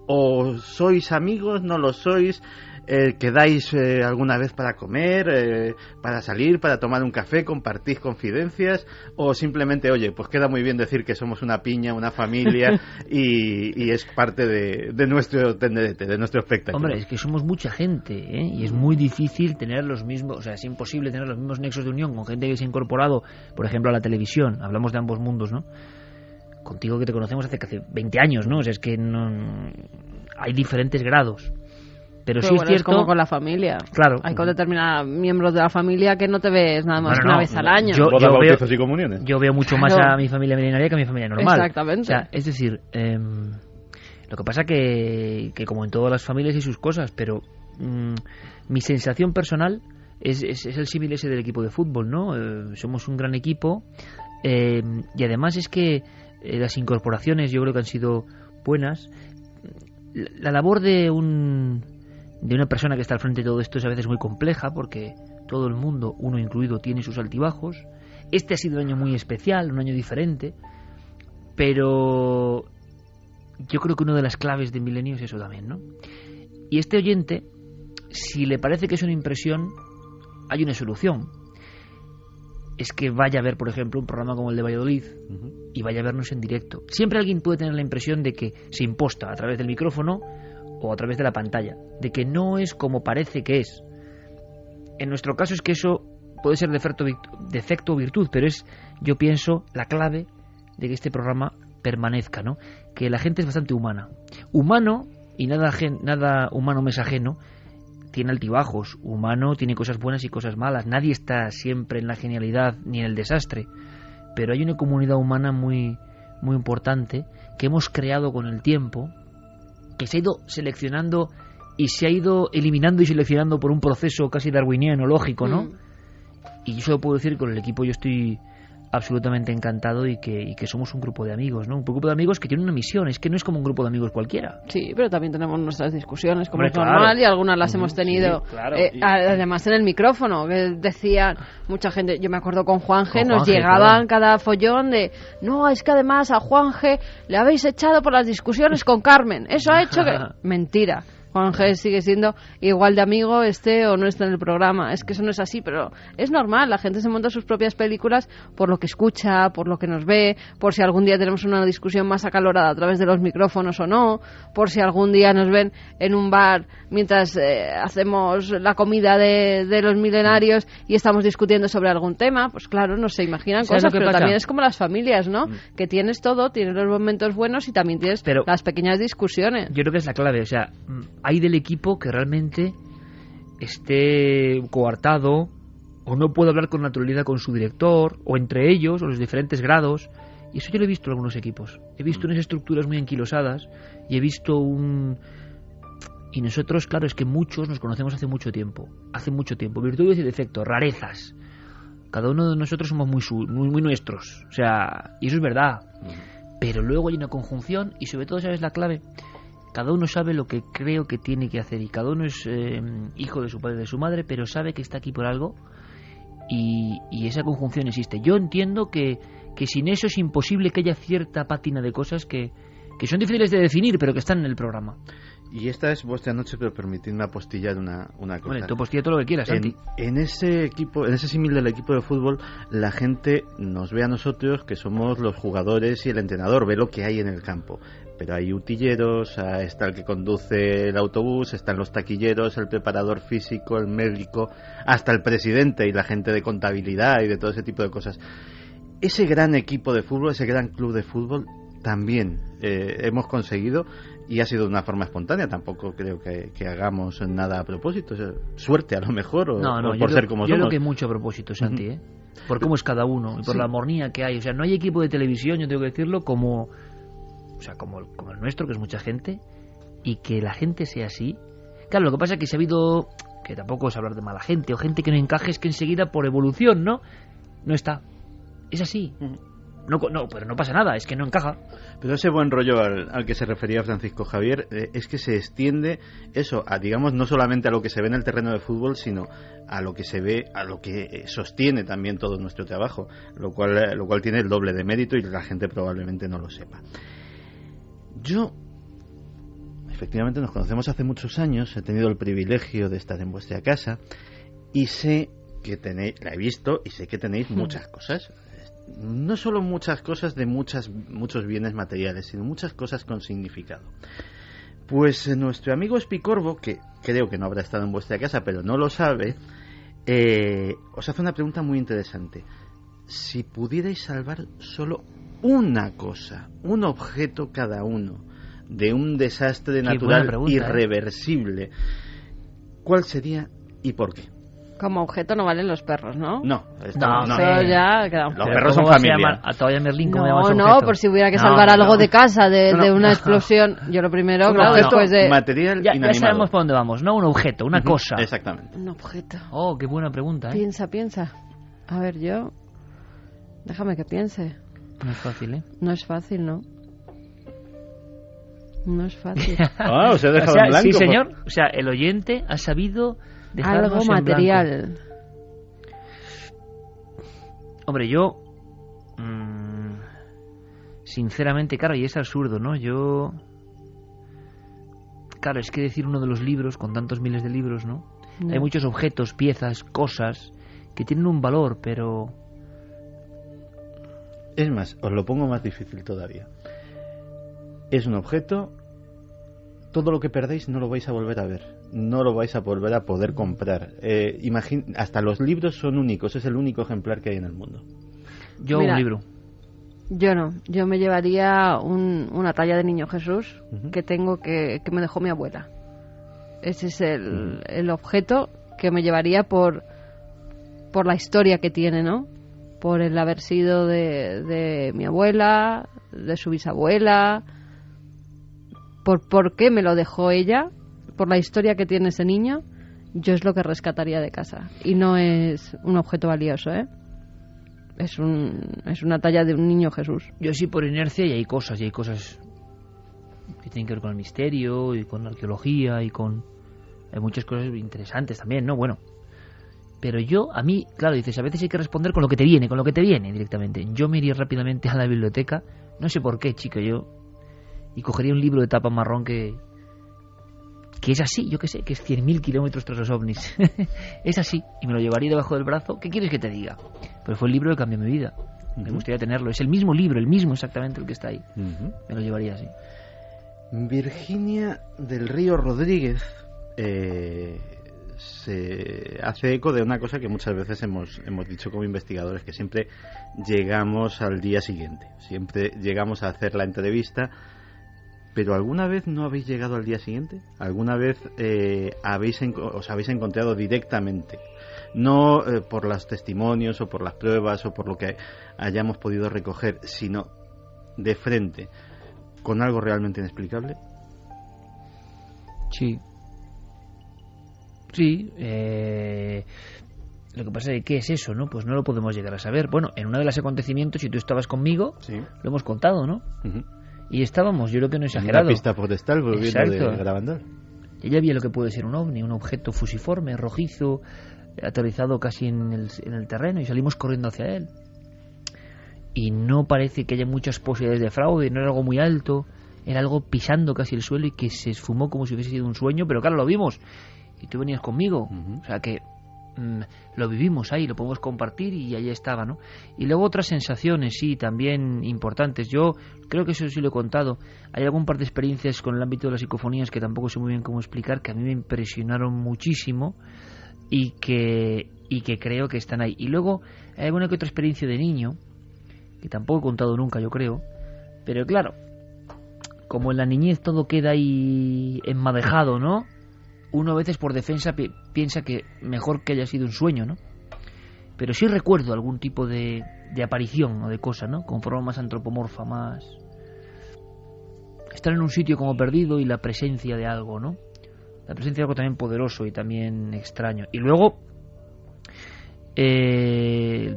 o sois amigos, no lo sois, eh, quedáis eh, alguna vez para comer, eh, para salir, para tomar un café, compartís confidencias o simplemente, oye, pues queda muy bien decir que somos una piña, una familia y, y es parte de, de nuestro tenderete, de nuestro espectáculo. Hombre, es que somos mucha gente ¿eh? y es muy difícil tener los mismos, o sea, es imposible tener los mismos nexos de unión con gente que se ha incorporado, por ejemplo, a la televisión. Hablamos de ambos mundos, ¿no? Contigo que te conocemos hace casi 20 años, ¿no? O sea, es que no, hay diferentes grados. Pero, Pero sí bueno, es cierto. como con la familia. Claro. Hay con determinados miembros de la familia que no te ves nada más Bueno, que una no, vez al año. yo- veo- bautizos y comuniones. Yo veo mucho más Claro. a mi familia milenaria que a mi familia normal. Exactamente. O sea, es decir, em, lo que pasa que, que como en todas las familias hay sus cosas, pero mm, mi sensación personal es, es, es el símil ese del equipo de fútbol, ¿no? Eh, somos un gran equipo em, y además es que eh, las incorporaciones yo creo que han sido buenas. La, la labor de un de una persona que está al frente de todo esto es a veces muy compleja porque todo el mundo, uno incluido, tiene sus altibajos. Este ha sido un año muy especial, un año diferente, pero yo creo que una de las claves de Milenio es eso también, ¿no? Y este oyente, si le parece que es una impresión, hay una solución. Es que vaya a ver, por ejemplo, un programa como el de Valladolid y vaya a vernos en directo. Siempre alguien puede tener la impresión de que se imposta a través del micrófono o a través de la pantalla, de que no es como parece que es. En nuestro caso es que eso puede ser defecto, defecto o virtud, pero es, yo pienso, la clave de que este programa permanezca, ¿no? Que la gente es bastante humana. Humano, y nada, nada humano me es ajeno, tiene altibajos. Humano tiene cosas buenas y cosas malas. Nadie está siempre en la genialidad ni en el desastre. Pero hay una comunidad humana muy, muy importante que hemos creado con el tiempo, que se ha ido seleccionando y se ha ido eliminando y seleccionando por un proceso casi darwiniano, lógico, ¿no? Mm. Y yo solo puedo decir que con el equipo yo estoy absolutamente encantado y que, y que somos un grupo de amigos, ¿no? Un grupo de amigos que tiene una misión, es que no es como un grupo de amigos cualquiera. Sí, pero también tenemos nuestras discusiones, como es normal, y algunas las hemos tenido, eh, además en el micrófono, que decían mucha gente, yo me acuerdo con Juanje, nos llegaban cada follón de, no, es que además a Juanje le habéis echado por las discusiones con Carmen, eso ha hecho que... Mentira. Juan G sigue siendo igual de amigo, esté o no esté en el programa. Es que eso no es así, pero es normal. La gente se monta sus propias películas por lo que escucha, por lo que nos ve, por si algún día tenemos una discusión más acalorada a través de los micrófonos o no, por si algún día nos ven en un bar mientras eh, hacemos la comida de, los milenarios y estamos discutiendo sobre algún tema. Pues claro, no se imaginan cosas, pero también es como las familias, ¿no? Mm. Que tienes todo, tienes los momentos buenos y también tienes las pequeñas discusiones. Yo creo que es la clave, o sea hay del equipo que realmente esté coartado o no puede hablar con naturalidad con su director o entre ellos o los diferentes grados. Y eso yo lo he visto en algunos equipos. He visto unas estructuras muy anquilosadas y he visto un... Y nosotros, claro, es que muchos nos conocemos hace mucho tiempo. Hace mucho tiempo. Virtudes y defectos, rarezas. Cada uno de nosotros somos muy, muy, muy nuestros. O sea, y eso es verdad. Pero luego hay una conjunción y sobre todo, ¿sabes la clave? Cada uno sabe lo que creo que tiene que hacer y cada uno es eh, hijo de su padre y de su madre, pero sabe que está aquí por algo y, esa conjunción existe. Yo entiendo que, que, sin eso es imposible que haya cierta pátina de cosas que, que son difíciles de definir, pero que están en el programa. Y esta es vuestra noche, pero permitidme apostillar una, una cosa. Bueno, tú apostilla todo lo que quieras, en, en, ese equipo, en ese símil del equipo de fútbol, la gente nos ve a nosotros que somos los jugadores y el entrenador, ve lo que hay en el campo pero hay utilleros, ah, está el que conduce el autobús, están los taquilleros, el preparador físico, el médico, hasta el presidente y la gente de contabilidad y de todo ese tipo de cosas. Ese gran equipo de fútbol, ese gran club de fútbol, también eh, hemos conseguido y ha sido de una forma espontánea. Tampoco creo que, hagamos nada a propósito. suerte a lo mejor o, por ser como yo creo que mucho a propósito, Santi, ¿eh? por cómo es cada uno y por la armonía que hay. O sea, no hay equipo de televisión, yo tengo que decirlo, como o sea, como, como el nuestro, que es mucha gente, y que la gente sea así. Claro, lo que pasa es que si ha habido, que tampoco es hablar de mala gente, o gente que no encaje, es que enseguida por evolución, ¿no? No está. Es así. No, no, pero no pasa nada, es que no encaja. Pero ese buen rollo al, que se refería Francisco Javier eh, es que se extiende eso, a, digamos, no solamente a lo que se ve en el terreno de fútbol, sino a lo que se ve, a lo que eh, sostiene también todo nuestro trabajo, lo cual, eh, lo cual tiene el doble de mérito y la gente probablemente no lo sepa. Yo, efectivamente, nos conocemos hace muchos años, he tenido el privilegio de estar en vuestra casa y sé que tenéis, la he visto y sé que tenéis muchas cosas. No solo muchas cosas de muchas, muchos bienes materiales, sino muchas cosas con significado. Pues eh, nuestro amigo Espicorvo, que creo que no habrá estado en vuestra casa, pero no lo sabe, eh, os hace una pregunta muy interesante. Si pudierais salvar solo una cosa, un objeto cada uno, de un desastre natural ¿eh? irreversible, ¿cuál sería y por qué? Como objeto no valen los perros, ¿no? No, no, ya Los perros son familia. A, a Merlín, no, no, por si hubiera que salvar algo de casa de, de una explosión. Yo lo primero, claro, después de... Material ya, ya, sabemos por dónde vamos, ¿no? Un objeto, una cosa. Exactamente. Un objeto. Oh, qué buena pregunta, ¿eh? Piensa, piensa. A ver, yo... Déjame que piense. No es fácil, ¿eh? No es fácil, ¿no? No es fácil. ah, os he dejado en blanco. Sí, señor. O sea, el oyente ha sabido dejarnos Algo material. Hombre, yo... Mmm, sinceramente, claro, y es absurdo, ¿no? Yo... Claro, es que decir uno de los libros, con tantos miles de libros, ¿no? Hay muchos objetos, piezas, cosas que tienen un valor, pero Es más, os lo pongo más difícil todavía. Es un objeto, todo lo que perdéis no lo vais a volver a ver, no lo vais a volver a poder comprar. Eh, hasta los libros son únicos, es el único ejemplar que hay en el mundo. Yo Mira. un libro. Yo no, yo me llevaría un- una talla de niño Jesús que tengo que, que me dejó mi abuela. Ese es el, el objeto que me llevaría por, por la historia que tiene, ¿no? Por el haber sido de, mi abuela, de su bisabuela, por por qué me lo dejó ella, por la historia que tiene ese niño, yo es lo que rescataría de casa. Y no es un objeto valioso, ¿eh? Es, un, es una talla de un niño Jesús. Yo sí por inercia y hay cosas, y hay cosas que tienen que ver con el misterio y con la arqueología y con... Hay muchas cosas interesantes también, ¿no? Bueno. Pero yo, a mí, claro, dices, a veces hay que responder con lo que te viene, con lo que te viene directamente. Yo me iría rápidamente a la biblioteca, no sé por qué, chico, yo... Y cogería un libro de tapa marrón que... Que es así, yo qué sé, que es 100.000 kilómetros tras los ovnis. es así, y me lo llevaría debajo del brazo. ¿Qué quieres que te diga? Pero fue el libro que cambió mi vida. Me gustaría tenerlo. Es el mismo libro, el mismo exactamente el que está ahí. Me lo llevaría así. Virginia del Río Rodríguez eh, se hace eco de una cosa que muchas veces hemos, hemos dicho como investigadores, que siempre llegamos al día siguiente, siempre llegamos a hacer la entrevista, pero ¿alguna vez no habéis llegado al día siguiente? ¿Alguna vez eh, habéis os habéis encontrado directamente? No eh, por los testimonios o por las pruebas o por lo que hayamos podido recoger, sino de frente con algo realmente inexplicable. Sí. Sí. eh, Lo que pasa es que, ¿qué es eso, no? Pues no lo podemos llegar a saber. Bueno, en uno de los acontecimientos, si tú estabas conmigo, Sí. lo hemos contado, ¿no? Ujú. Y estábamos, yo creo que no he En una exagerado. pista forestal volviendo Exacto. de Garabandal. Ella vio lo que puede ser un ovni, un objeto fusiforme, rojizo, aterrizado casi en el, en el terreno y salimos corriendo hacia él. Y no parece que haya muchas posibilidades de fraude, no era algo muy alto, era algo pisando casi el suelo y que se esfumó como si hubiese sido un sueño, pero claro, lo vimos. Y tú venías conmigo. O sea que mm, lo vivimos ahí, lo podemos compartir y ahí estaba, ¿no? Y luego otras sensaciones, sí, también importantes. Yo creo que eso sí lo he contado. Hay algún par de experiencias con el ámbito de las psicofonías que tampoco sé muy bien cómo explicar, que a mí me impresionaron muchísimo y que, y que creo que están ahí. Y luego hay alguna que otra experiencia de niño, que tampoco he contado nunca, yo creo. Pero claro, como en la niñez todo queda ahí enmadejado, ¿no? Uno a veces por defensa pi- piensa que mejor que haya sido un sueño, ¿no? Pero sí recuerdo algún tipo de, de aparición o de cosa, ¿no? Con forma más antropomorfa, más... Estar en un sitio como perdido y la presencia de algo, ¿no? La presencia de algo también poderoso y también extraño. Y luego, eh,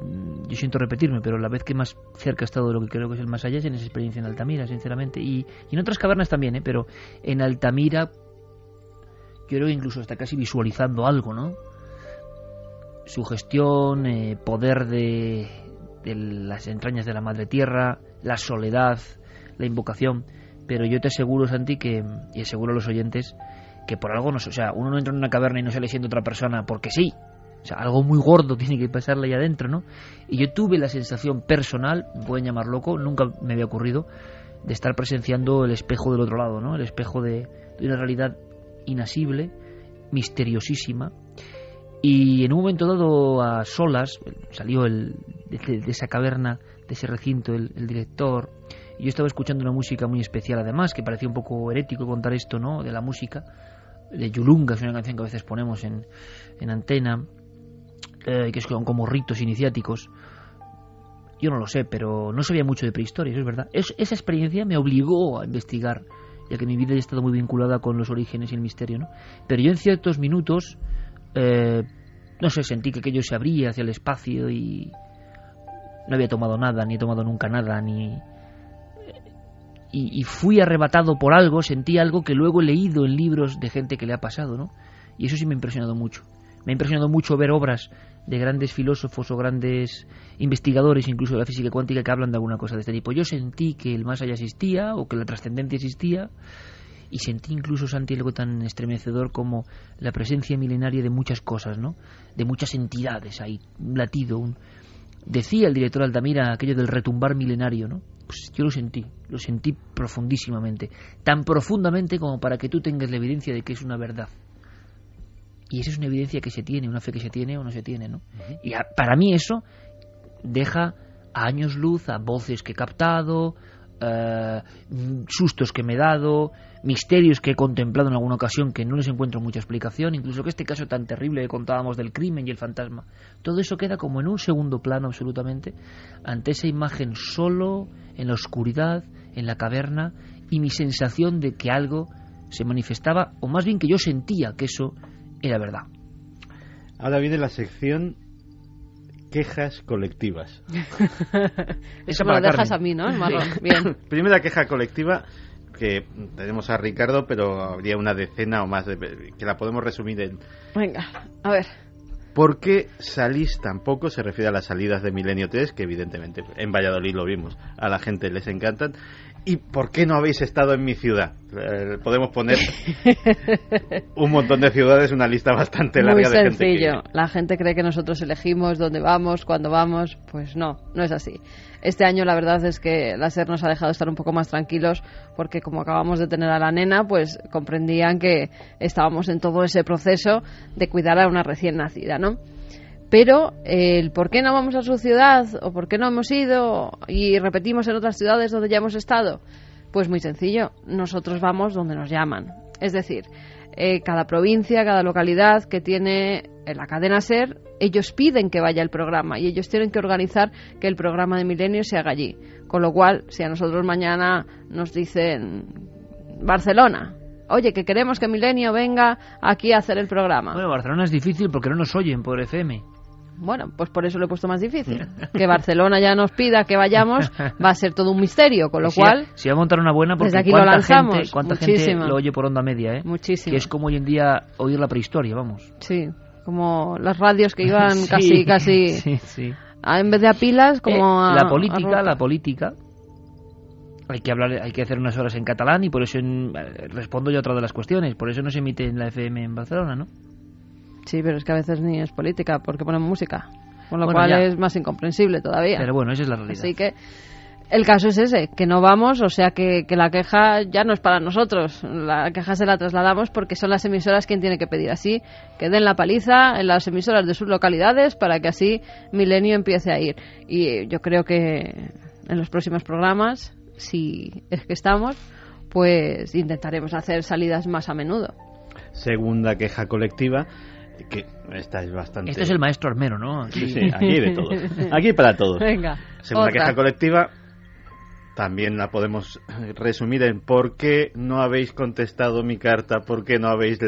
yo siento repetirme, pero la vez que más cerca he estado de lo que creo que es el más allá es en esa experiencia en Altamira, sinceramente. Y, y en otras cavernas también, ¿eh? Pero en Altamira yo creo incluso está casi visualizando algo, ¿no? Sugestión, eh, poder de, de las entrañas de la madre tierra, la soledad, la invocación. Pero yo te aseguro, Santi, que, y aseguro a los oyentes, que por algo no, o sea, uno no entra en una caverna y no sale siendo otra persona porque sí. O sea, algo muy gordo tiene que pasarle ahí adentro, ¿no? Y yo tuve la sensación personal, me pueden llamar loco, nunca me había ocurrido, de estar presenciando el espejo del otro lado, ¿no? El espejo de, de una realidad inasible, misteriosísima. Y en un momento dado, a solas, salió el, de, esa caverna, de ese recinto, el, director. Y yo estaba escuchando una música muy especial, además, que parecía un poco herético contar esto, ¿no? De la música. De Yulunga, es una canción que a veces ponemos en, en antena, eh, que es con- como ritos iniciáticos. Yo no lo sé, pero no sabía mucho de prehistoria, eso es verdad. Es- esa experiencia me obligó a investigar, ya que mi vida ha estado muy vinculada con los orígenes y el misterio, ¿no? Pero yo en ciertos minutos, eh, no sé, sentí que aquello se abría hacia el espacio y no había tomado nada, ni he tomado nunca nada, ni... Y, y fui arrebatado por algo, sentí algo que luego he leído en libros de gente que le ha pasado, ¿no? Y eso sí me ha impresionado mucho. Me ha impresionado mucho ver obras de grandes filósofos o grandes investigadores, incluso de la física cuántica, que hablan de alguna cosa de este tipo. Yo sentí que el más allá existía o que la trascendencia existía y sentí incluso, Santi, algo tan estremecedor como la presencia milenaria de muchas cosas, ¿no? De muchas entidades ahí, latido. Decía el director Altamira aquello del retumbar milenario, ¿no? Pues yo lo sentí, lo sentí profundísimamente, tan profundamente como para que tú tengas la evidencia de que es una verdad. Y esa es una evidencia que se tiene, una fe que se tiene o no se tiene, ¿no? Y para mí eso deja a años luz a voces que he captado, eh, sustos que me he dado, misterios que he contemplado en alguna ocasión que no les encuentro mucha explicación, incluso que este caso tan terrible que contábamos del crimen y el fantasma, todo eso queda como en un segundo plano absolutamente ante esa imagen solo, en la oscuridad, en la caverna, y mi sensación de que algo se manifestaba, o más bien que yo sentía que eso era verdad. Ahora viene la sección quejas colectivas. Eso me lo dejas a mí, ¿no? Bien. Primera queja colectiva que tenemos a Ricardo, pero habría una decena o más de, que la podemos resumir en... Venga, a ver. ¿Por qué salís tampoco? Se refiere a las salidas de Milenio 3, que evidentemente en Valladolid lo vimos, a la gente les encantan. ¿Y por qué no habéis estado en mi ciudad? Eh, podemos poner un montón de ciudades, una lista bastante larga de gente. Muy sencillo. La gente cree que nosotros elegimos dónde vamos, cuándo vamos. Pues no, no es así. Este año la verdad es que la SER nos ha dejado estar un poco más tranquilos porque como acabamos de tener a la nena, pues comprendían que estábamos en todo ese proceso de cuidar a una recién nacida, ¿no? Pero el por qué no vamos a su ciudad o por qué no hemos ido y repetimos en otras ciudades donde ya hemos estado, pues muy sencillo, nosotros vamos donde nos llaman. Es decir, eh, cada provincia, cada localidad que tiene la cadena SER, ellos piden que vaya el programa y ellos tienen que organizar que el programa de Milenio se haga allí. Con lo cual, si a nosotros mañana nos dicen Barcelona, oye, que queremos que Milenio venga aquí a hacer el programa. Bueno, Barcelona es difícil porque no nos oyen por FM. Bueno, pues por eso lo he puesto más difícil. Que Barcelona ya nos pida que vayamos va a ser todo un misterio, con lo cual... Si va a montar una buena, porque aquí cuánta, lo gente, cuánta gente lo oye por onda media, ¿eh? Muchísimo. Que es como hoy en día oír la prehistoria, vamos. Sí, como las radios que iban casi, casi... Sí, sí. en vez de a pilas, como eh, a... La política, la política... Hay que hablar, hay que hacer unas horas en catalán y por eso eh, respondo yo a otra de las cuestiones. Por eso no se emite en la FM en Barcelona, ¿no? Sí, pero es que a veces ni es política porque ponen música, con lo cual es más incomprensible todavía. Pero bueno, esa es la realidad. Así que el caso es ese, que no vamos, o sea que, que, la queja ya no es para nosotros, la queja se la trasladamos porque son las emisoras quien tiene que pedir así, que den la paliza en las emisoras de sus localidades para que así Milenio empiece a ir. Y yo creo que en los próximos programas, si es que estamos, pues intentaremos hacer salidas más a menudo. Segunda queja colectiva que esta es bastante... Este es el maestro armero, ¿no? Sí, sí, aquí de todo. Aquí para todo. Venga. Segunda queja colectiva, también la podemos resumir en por qué no habéis contestado mi carta, por qué no habéis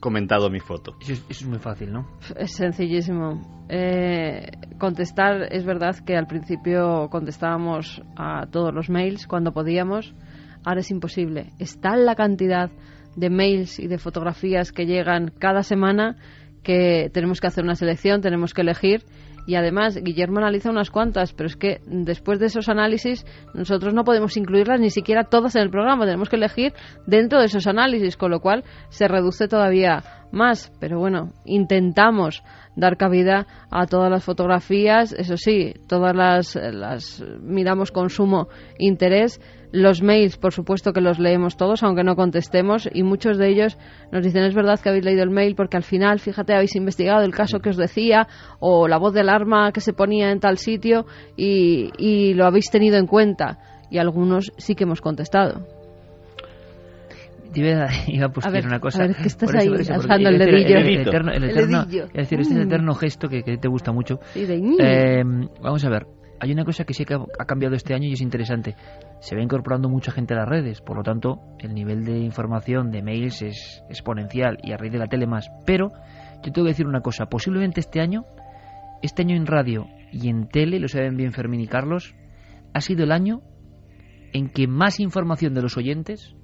comentado mi foto. Eso es, muy fácil, ¿no? Es sencillísimo. Eh, contestar, es verdad que al principio contestábamos a todos los mails cuando podíamos, ahora es imposible. Está la cantidad de mails y de fotografías que llegan cada semana que tenemos que hacer una selección, tenemos que elegir. Y además Guillermo analiza unas cuantas, pero es que después de esos análisis nosotros no podemos incluirlas ni siquiera todas en el programa, tenemos que elegir dentro de esos análisis, con lo cual se reduce todavía más, pero bueno, intentamos dar cabida a todas las fotografías, eso sí, todas las, las miramos con sumo interés los mails, por supuesto que los leemos todos, aunque no contestemos, y muchos de ellos nos dicen, es verdad que habéis leído el mail porque al final, fíjate, habéis investigado el caso que os decía, o la voz de alarma que se ponía en tal sitio, y, y lo habéis tenido en cuenta. Y algunos sí que hemos contestado. Iba, iba a buscar una cosa. A ver, ¿qué estás ahí alzando el dedillo? El, eterno, el eterno, Es decir, este es el mm. eterno gesto que, que te gusta mucho. Sí, de... eh, vamos a ver, hay una cosa que sí que ha cambiado este año y es interesante. Se va incorporando mucha gente a las redes, por lo tanto, el nivel de información de mails es exponencial y a raíz de la tele más. Pero yo tengo que decir una cosa, posiblemente este año, este año en radio y en tele, lo saben bien Fermín y Carlos, ha sido el año en que más información de los oyentes,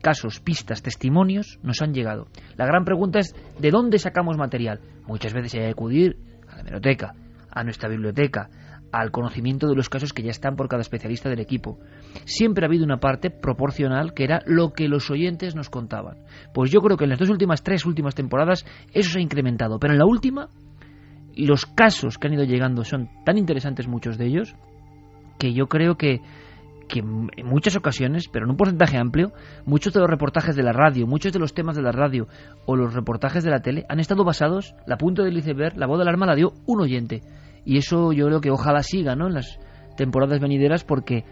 casos, pistas, testimonios, nos han llegado. La gran pregunta es, ¿de dónde sacamos material? Muchas veces hay que acudir a la biblioteca, a nuestra biblioteca, al conocimiento de los casos que ya están por cada especialista del equipo. Siempre ha habido una parte proporcional que era lo que los oyentes nos contaban. Pues yo creo que en las dos últimas, tres últimas temporadas eso se ha incrementado, pero en la última los casos que han ido llegando son tan interesantes muchos de ellos que yo creo que que en muchas ocasiones, pero en un porcentaje amplio, muchos de los reportajes de la radio, muchos de los temas de la radio o los reportajes de la tele han estado basados, la punta del iceberg, la voz del arma la dio un oyente. Y eso yo creo que ojalá siga ¿no? en las temporadas venideras porque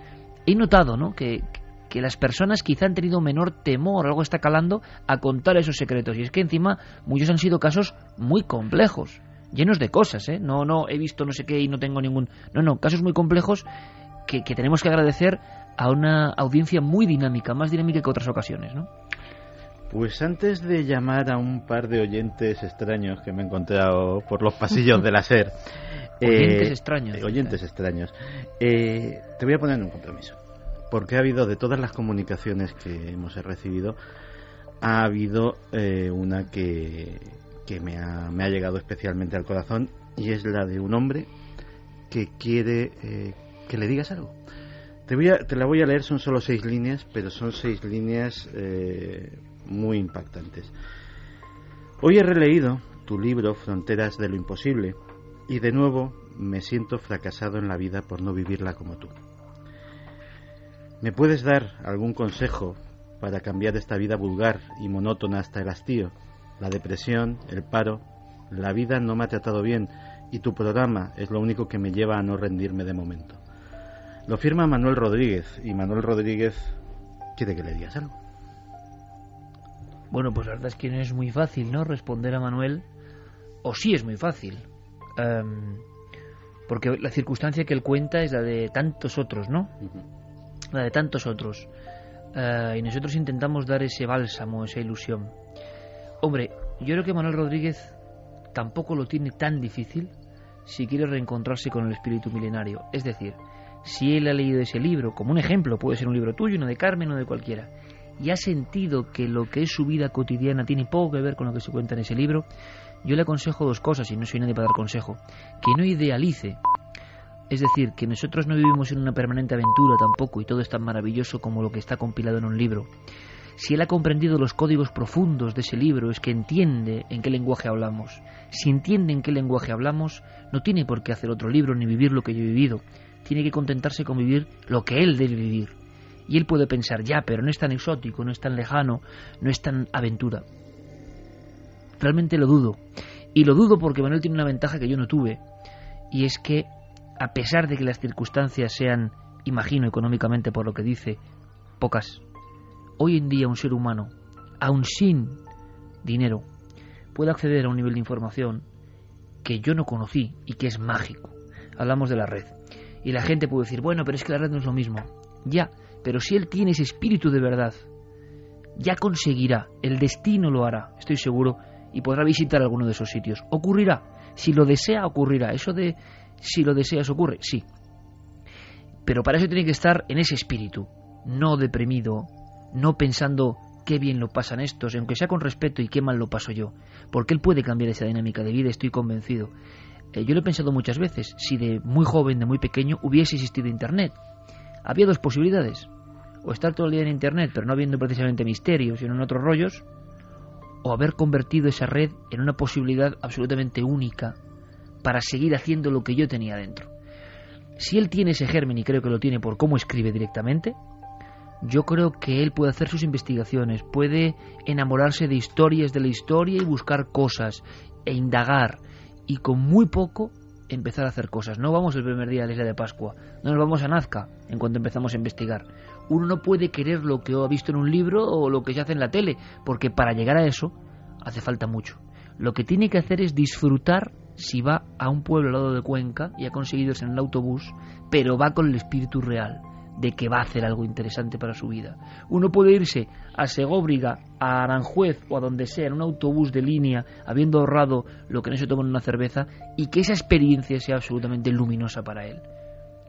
he notado ¿no? que, que las personas quizá han tenido menor temor, algo está calando, a contar esos secretos. Y es que encima muchos han sido casos muy complejos, llenos de cosas, ¿eh? No, no, he visto no sé qué y no tengo ningún... No, no, casos muy complejos que, tenemos que agradecer a una audiencia muy dinámica, más dinámica que otras ocasiones, ¿no? Pues antes de llamar a un par de oyentes extraños que me he encontrado por los pasillos de la SER. oyentes eh, extraños. oyentes extraños. Eh, te voy a poner en un compromiso. Porque ha habido, de todas las comunicaciones que hemos recibido, ha habido eh, una que, que me, ha, me ha llegado especialmente al corazón y es la de un hombre que quiere que le digas algo. Te, voy a, la voy a leer, son solo seis líneas, pero son seis líneas eh, muy impactantes. Hoy he releído tu libro Fronteras de lo Imposible y de nuevo me siento fracasado en la vida por no vivirla como tú. ¿Me puedes dar algún consejo para cambiar esta vida vulgar y monótona hasta el hastío? La depresión, el paro, la vida no me ha tratado bien y tu programa es lo único que me lleva a no rendirme de momento. Lo firma Manuel Rodríguez y Manuel Rodríguez quiere que le digas algo. Bueno, pues la verdad es que no es muy fácil, ¿no? Responder a Manuel, o sí es muy fácil, em, porque la circunstancia que él cuenta es la de tantos otros, ¿no? La de tantos otros. Eh, y nosotros intentamos dar ese bálsamo, esa ilusión. Hombre, yo creo que Manuel Rodríguez tampoco lo tiene tan difícil si quiere reencontrarse con el espíritu milenario. Es decir, si él ha leído ese libro, como un ejemplo, puede ser un libro tuyo, uno de Carmen o de cualquiera, y ha sentido que lo que es su vida cotidiana tiene poco que ver con lo que se cuenta en ese libro, yo le aconsejo dos cosas, y no soy nadie para dar consejo, que no idealice, es decir, que nosotros no vivimos en una permanente aventura tampoco, y todo es tan maravilloso como lo que está compilado en un libro. Si él ha comprendido los códigos profundos de ese libro, es que entiende en qué lenguaje hablamos. Si entiende en qué lenguaje hablamos, no tiene por qué hacer otro libro ni vivir lo que yo he vivido, tiene que contentarse con vivir lo que él debe vivir. Y él puede pensar, ya, pero no es tan exótico, no es tan lejano, no es tan aventura. Realmente lo dudo. Y lo dudo porque Manuel tiene una ventaja que yo no tuve. Y es que, a pesar de que las circunstancias sean, imagino económicamente por lo que dice, pocas, hoy en día un ser humano, aun sin dinero, puede acceder a un nivel de información que yo no conocí y que es mágico. Hablamos de la red. Y la gente puede decir, bueno, pero es que la red no es lo mismo. Ya, pero si él tiene ese espíritu de verdad, ya conseguirá, el destino lo hará, estoy seguro, y podrá visitar alguno de esos sitios. Ocurrirá, si lo desea, ocurrirá. Eso de si lo deseas ocurre, sí. Pero para eso tiene que estar en ese espíritu, no deprimido, no pensando qué bien lo pasan estos, aunque sea con respeto y qué mal lo paso yo, porque él puede cambiar esa dinámica de vida, estoy convencido. Eh, yo lo he pensado muchas veces, si de muy joven, de muy pequeño, hubiese existido Internet. Había dos posibilidades. O estar todo el día en Internet, pero no habiendo precisamente misterios, sino en otros rollos, o haber convertido esa red en una posibilidad absolutamente única para seguir haciendo lo que yo tenía dentro. Si él tiene ese germen, y creo que lo tiene por cómo escribe directamente, yo creo que él puede hacer sus investigaciones, puede enamorarse de historias de la historia y buscar cosas e indagar y con muy poco empezar a hacer cosas. No vamos el primer día de la isla de Pascua, no nos vamos a Nazca en cuanto empezamos a investigar. Uno no puede querer lo que ha visto en un libro o lo que se hace en la tele, porque para llegar a eso hace falta mucho. Lo que tiene que hacer es disfrutar si va a un pueblo al lado de Cuenca y ha conseguido irse en el autobús, pero va con el espíritu real de que va a hacer algo interesante para su vida. Uno puede irse a Segóbriga, a Aranjuez o a donde sea en un autobús de línea, habiendo ahorrado lo que no se toma en una cerveza, y que esa experiencia sea absolutamente luminosa para él.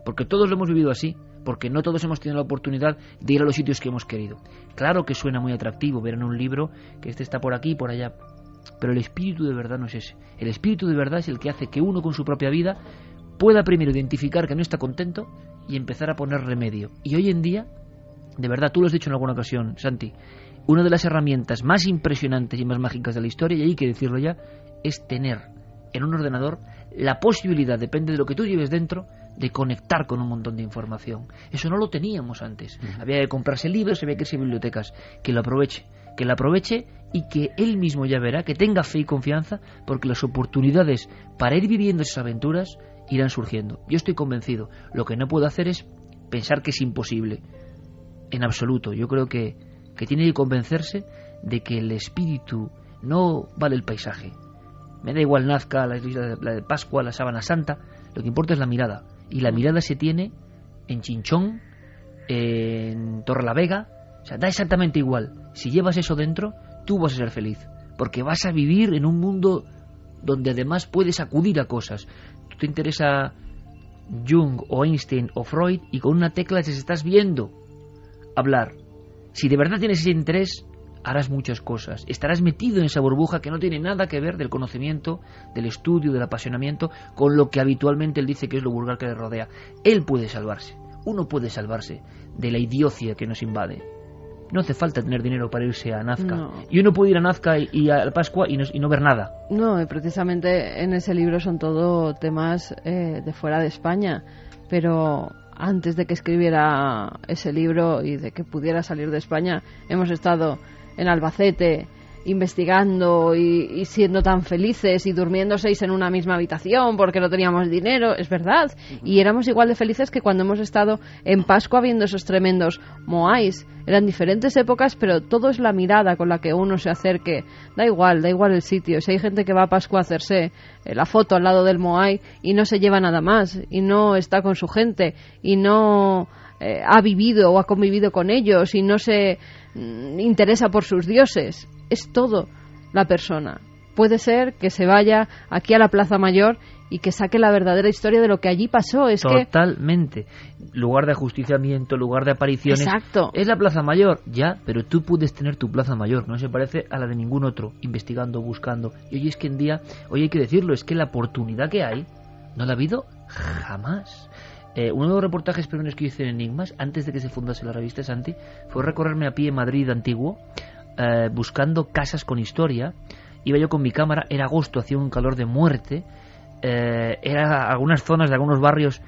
Porque todos lo hemos vivido así, porque no todos hemos tenido la oportunidad de ir a los sitios que hemos querido. Claro que suena muy atractivo ver en un libro que este está por aquí y por allá, pero el espíritu de verdad no es ese. El espíritu de verdad es el que hace que uno con su propia vida pueda primero identificar que no está contento y empezar a poner remedio. Y hoy en día, de verdad, tú lo has dicho en alguna ocasión, Santi, una de las herramientas más impresionantes y más mágicas de la historia, y hay que decirlo ya, es tener en un ordenador la posibilidad, depende de lo que tú lleves dentro, de conectar con un montón de información. Eso no lo teníamos antes. Había que comprarse libros, había que irse a bibliotecas. Que lo aproveche, que lo aproveche y que él mismo ya verá, que tenga fe y confianza, porque las oportunidades para ir viviendo esas aventuras irán surgiendo. Yo estoy convencido. Lo que no puedo hacer es pensar que es imposible. En absoluto. Yo creo que, que tiene que convencerse de que el espíritu no vale el paisaje. Me da igual Nazca, la isla de, Pascua, la Sábana Santa. Lo que importa es la mirada. Y la mirada se tiene en Chinchón, en Torre la Vega. O sea, da exactamente igual. Si llevas eso dentro, tú vas a ser feliz. Porque vas a vivir en un mundo donde además puedes acudir a cosas. Te interesa Jung o Einstein o Freud y con una tecla les estás viendo hablar. Si de verdad tienes ese interés, harás muchas cosas. Estarás metido en esa burbuja que no tiene nada que ver del conocimiento, del estudio, del apasionamiento, con lo que habitualmente él dice que es lo vulgar que le rodea. Él puede salvarse. Uno puede salvarse de la idiocia que nos invade. No hace falta tener dinero para irse a Nazca. No. Y uno puede ir a Nazca y, y a Pascua y no, y no ver nada. No, y precisamente en ese libro son todo temas eh, de fuera de España, pero antes de que escribiera ese libro y de que pudiera salir de España, hemos estado en Albacete investigando y, y siendo tan felices y durmiendo seis en una misma habitación porque no teníamos dinero, es verdad. Y éramos igual de felices que cuando hemos estado en Pascua viendo esos tremendos moais. Eran diferentes épocas, pero todo es la mirada con la que uno se acerque. Da igual, da igual el sitio. Si hay gente que va a Pascua a hacerse eh, la foto al lado del moai y no se lleva nada más, y no está con su gente, y no eh, ha vivido o ha convivido con ellos, y no se mm, interesa por sus dioses. Es todo la persona. Puede ser que se vaya aquí a la Plaza Mayor y que saque la verdadera historia de lo que allí pasó. Es que Totalmente. Lugar de ajusticiamiento, lugar de apariciones. Exacto. Es la Plaza Mayor, ya, pero tú puedes tener tu Plaza Mayor, no se parece a la de ningún otro, investigando, buscando. Y hoy es que en día, hoy hay que decirlo, es que la oportunidad que hay, no la ha habido jamás. Eh, uno de los reportajes primeros que hice en Enigmas, antes de que se fundase la revista Santi, fue recorrerme a pie Madrid antiguo, eh, buscando casas con historia. Iba yo con mi cámara, era agosto, hacía un calor de muerte, eh, era algunas zonas de algunos barrios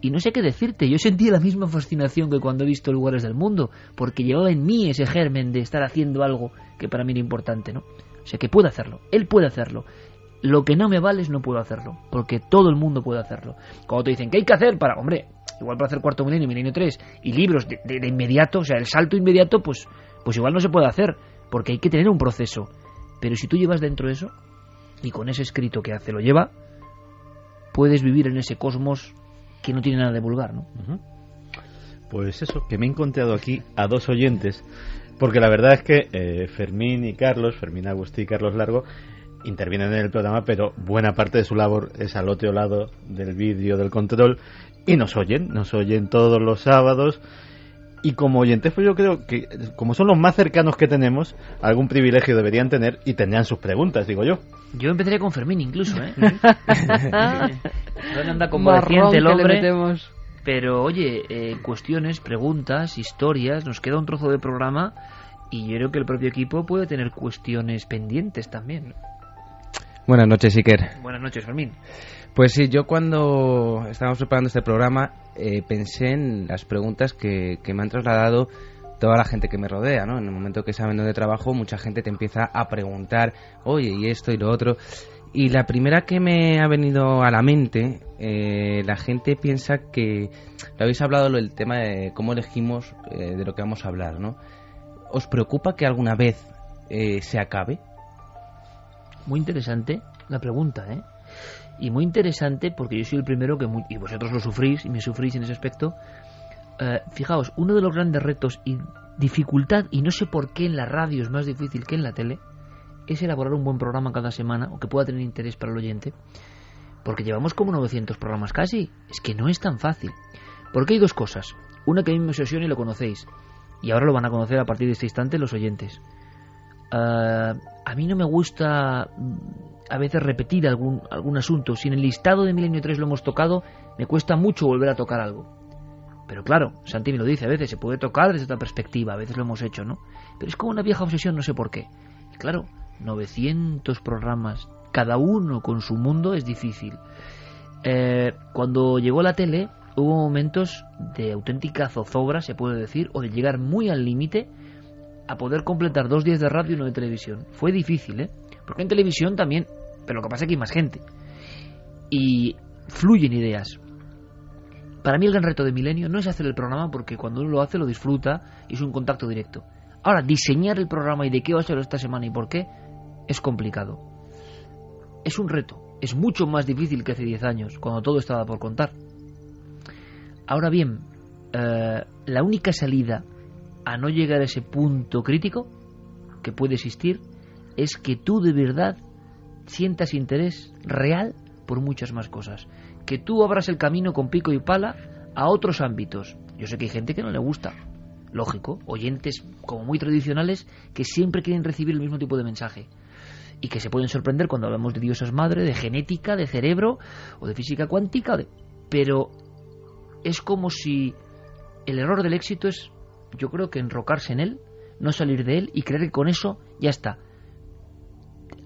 y no sé qué decirte, yo sentí la misma fascinación que cuando he visto lugares del mundo, porque llevaba en mí ese germen de estar haciendo algo que para mí era importante, ¿no? O sea, que puede hacerlo, él puede hacerlo. Lo que no me vale es no puedo hacerlo, porque todo el mundo puede hacerlo. Cuando te dicen, ¿qué hay que hacer para, hombre, igual para hacer cuarto milenio, milenio 3 y libros de- de inmediato, o sea, el salto inmediato, pues, pues igual no se puede hacer, porque hay que tener un proceso. Pero si tú llevas dentro eso, y con ese escrito que hace lo lleva, puedes vivir en ese cosmos que no tiene nada de vulgar, ¿no? Pues eso, que me he encontrado aquí a dos oyentes, porque la verdad es que eh, Fermín y Carlos, Fermín Agustí y Carlos Largo, intervienen en el programa, pero buena parte de su labor es al otro lado del vídeo del control y nos oyen, nos oyen todos los sábados. Y como oyentes, pues yo creo que como son los más cercanos que tenemos, algún privilegio deberían tener y tendrían sus preguntas, digo yo. Yo empezaría con Fermín incluso, ¿eh? no anda como el que le hombre, pero oye, eh, cuestiones, preguntas, historias, nos queda un trozo de programa y yo creo que el propio equipo puede tener cuestiones pendientes también. Buenas noches, Iker. Buenas noches, Fermín. Pues sí, yo cuando estábamos preparando este programa eh, pensé en las preguntas que, que me han trasladado toda la gente que me rodea, ¿no? En el momento que saben dónde trabajo, mucha gente te empieza a preguntar, oye, y esto y lo otro. Y la primera que me ha venido a la mente, eh, la gente piensa que, lo habéis hablado del tema de cómo elegimos eh, de lo que vamos a hablar, ¿no? ¿Os preocupa que alguna vez eh, se acabe? Muy interesante la pregunta, ¿eh? Y muy interesante porque yo soy el primero que, y vosotros lo sufrís y me sufrís en ese aspecto. Eh, fijaos, uno de los grandes retos y dificultad, y no sé por qué en la radio es más difícil que en la tele, es elaborar un buen programa cada semana o que pueda tener interés para el oyente. Porque llevamos como 900 programas casi. Es que no es tan fácil. Porque hay dos cosas. Una que a mí me obsesiona y lo conocéis. Y ahora lo van a conocer a partir de este instante los oyentes. Ah, a mí no me gusta mm, a veces repetir algún, algún asunto. Si en el listado de Milenio 3 lo hemos tocado, me cuesta mucho volver a tocar algo. Pero claro, Santi me lo dice, a veces se puede tocar desde otra perspectiva, a veces lo hemos hecho, ¿no? Pero es como una vieja obsesión, no sé por qué. Y claro, 900 programas, cada uno con su mundo, es difícil. Eh, cuando llegó la tele, hubo momentos de auténtica zozobra, se puede decir, o de llegar muy al límite a poder completar dos días de radio y uno de televisión. Fue difícil, ¿eh? Porque en televisión también, pero lo que pasa es que hay más gente. Y fluyen ideas. Para mí el gran reto de Milenio no es hacer el programa porque cuando uno lo hace lo disfruta y es un contacto directo. Ahora, diseñar el programa y de qué va a ser esta semana y por qué es complicado. Es un reto. Es mucho más difícil que hace 10 años, cuando todo estaba por contar. Ahora bien, eh, la única salida a no llegar a ese punto crítico que puede existir es que tú de verdad sientas interés real por muchas más cosas. Que tú abras el camino con pico y pala a otros ámbitos. Yo sé que hay gente que no le gusta. Lógico, oyentes como muy tradicionales que siempre quieren recibir el mismo tipo de mensaje y que se pueden sorprender cuando hablamos de diosas madre, de genética, de cerebro o de física cuántica, pero es como si el error del éxito es, yo creo que enrocarse en él, no salir de él y creer que con eso ya está.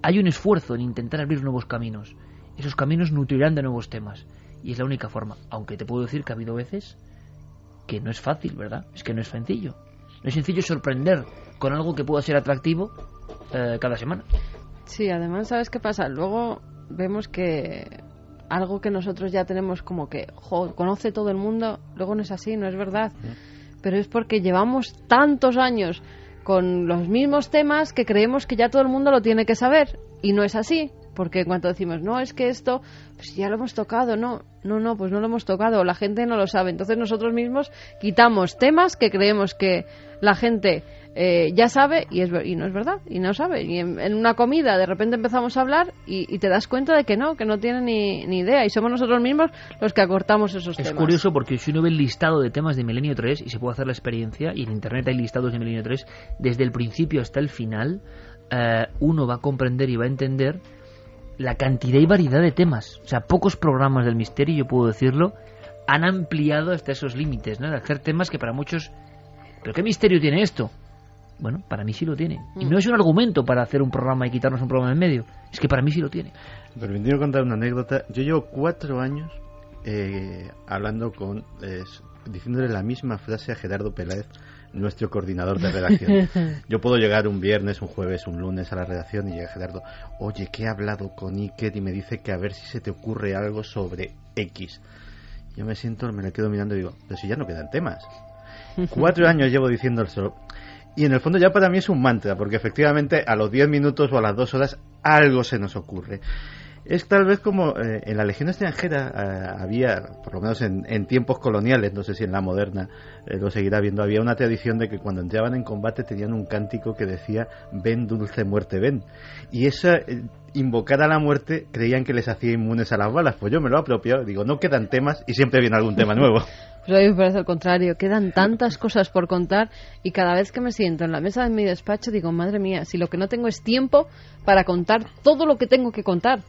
Hay un esfuerzo en intentar abrir nuevos caminos. Esos caminos nutrirán de nuevos temas. Y es la única forma. Aunque te puedo decir que ha habido veces que no es fácil, ¿verdad? Es que no es sencillo. No es sencillo sorprender con algo que pueda ser atractivo eh, cada semana. Sí, además, ¿sabes qué pasa? Luego vemos que algo que nosotros ya tenemos como que conoce todo el mundo, luego no es así, no es verdad. Pero es porque llevamos tantos años con los mismos temas que creemos que ya todo el mundo lo tiene que saber. Y no es así. Porque en cuanto decimos, no, es que esto, pues ya lo hemos tocado, no, no, no, pues no lo hemos tocado, la gente no lo sabe. Entonces nosotros mismos quitamos temas que creemos que la gente eh, ya sabe y, es, y no es verdad, y no sabe. Y en, una comida de repente empezamos a hablar y, te das cuenta de que no, que no tiene ni, ni, idea. Y somos nosotros mismos los que acortamos esos temas. Es curioso porque si uno ve el listado de temas de Milenio 3 y se puede hacer la experiencia, y en Internet hay listados de Milenio 3, desde el principio hasta el final, eh, uno va a comprender y va a entender la cantidad y variedad de temas. O sea, pocos programas del misterio, yo puedo decirlo, han ampliado hasta esos límites, ¿no? De hacer temas que para muchos... ¿Pero qué misterio tiene esto? Bueno, para mí sí lo tiene. Y no es un argumento para hacer un programa y quitarnos un programa en medio. Es que para mí sí lo tiene. Permitiendo contar una anécdota. Yo llevo cuatro años eh, hablando con... diciéndole la misma frase a Gerardo Peláez, nuestro coordinador de redacción. Yo puedo llegar un viernes, un jueves, un lunes a la redacción y llega Gerardo, oye, que he hablado con Iker y me dice que a ver si se te ocurre algo sobre X. Yo me siento, me le quedo mirando y digo, pero si ya no quedan temas. Cuatro años llevo diciendo eso. Y en el fondo ya para mí es un mantra, porque efectivamente a los diez minutos o a las dos horas algo se nos ocurre. Es tal vez como eh, en la Legión extranjera eh, había, por lo menos en, tiempos coloniales, no sé si en la moderna eh, lo seguirá viendo, había una tradición de que cuando entraban en combate tenían un cántico que decía ven dulce muerte, ven. Y esa invocar a la muerte creían que les hacía inmunes a las balas. Pues yo me lo he apropiado, digo, no quedan temas y siempre viene algún tema nuevo. Pues a mí me parece al contrario, quedan tantas cosas por contar y cada vez que me siento en la mesa de mi despacho digo, madre mía, si lo que no tengo es tiempo para contar todo lo que tengo que contar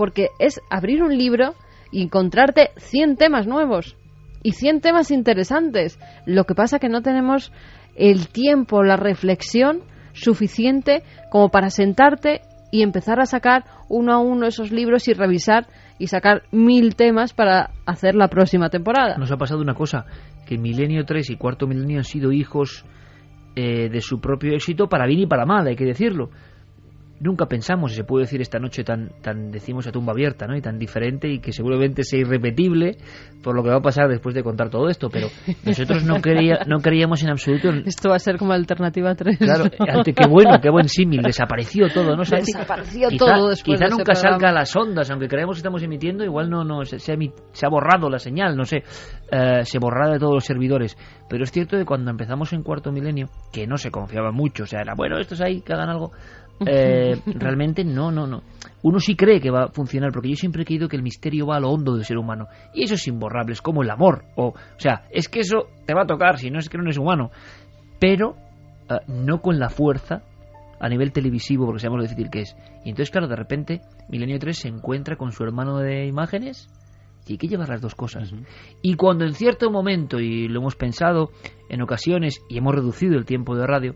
porque es abrir un libro y encontrarte 100 temas nuevos y 100 temas interesantes. Lo que pasa que no tenemos el tiempo, la reflexión suficiente como para sentarte y empezar a sacar uno a uno esos libros y revisar y sacar mil temas para hacer la próxima temporada. Nos ha pasado una cosa, que Milenio 3 y Cuarto Milenio han sido hijos eh, de su propio éxito para bien y para mal, hay que decirlo nunca pensamos, y se puede decir esta noche tan, tan decimos a tumba abierta, ¿no? Y tan diferente y que seguramente sea irrepetible por lo que va a pasar después de contar todo esto, pero nosotros no, creía, no creíamos en absoluto... Esto va a ser como alternativa 3. Claro, qué bueno, qué buen símil, desapareció todo, ¿no? desapareció todo después Quizá nunca salga a las ondas, aunque creemos que estamos emitiendo, igual no, no se, se, ha, borrado la señal, no sé, eh, se borrará de todos los servidores. Pero es cierto que cuando empezamos en cuarto milenio, que no se confiaba mucho, o sea, era bueno, estos ahí que hagan algo, eh, realmente no, no, no. Uno sí cree que va a funcionar, porque yo siempre he creído que el misterio va a lo hondo del ser humano. Y eso es imborrable, es como el amor. O, o sea, es que eso te va a tocar, si no es que no eres humano. Pero eh, no con la fuerza a nivel televisivo, porque sabemos lo difícil que es. Y entonces, claro, de repente, Milenio 3 se encuentra con su hermano de imágenes y hay que llevar las dos cosas. Y cuando en cierto momento, y lo hemos pensado en ocasiones, y hemos reducido el tiempo de radio,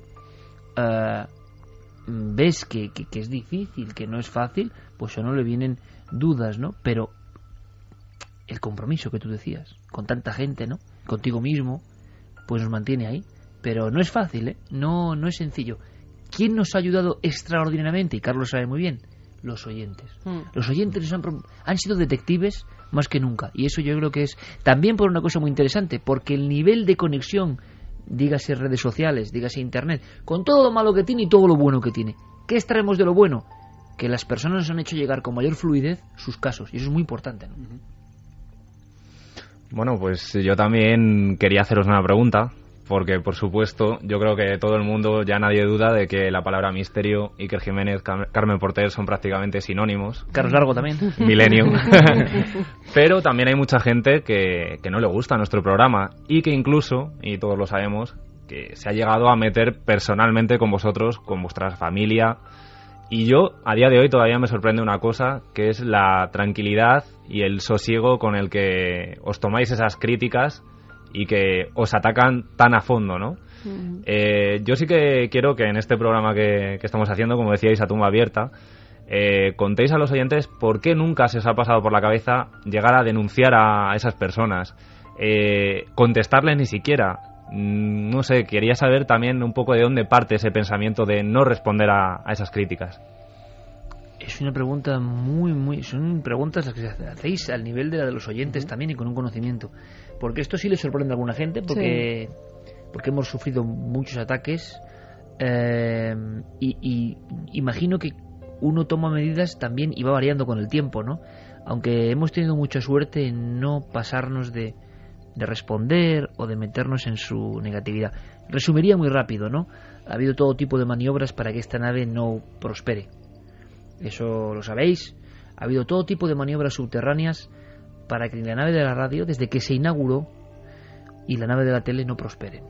uh, ves que, que, que es difícil, que no es fácil, pues a no le vienen dudas, ¿no? Pero el compromiso que tú decías, con tanta gente, ¿no? Contigo mismo, pues nos mantiene ahí. Pero no es fácil, ¿eh? No, no es sencillo. ¿Quién nos ha ayudado extraordinariamente? Y Carlos sabe muy bien. Los oyentes. Mm. Los oyentes nos han, han sido detectives más que nunca. Y eso yo creo que es también por una cosa muy interesante, porque el nivel de conexión, dígase redes sociales, dígase internet, con todo lo malo que tiene y todo lo bueno que tiene. ¿Qué extraemos de lo bueno? Que las personas nos han hecho llegar con mayor fluidez sus casos. Y eso es muy importante. ¿no? Bueno, pues yo también quería haceros una pregunta, porque por supuesto yo creo que todo el mundo ya nadie duda de que la palabra misterio, Iker Jiménez, Car- Carmen Porter son prácticamente sinónimos. Carlos Largo también. Milenio. Pero también hay mucha gente que, que no le gusta nuestro programa y que incluso, y todos lo sabemos, que se ha llegado a meter personalmente con vosotros, con vuestra familia. Y yo, a día de hoy, todavía me sorprende una cosa, que es la tranquilidad y el sosiego con el que os tomáis esas críticas y que os atacan tan a fondo, ¿no? Eh, yo sí que quiero que en este programa que, que estamos haciendo, como decíais, a tumba abierta, eh, contéis a los oyentes por qué nunca se os ha pasado por la cabeza llegar a denunciar a esas personas, eh, contestarles ni siquiera. Mm, No sé, quería saber también un poco de dónde parte ese pensamiento de no responder a, a esas críticas. Es una pregunta muy, muy. Son preguntas las que hacéis al nivel de la de los oyentes también y con un conocimiento. Porque esto sí le sorprende a alguna gente, porque, porque hemos sufrido muchos ataques. eh, y, y imagino que uno toma medidas también y va variando con el tiempo, ¿no? Aunque hemos tenido mucha suerte en no pasarnos de, de responder o de meternos en su negatividad. Resumiría muy rápido, ¿no? Ha habido todo tipo de maniobras para que esta nave no prospere. Eso lo sabéis. Ha habido todo tipo de maniobras subterráneas para que la nave de la radio, desde que se inauguró, y la nave de la tele no prosperen.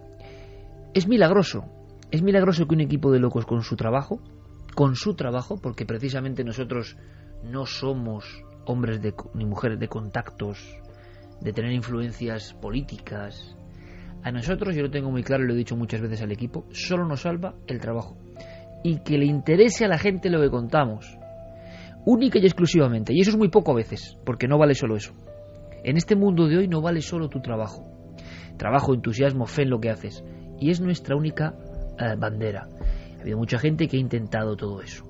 Es milagroso. Es milagroso que un equipo de locos con su trabajo, con su trabajo, porque precisamente nosotros no somos hombres de, ni mujeres de contactos, de tener influencias políticas. A nosotros, yo lo tengo muy claro y lo he dicho muchas veces al equipo, solo nos salva el trabajo. Y que le interese a la gente lo que contamos. Única y exclusivamente. Y eso es muy poco a veces, porque no vale solo eso. En este mundo de hoy no vale solo tu trabajo. Trabajo, entusiasmo, fe en lo que haces. Y es nuestra única eh, bandera. Ha habido mucha gente que ha intentado todo eso.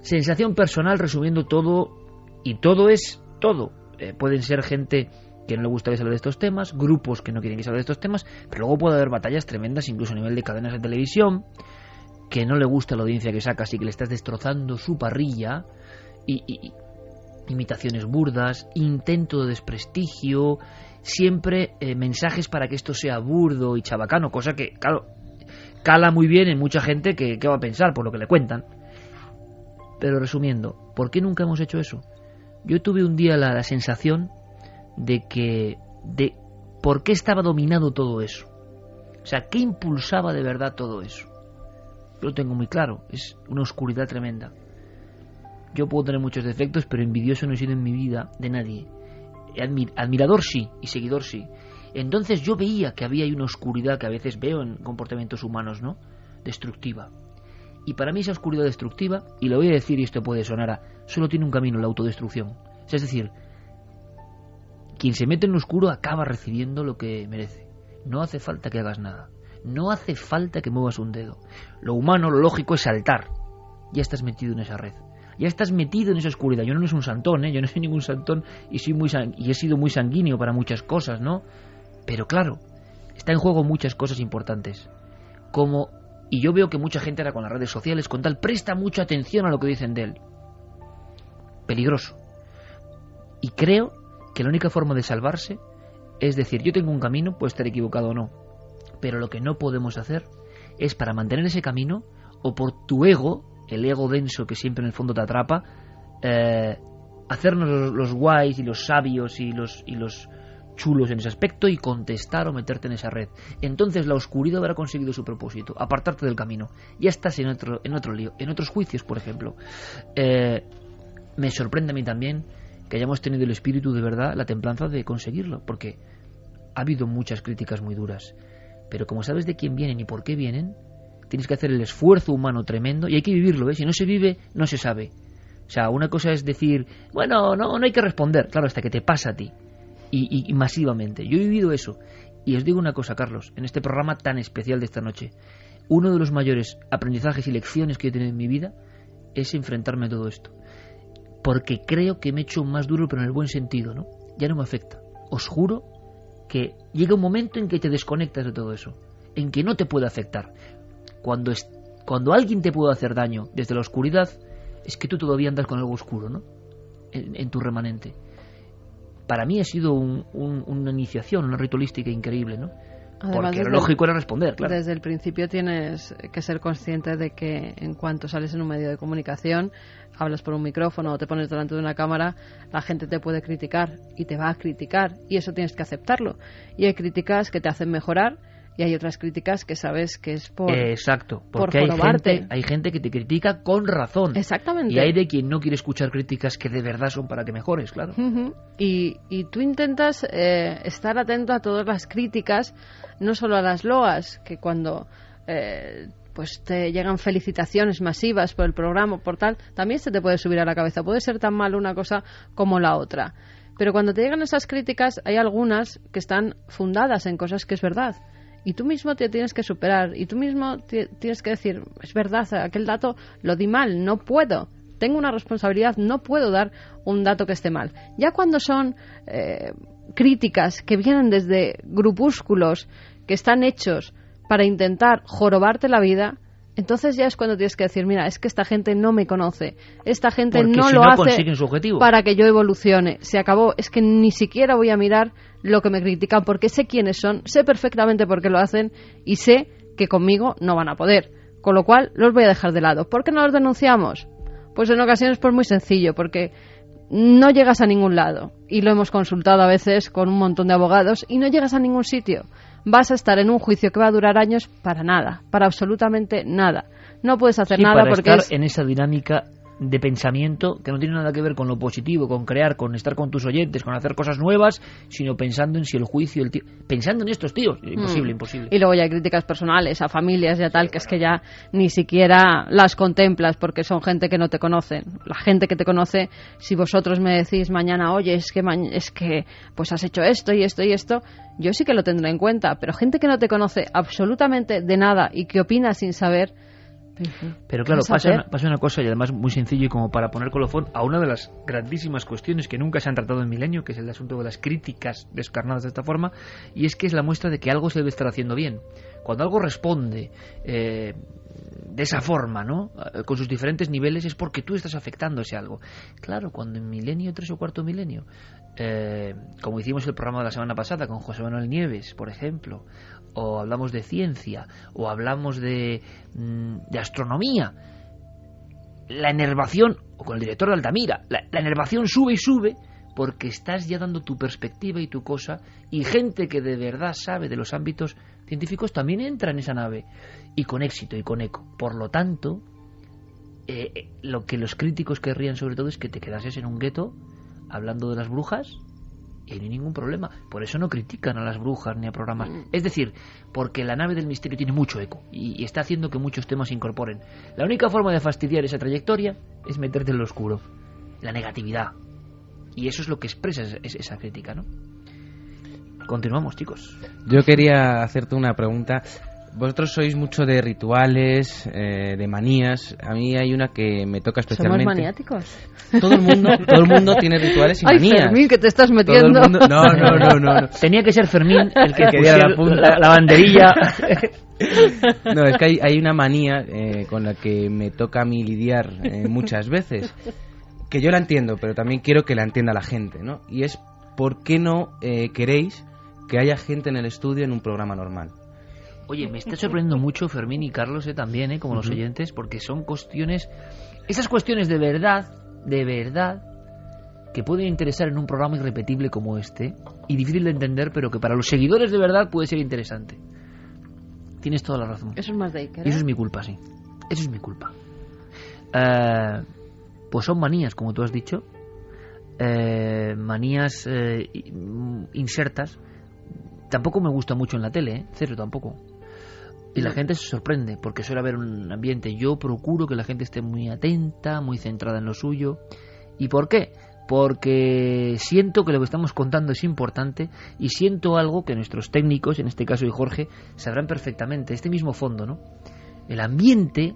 Sensación personal resumiendo todo, y todo es todo. Eh, pueden ser gente que no le gusta que se de estos temas, grupos que no quieren que se hable de estos temas, pero luego puede haber batallas tremendas, incluso a nivel de cadenas de televisión, que no le gusta la audiencia que sacas y que le estás destrozando su parrilla, y imitaciones burdas, intento de desprestigio, siempre eh, mensajes para que esto sea burdo y chabacano, cosa que, claro, cala muy bien en mucha gente que, que va a pensar por lo que le cuentan. Pero resumiendo, ¿por qué nunca hemos hecho eso? Yo tuve un día la, la sensación de que... de ¿Por qué estaba dominado todo eso? O sea, ¿qué impulsaba de verdad todo eso? Yo lo tengo muy claro, es una oscuridad tremenda. Yo puedo tener muchos defectos, pero envidioso no he sido en mi vida de nadie. Admi- admirador sí, y seguidor sí. Entonces yo veía que había una oscuridad que a veces veo en comportamientos humanos, ¿no? Destructiva. Y para mí esa oscuridad destructiva, y lo voy a decir y esto puede sonar a, solo tiene un camino, la autodestrucción. Es decir, quien se mete en lo oscuro acaba recibiendo lo que merece. No hace falta que hagas nada. No hace falta que muevas un dedo. Lo humano, lo lógico es saltar. Ya estás metido en esa red. Ya estás metido en esa oscuridad. Yo no soy un santón, ¿eh? Yo no soy ningún santón y soy muy y he sido muy sanguíneo para muchas cosas, ¿no? Pero claro, está en juego muchas cosas importantes. Como y yo veo que mucha gente ahora con las redes sociales con tal presta mucha atención a lo que dicen de él. Peligroso. Y creo que la única forma de salvarse es decir, yo tengo un camino, puede estar equivocado o no, pero lo que no podemos hacer es para mantener ese camino o por tu ego, el ego denso que siempre en el fondo te atrapa, eh, hacernos los, guays y los sabios y los, y los chulos en ese aspecto y contestar o meterte en esa red. Entonces la oscuridad habrá conseguido su propósito, apartarte del camino. Ya estás en otro, en otro lío, en otros juicios, por ejemplo. Eh, me sorprende a mí también que hayamos tenido el espíritu de verdad, la templanza de conseguirlo, porque ha habido muchas críticas muy duras. Pero como sabes de quién vienen y por qué vienen, tienes que hacer el esfuerzo humano tremendo y hay que vivirlo, ¿eh? Si no se vive, no se sabe. O sea, una cosa es decir, bueno, no, no hay que responder, claro, hasta que te pasa a ti. Y, masivamente. Yo he vivido eso. Y os digo una cosa, Carlos, en este programa tan especial de esta noche, uno de los mayores aprendizajes y lecciones que he tenido en mi vida es enfrentarme a todo esto. Porque creo que me he hecho más duro, pero en el buen sentido, ¿no? Ya no me afecta. Os juro que llega un momento en que te desconectas de todo eso, en que no te puede afectar. Cuando, es, cuando alguien te puede hacer daño desde la oscuridad, es que tú todavía andas con algo oscuro, ¿no? En, tu remanente. Para mí ha sido una iniciación, una ritualística increíble, ¿no? Porque lo lógico era responder, claro. Desde el principio tienes que ser consciente de que en cuanto sales en un medio de comunicación, hablas por un micrófono o te pones delante de una cámara, la gente te puede criticar y te va a criticar y eso tienes que aceptarlo. Y hay críticas que te hacen mejorar y hay otras críticas que sabes que es por exacto porque hay gente hay gente que te critica con razón. Exactamente. Y hay de quien no quiere escuchar críticas que de verdad son para que mejores claro. Y, y tú intentas eh, estar atento a todas las críticas no solo a las loas que cuando eh, pues te llegan felicitaciones masivas por el programa por tal también se te puede subir a la cabeza. Puede ser tan mal una cosa como la otra. Pero cuando te llegan esas críticas hay algunas que están fundadas en cosas que es verdad y tú mismo te tienes que superar y tú mismo tienes que decir, es verdad, aquel dato lo di mal, no puedo, tengo una responsabilidad, no puedo dar un dato que esté mal. Ya cuando son eh, críticas que vienen desde grupúsculos que están hechos para intentar jorobarte la vida, entonces ya es cuando tienes que decir, mira, es que esta gente no me conoce, esta gente no lo hace para que yo evolucione. Se acabó, es que ni siquiera voy a mirar lo que me critican porque sé quiénes son, sé perfectamente por qué lo hacen y sé que conmigo no van a poder. Con lo cual los voy a dejar de lado. ¿Por qué no los denunciamos? Pues en ocasiones por muy sencillo, porque no llegas a ningún lado. Y lo hemos consultado a veces con un montón de abogados y no llegas a ningún sitio vas a estar en un juicio que va a durar años para nada, para absolutamente nada. No puedes hacer nada porque estar en esa dinámica de pensamiento que no tiene nada que ver con lo positivo, con crear, con estar con tus oyentes, con hacer cosas nuevas, sino pensando en si el juicio, el tío, pensando en estos tíos, imposible, mm. imposible. Y luego ya hay críticas personales a familias y a tal, que es que ya ni siquiera las contemplas porque son gente que no te conocen. La gente que te conoce, si vosotros me decís mañana, oye, es que es que pues has hecho esto y esto y esto, yo sí que lo tendré en cuenta, pero gente que no te conoce absolutamente de nada y que opina sin saber, pero claro, pasa una, pasa una, cosa y además muy sencillo y como para poner colofón a una de las grandísimas cuestiones que nunca se han tratado en Milenio, que es el asunto de las críticas descarnadas de esta forma, y es que es la muestra de que algo se debe estar haciendo bien. Cuando algo responde eh, de esa forma, ¿no? Eh, con sus diferentes niveles es porque tú estás afectando ese algo. Claro, cuando en milenio, tres o cuarto milenio, eh, como hicimos el programa de la semana pasada con José Manuel Nieves, por ejemplo, o hablamos de ciencia, o hablamos de, mm, de astronomía, la enervación, o con el director de Altamira, la, enervación sube y sube porque estás ya dando tu perspectiva y tu cosa, y gente que de verdad sabe de los ámbitos científicos también entra en esa nave, y con éxito y con eco. Por lo tanto, eh, eh, lo que los críticos querrían sobre todo es que te quedases en un gueto hablando de las brujas y no hay ningún problema. Por eso no critican a las brujas ni a programas. Mm. Es decir, porque la nave del misterio tiene mucho eco y, está haciendo que muchos temas se incorporen. La única forma de fastidiar esa trayectoria es meterte en lo oscuro, la negatividad. Y eso es lo que expresa esa crítica, ¿no? Continuamos, chicos. Yo quería hacerte una pregunta vosotros sois mucho de rituales, eh, de manías. A mí hay una que me toca especialmente. ¿Somos maniáticos? Todo el mundo, todo el mundo tiene rituales y Ay, manías. Fermín, que te estás metiendo. No, no, no, no, Tenía que ser Fermín el que quería la, la, banderilla. no, es que hay, hay una manía eh, con la que me toca a mí lidiar eh, muchas veces. Que yo la entiendo, pero también quiero que la entienda la gente, ¿no? Y es, ¿por qué no queréis que haya gente en el estudio en un programa normal? Oye, me está sorprendiendo mucho Fermín y Carlos eh, también, eh, como los oyentes, porque son cuestiones, esas cuestiones de verdad, de verdad, que pueden interesar en un programa irrepetible como este, y difícil de entender, pero que para los seguidores de verdad puede ser interesante. Tienes toda la razón. Eso es más de Eso es mi culpa, sí. Eso es mi culpa. Eh, pues son manías, como tú has dicho. Eh, manías insertas. Tampoco me gusta mucho en la tele, ¿eh? Cero tampoco. Y la gente se sorprende porque suele haber un ambiente. Yo procuro que la gente esté muy atenta, muy centrada en lo suyo. ¿Y por qué? Porque siento que lo que estamos contando es importante y siento algo que nuestros técnicos, en este caso y Jorge, sabrán perfectamente. Este mismo fondo, ¿no? El ambiente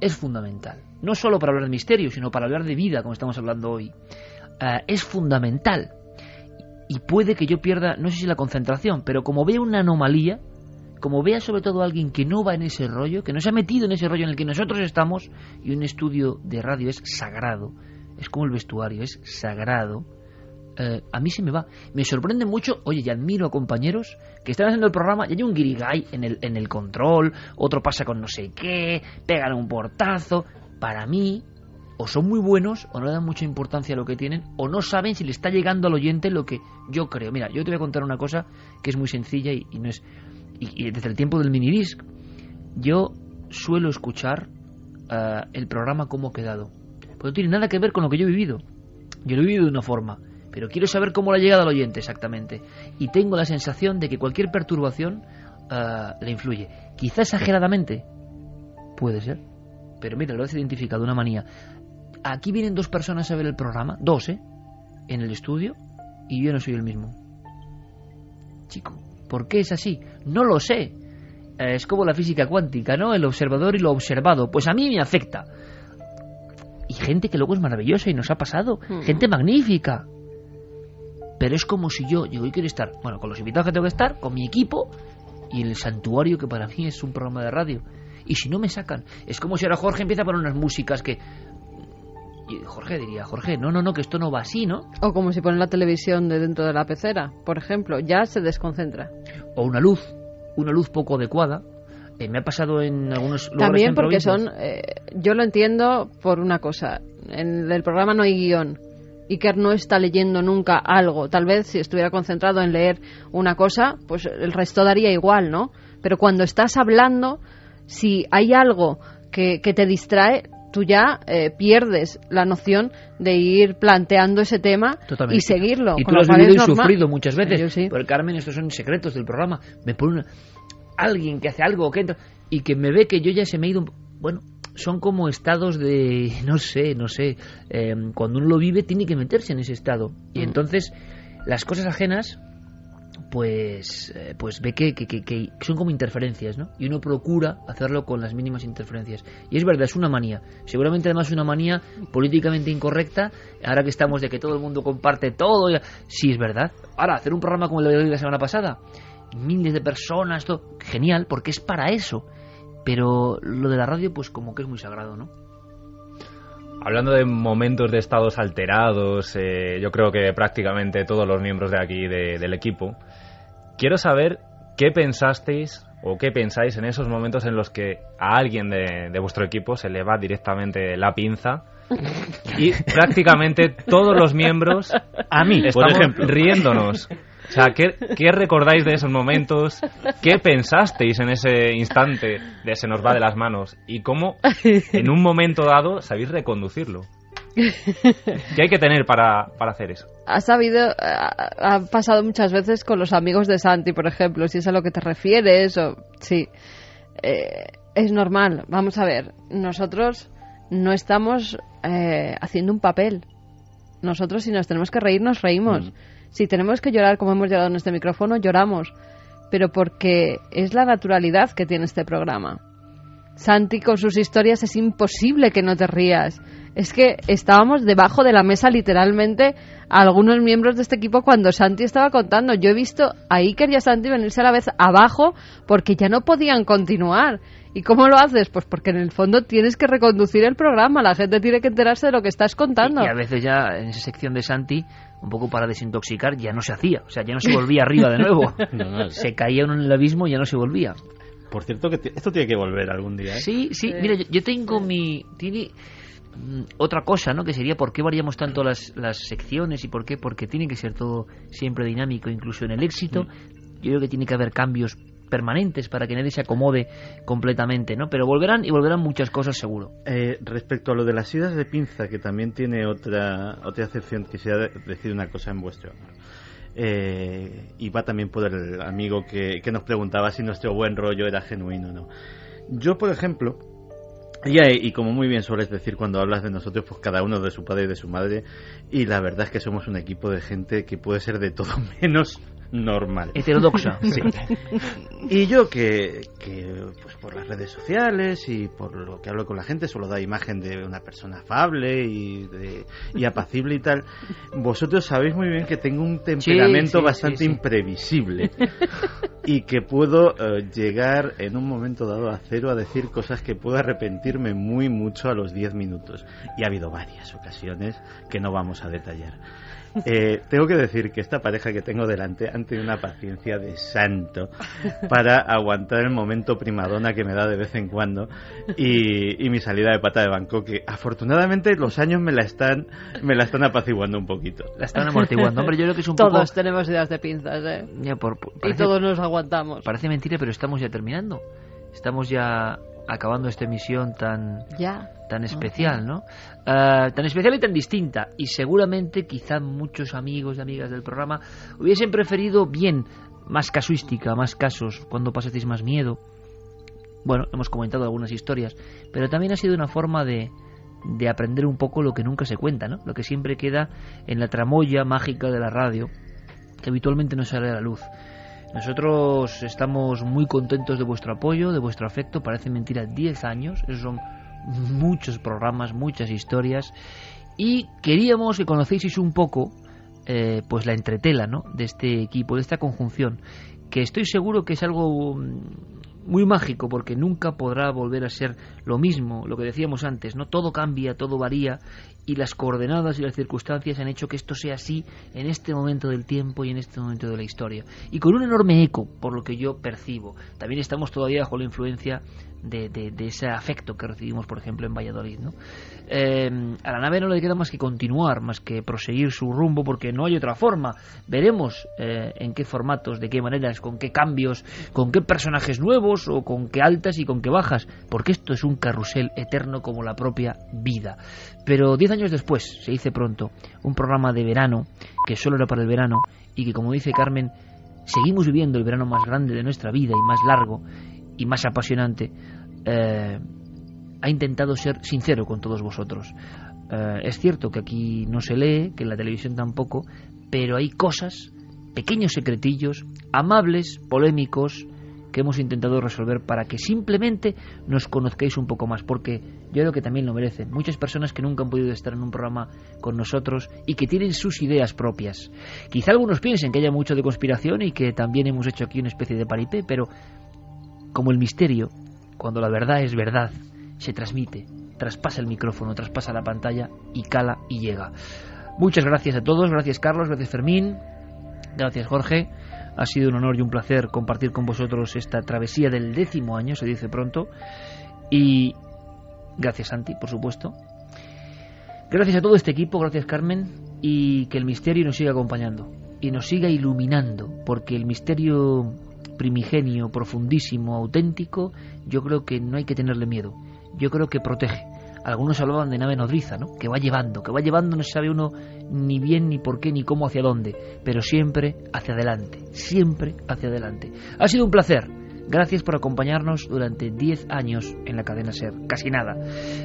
es fundamental. No solo para hablar de misterio, sino para hablar de vida, como estamos hablando hoy. Eh, es fundamental. Y puede que yo pierda, no sé si la concentración, pero como veo una anomalía, como vea sobre todo a alguien que no va en ese rollo, que no se ha metido en ese rollo en el que nosotros estamos, y un estudio de radio es sagrado, es como el vestuario, es sagrado, eh, a mí se me va. Me sorprende mucho, oye, y admiro a compañeros que están haciendo el programa y hay un guirigay en el, en el control, otro pasa con no sé qué, pegan un portazo. Para mí, o son muy buenos, o no le dan mucha importancia a lo que tienen, o no saben si le está llegando al oyente lo que yo creo. Mira, yo te voy a contar una cosa que es muy sencilla y, no es. Y, desde el tiempo del minidisc, yo suelo escuchar eh, el programa como ha quedado. Pues no tiene nada que ver con lo que yo he vivido. Yo lo he vivido de una forma pero quiero saber cómo le ha llegado al oyente exactamente. Y tengo la sensación de que cualquier perturbación uh, le influye. Quizá exageradamente, puede ser, pero mira, lo has identificado, una manía. Aquí vienen dos personas a ver el programa, dos, ¿eh? En el estudio, y yo no soy el mismo. Chico, ¿por qué es así? No lo sé. Eh, es como la física cuántica, ¿no? El observador y lo observado. Pues a mí me afecta. Y gente que luego es maravillosa y nos ha pasado. Hmm. Gente magnífica pero es como si yo, yo quiero estar, bueno, con los invitados que tengo que estar, con mi equipo y el santuario que para mí es un programa de radio. Y si no me sacan, es como si ahora Jorge empieza a poner unas músicas que Jorge diría, Jorge, no, no, no, que esto no va así, ¿no? O como si pone la televisión de dentro de la pecera, por ejemplo, ya se desconcentra. O una luz, una luz poco adecuada. Eh, me ha pasado en algunos lugares También porque son, eh, yo lo entiendo por una cosa, en el programa no hay guion. Iker no está leyendo nunca algo. Tal vez si estuviera concentrado en leer una cosa, pues el resto daría igual, ¿no? Pero cuando estás hablando, si hay algo que, te distrae, tú ya eh, pierdes la noción de ir planteando ese tema y seguirlo. Y tú lo has vivido y sufrido muchas veces. Sí. Porque Carmen, estos son secretos del programa. Me pone alguien que hace algo que entra, y que me ve que yo ya se me he ido. Bueno, son como estados de, no sé, no sé, em, cuando uno lo vive tiene que meterse en ese estado. Y mm. entonces las cosas ajenas, pues, eh, pues ve que, que, que, son como interferencias, ¿no? Y uno procura hacerlo con las mínimas interferencias. Y es verdad, es una manía. Seguramente además es una manía políticamente incorrecta, ahora que estamos de que todo el mundo comparte todo. Sí, es verdad. Ahora, hacer un programa como el de la semana pasada, miles de personas, todo, genial, porque es para eso pero lo de la radio, pues como que es muy sagrado, ¿no? Hablando de momentos de estados alterados, eh, yo creo que prácticamente todos los miembros de aquí del equipo, quiero saber qué pensasteis o qué pensáis en esos momentos en los que a alguien de, de vuestro equipo se le va directamente la pinza y prácticamente todos los miembros, a mí, por ejemplo, riéndonos. O sea, ¿qué, recordáis de esos momentos? ¿Qué pensasteis en ese instante de se nos va de las manos? ¿Y cómo en un momento dado sabéis reconducirlo? ¿Qué hay que tener para, hacer eso? Ha sabido, ha, pasado muchas veces con los amigos de Santi, por ejemplo, si es a lo que te refieres o sí. Eh, es normal. Vamos a ver, nosotros no estamos eh, haciendo un papel. Nosotros si nos tenemos que reír, nos reímos. Mm. Si tenemos que llorar como hemos llorado en este micrófono, lloramos, pero porque es la naturalidad que tiene este programa. Santi con sus historias es imposible que no te rías. Es que estábamos debajo de la mesa literalmente algunos miembros de este equipo cuando Santi estaba contando. Yo he visto a Iker y a Santi venirse a la vez abajo porque ya no podían continuar. ¿Y cómo lo haces? Pues porque en el fondo tienes que reconducir el programa, la gente tiene que enterarse de lo que estás contando. Y, a veces ya en esa sección de Santi, un poco para desintoxicar, ya no se hacía, o sea, ya no se volvía arriba de nuevo. Se caía uno en el abismo y ya no se volvía. Por cierto, que esto tiene que volver algún día. ¿eh? Sí, sí, mira, yo, tengo mi... Tiene, mm, otra cosa, ¿no? Que sería por qué variamos tanto las, las secciones y por qué, porque tiene que ser todo siempre dinámico, incluso en el éxito. Mm. Yo creo que tiene que haber cambios permanentes para que nadie se acomode completamente, ¿no? Pero volverán y volverán muchas cosas seguro. Eh, respecto a lo de las idas de pinza, que también tiene otra otra acepción, quisiera decir una cosa en vuestro honor. Eh, y va también por el amigo que, que nos preguntaba si nuestro buen rollo era genuino o no. Yo, por ejemplo, y, y, como muy bien sueles decir cuando hablas de nosotros, pues cada uno de su padre y de su madre, y la verdad es que somos un equipo de gente que puede ser de todo menos normal. Heterodoxa. Sí. Y yo que, que, pues por las redes sociales y por lo que hablo con la gente, solo da imagen de una persona afable y, de, y apacible y tal, vosotros sabéis muy bien que tengo un temperamento Sí, sí, bastante imprevisible y que puedo eh, llegar en un momento dado a cero a decir cosas que puedo arrepentirme muy mucho a los 10 minutos. Y ha habido varias ocasiones que no vamos a detallar. Eh, tengo que decir que esta pareja que tengo delante han tenido una paciencia de santo para aguantar el momento primadona que me da de vez en cuando y, y mi salida de pata de banco que afortunadamente los años me la están me la están apaciguando un poquito. La están amortiguando. Hombre, yo creo que es un Todos poco... tenemos ideas de pinzas, ¿eh? Ya, por- por- Y parece- todos nos aguantamos. Parece mentira, pero estamos ya terminando. Estamos ya acabando esta emisión tan Ya. Tan especial, ¿no? Ah, tan especial y tan distinta. Y seguramente, quizá muchos amigos y amigas del programa hubiesen preferido bien, más casuística, más casos, cuando pasasteis más miedo. Bueno, hemos comentado algunas historias, pero también ha sido una forma de, de aprender un poco lo que nunca se cuenta, ¿no? Lo que siempre queda en la tramoya mágica de la radio, que habitualmente no sale a la luz. Nosotros estamos muy contentos de vuestro apoyo, de vuestro afecto. Parece mentira, 10 años. Esos son muchos programas, muchas historias. Y queríamos que conocieseis un poco eh, pues la entretela ¿no? de este equipo, de esta conjunción, que estoy seguro que es algo mm, muy mágico porque nunca podrá volver a ser lo mismo, lo que decíamos antes, no todo cambia, todo varía y las coordenadas y las circunstancias han hecho que esto sea así en este momento del tiempo y en este momento de la historia. Y con un enorme eco, por lo que yo percibo. También estamos todavía bajo la influencia de, de- ese afecto que recibimos, por ejemplo, en Valladolid. ¿no? Eh, a la nave no le queda más que continuar, más que proseguir su rumbo, porque no hay otra forma. Veremos eh, en qué formatos, de qué maneras, con qué cambios, con qué personajes nuevos o con qué altas y con qué bajas, porque esto es un carrusel eterno como la propia vida. Pero diez años después, se dice pronto, un programa de verano, que solo era para el verano, y que como dice Carmen, seguimos viviendo el verano más grande de nuestra vida y más largo y más apasionante, eh, ha intentado ser sincero con todos vosotros. Eh, es cierto que aquí no se lee, que en la televisión tampoco, pero hay cosas, pequeños secretillos, amables, polémicos, que hemos intentado resolver para que simplemente nos conozcáis un poco más, porque yo creo que también lo merecen. Muchas personas que nunca han podido estar en un programa con nosotros y que tienen sus ideas propias. Quizá algunos piensen que haya mucho de conspiración y que también hemos hecho aquí una especie de paripé, pero como el misterio, cuando la verdad es verdad, se transmite, traspasa el micrófono, traspasa la pantalla y cala y llega. Muchas gracias a todos, gracias Carlos, gracias Fermín, gracias Jorge. Ha sido un honor y un placer compartir con vosotros esta travesía del décimo año, se dice pronto. Y gracias Santi, por supuesto. Gracias a todo este equipo, gracias Carmen, y que el misterio nos siga acompañando y nos siga iluminando, porque el misterio primigenio, profundísimo, auténtico, yo creo que no hay que tenerle miedo. Yo creo que protege. Algunos hablaban de nave nodriza, ¿no? Que va llevando, que va llevando, no se sabe uno ni bien, ni por qué, ni cómo, hacia dónde, pero siempre hacia adelante, siempre hacia adelante. Ha sido un placer. Gracias por acompañarnos durante 10 años en la cadena SER, casi nada.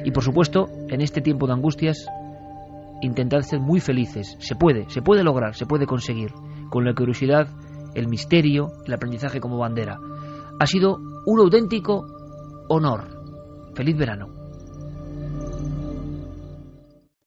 Y por supuesto, en este tiempo de angustias, intentad ser muy felices. Se puede, se puede lograr, se puede conseguir. Con la curiosidad, el misterio, el aprendizaje como bandera. Ha sido un auténtico honor. Feliz verano.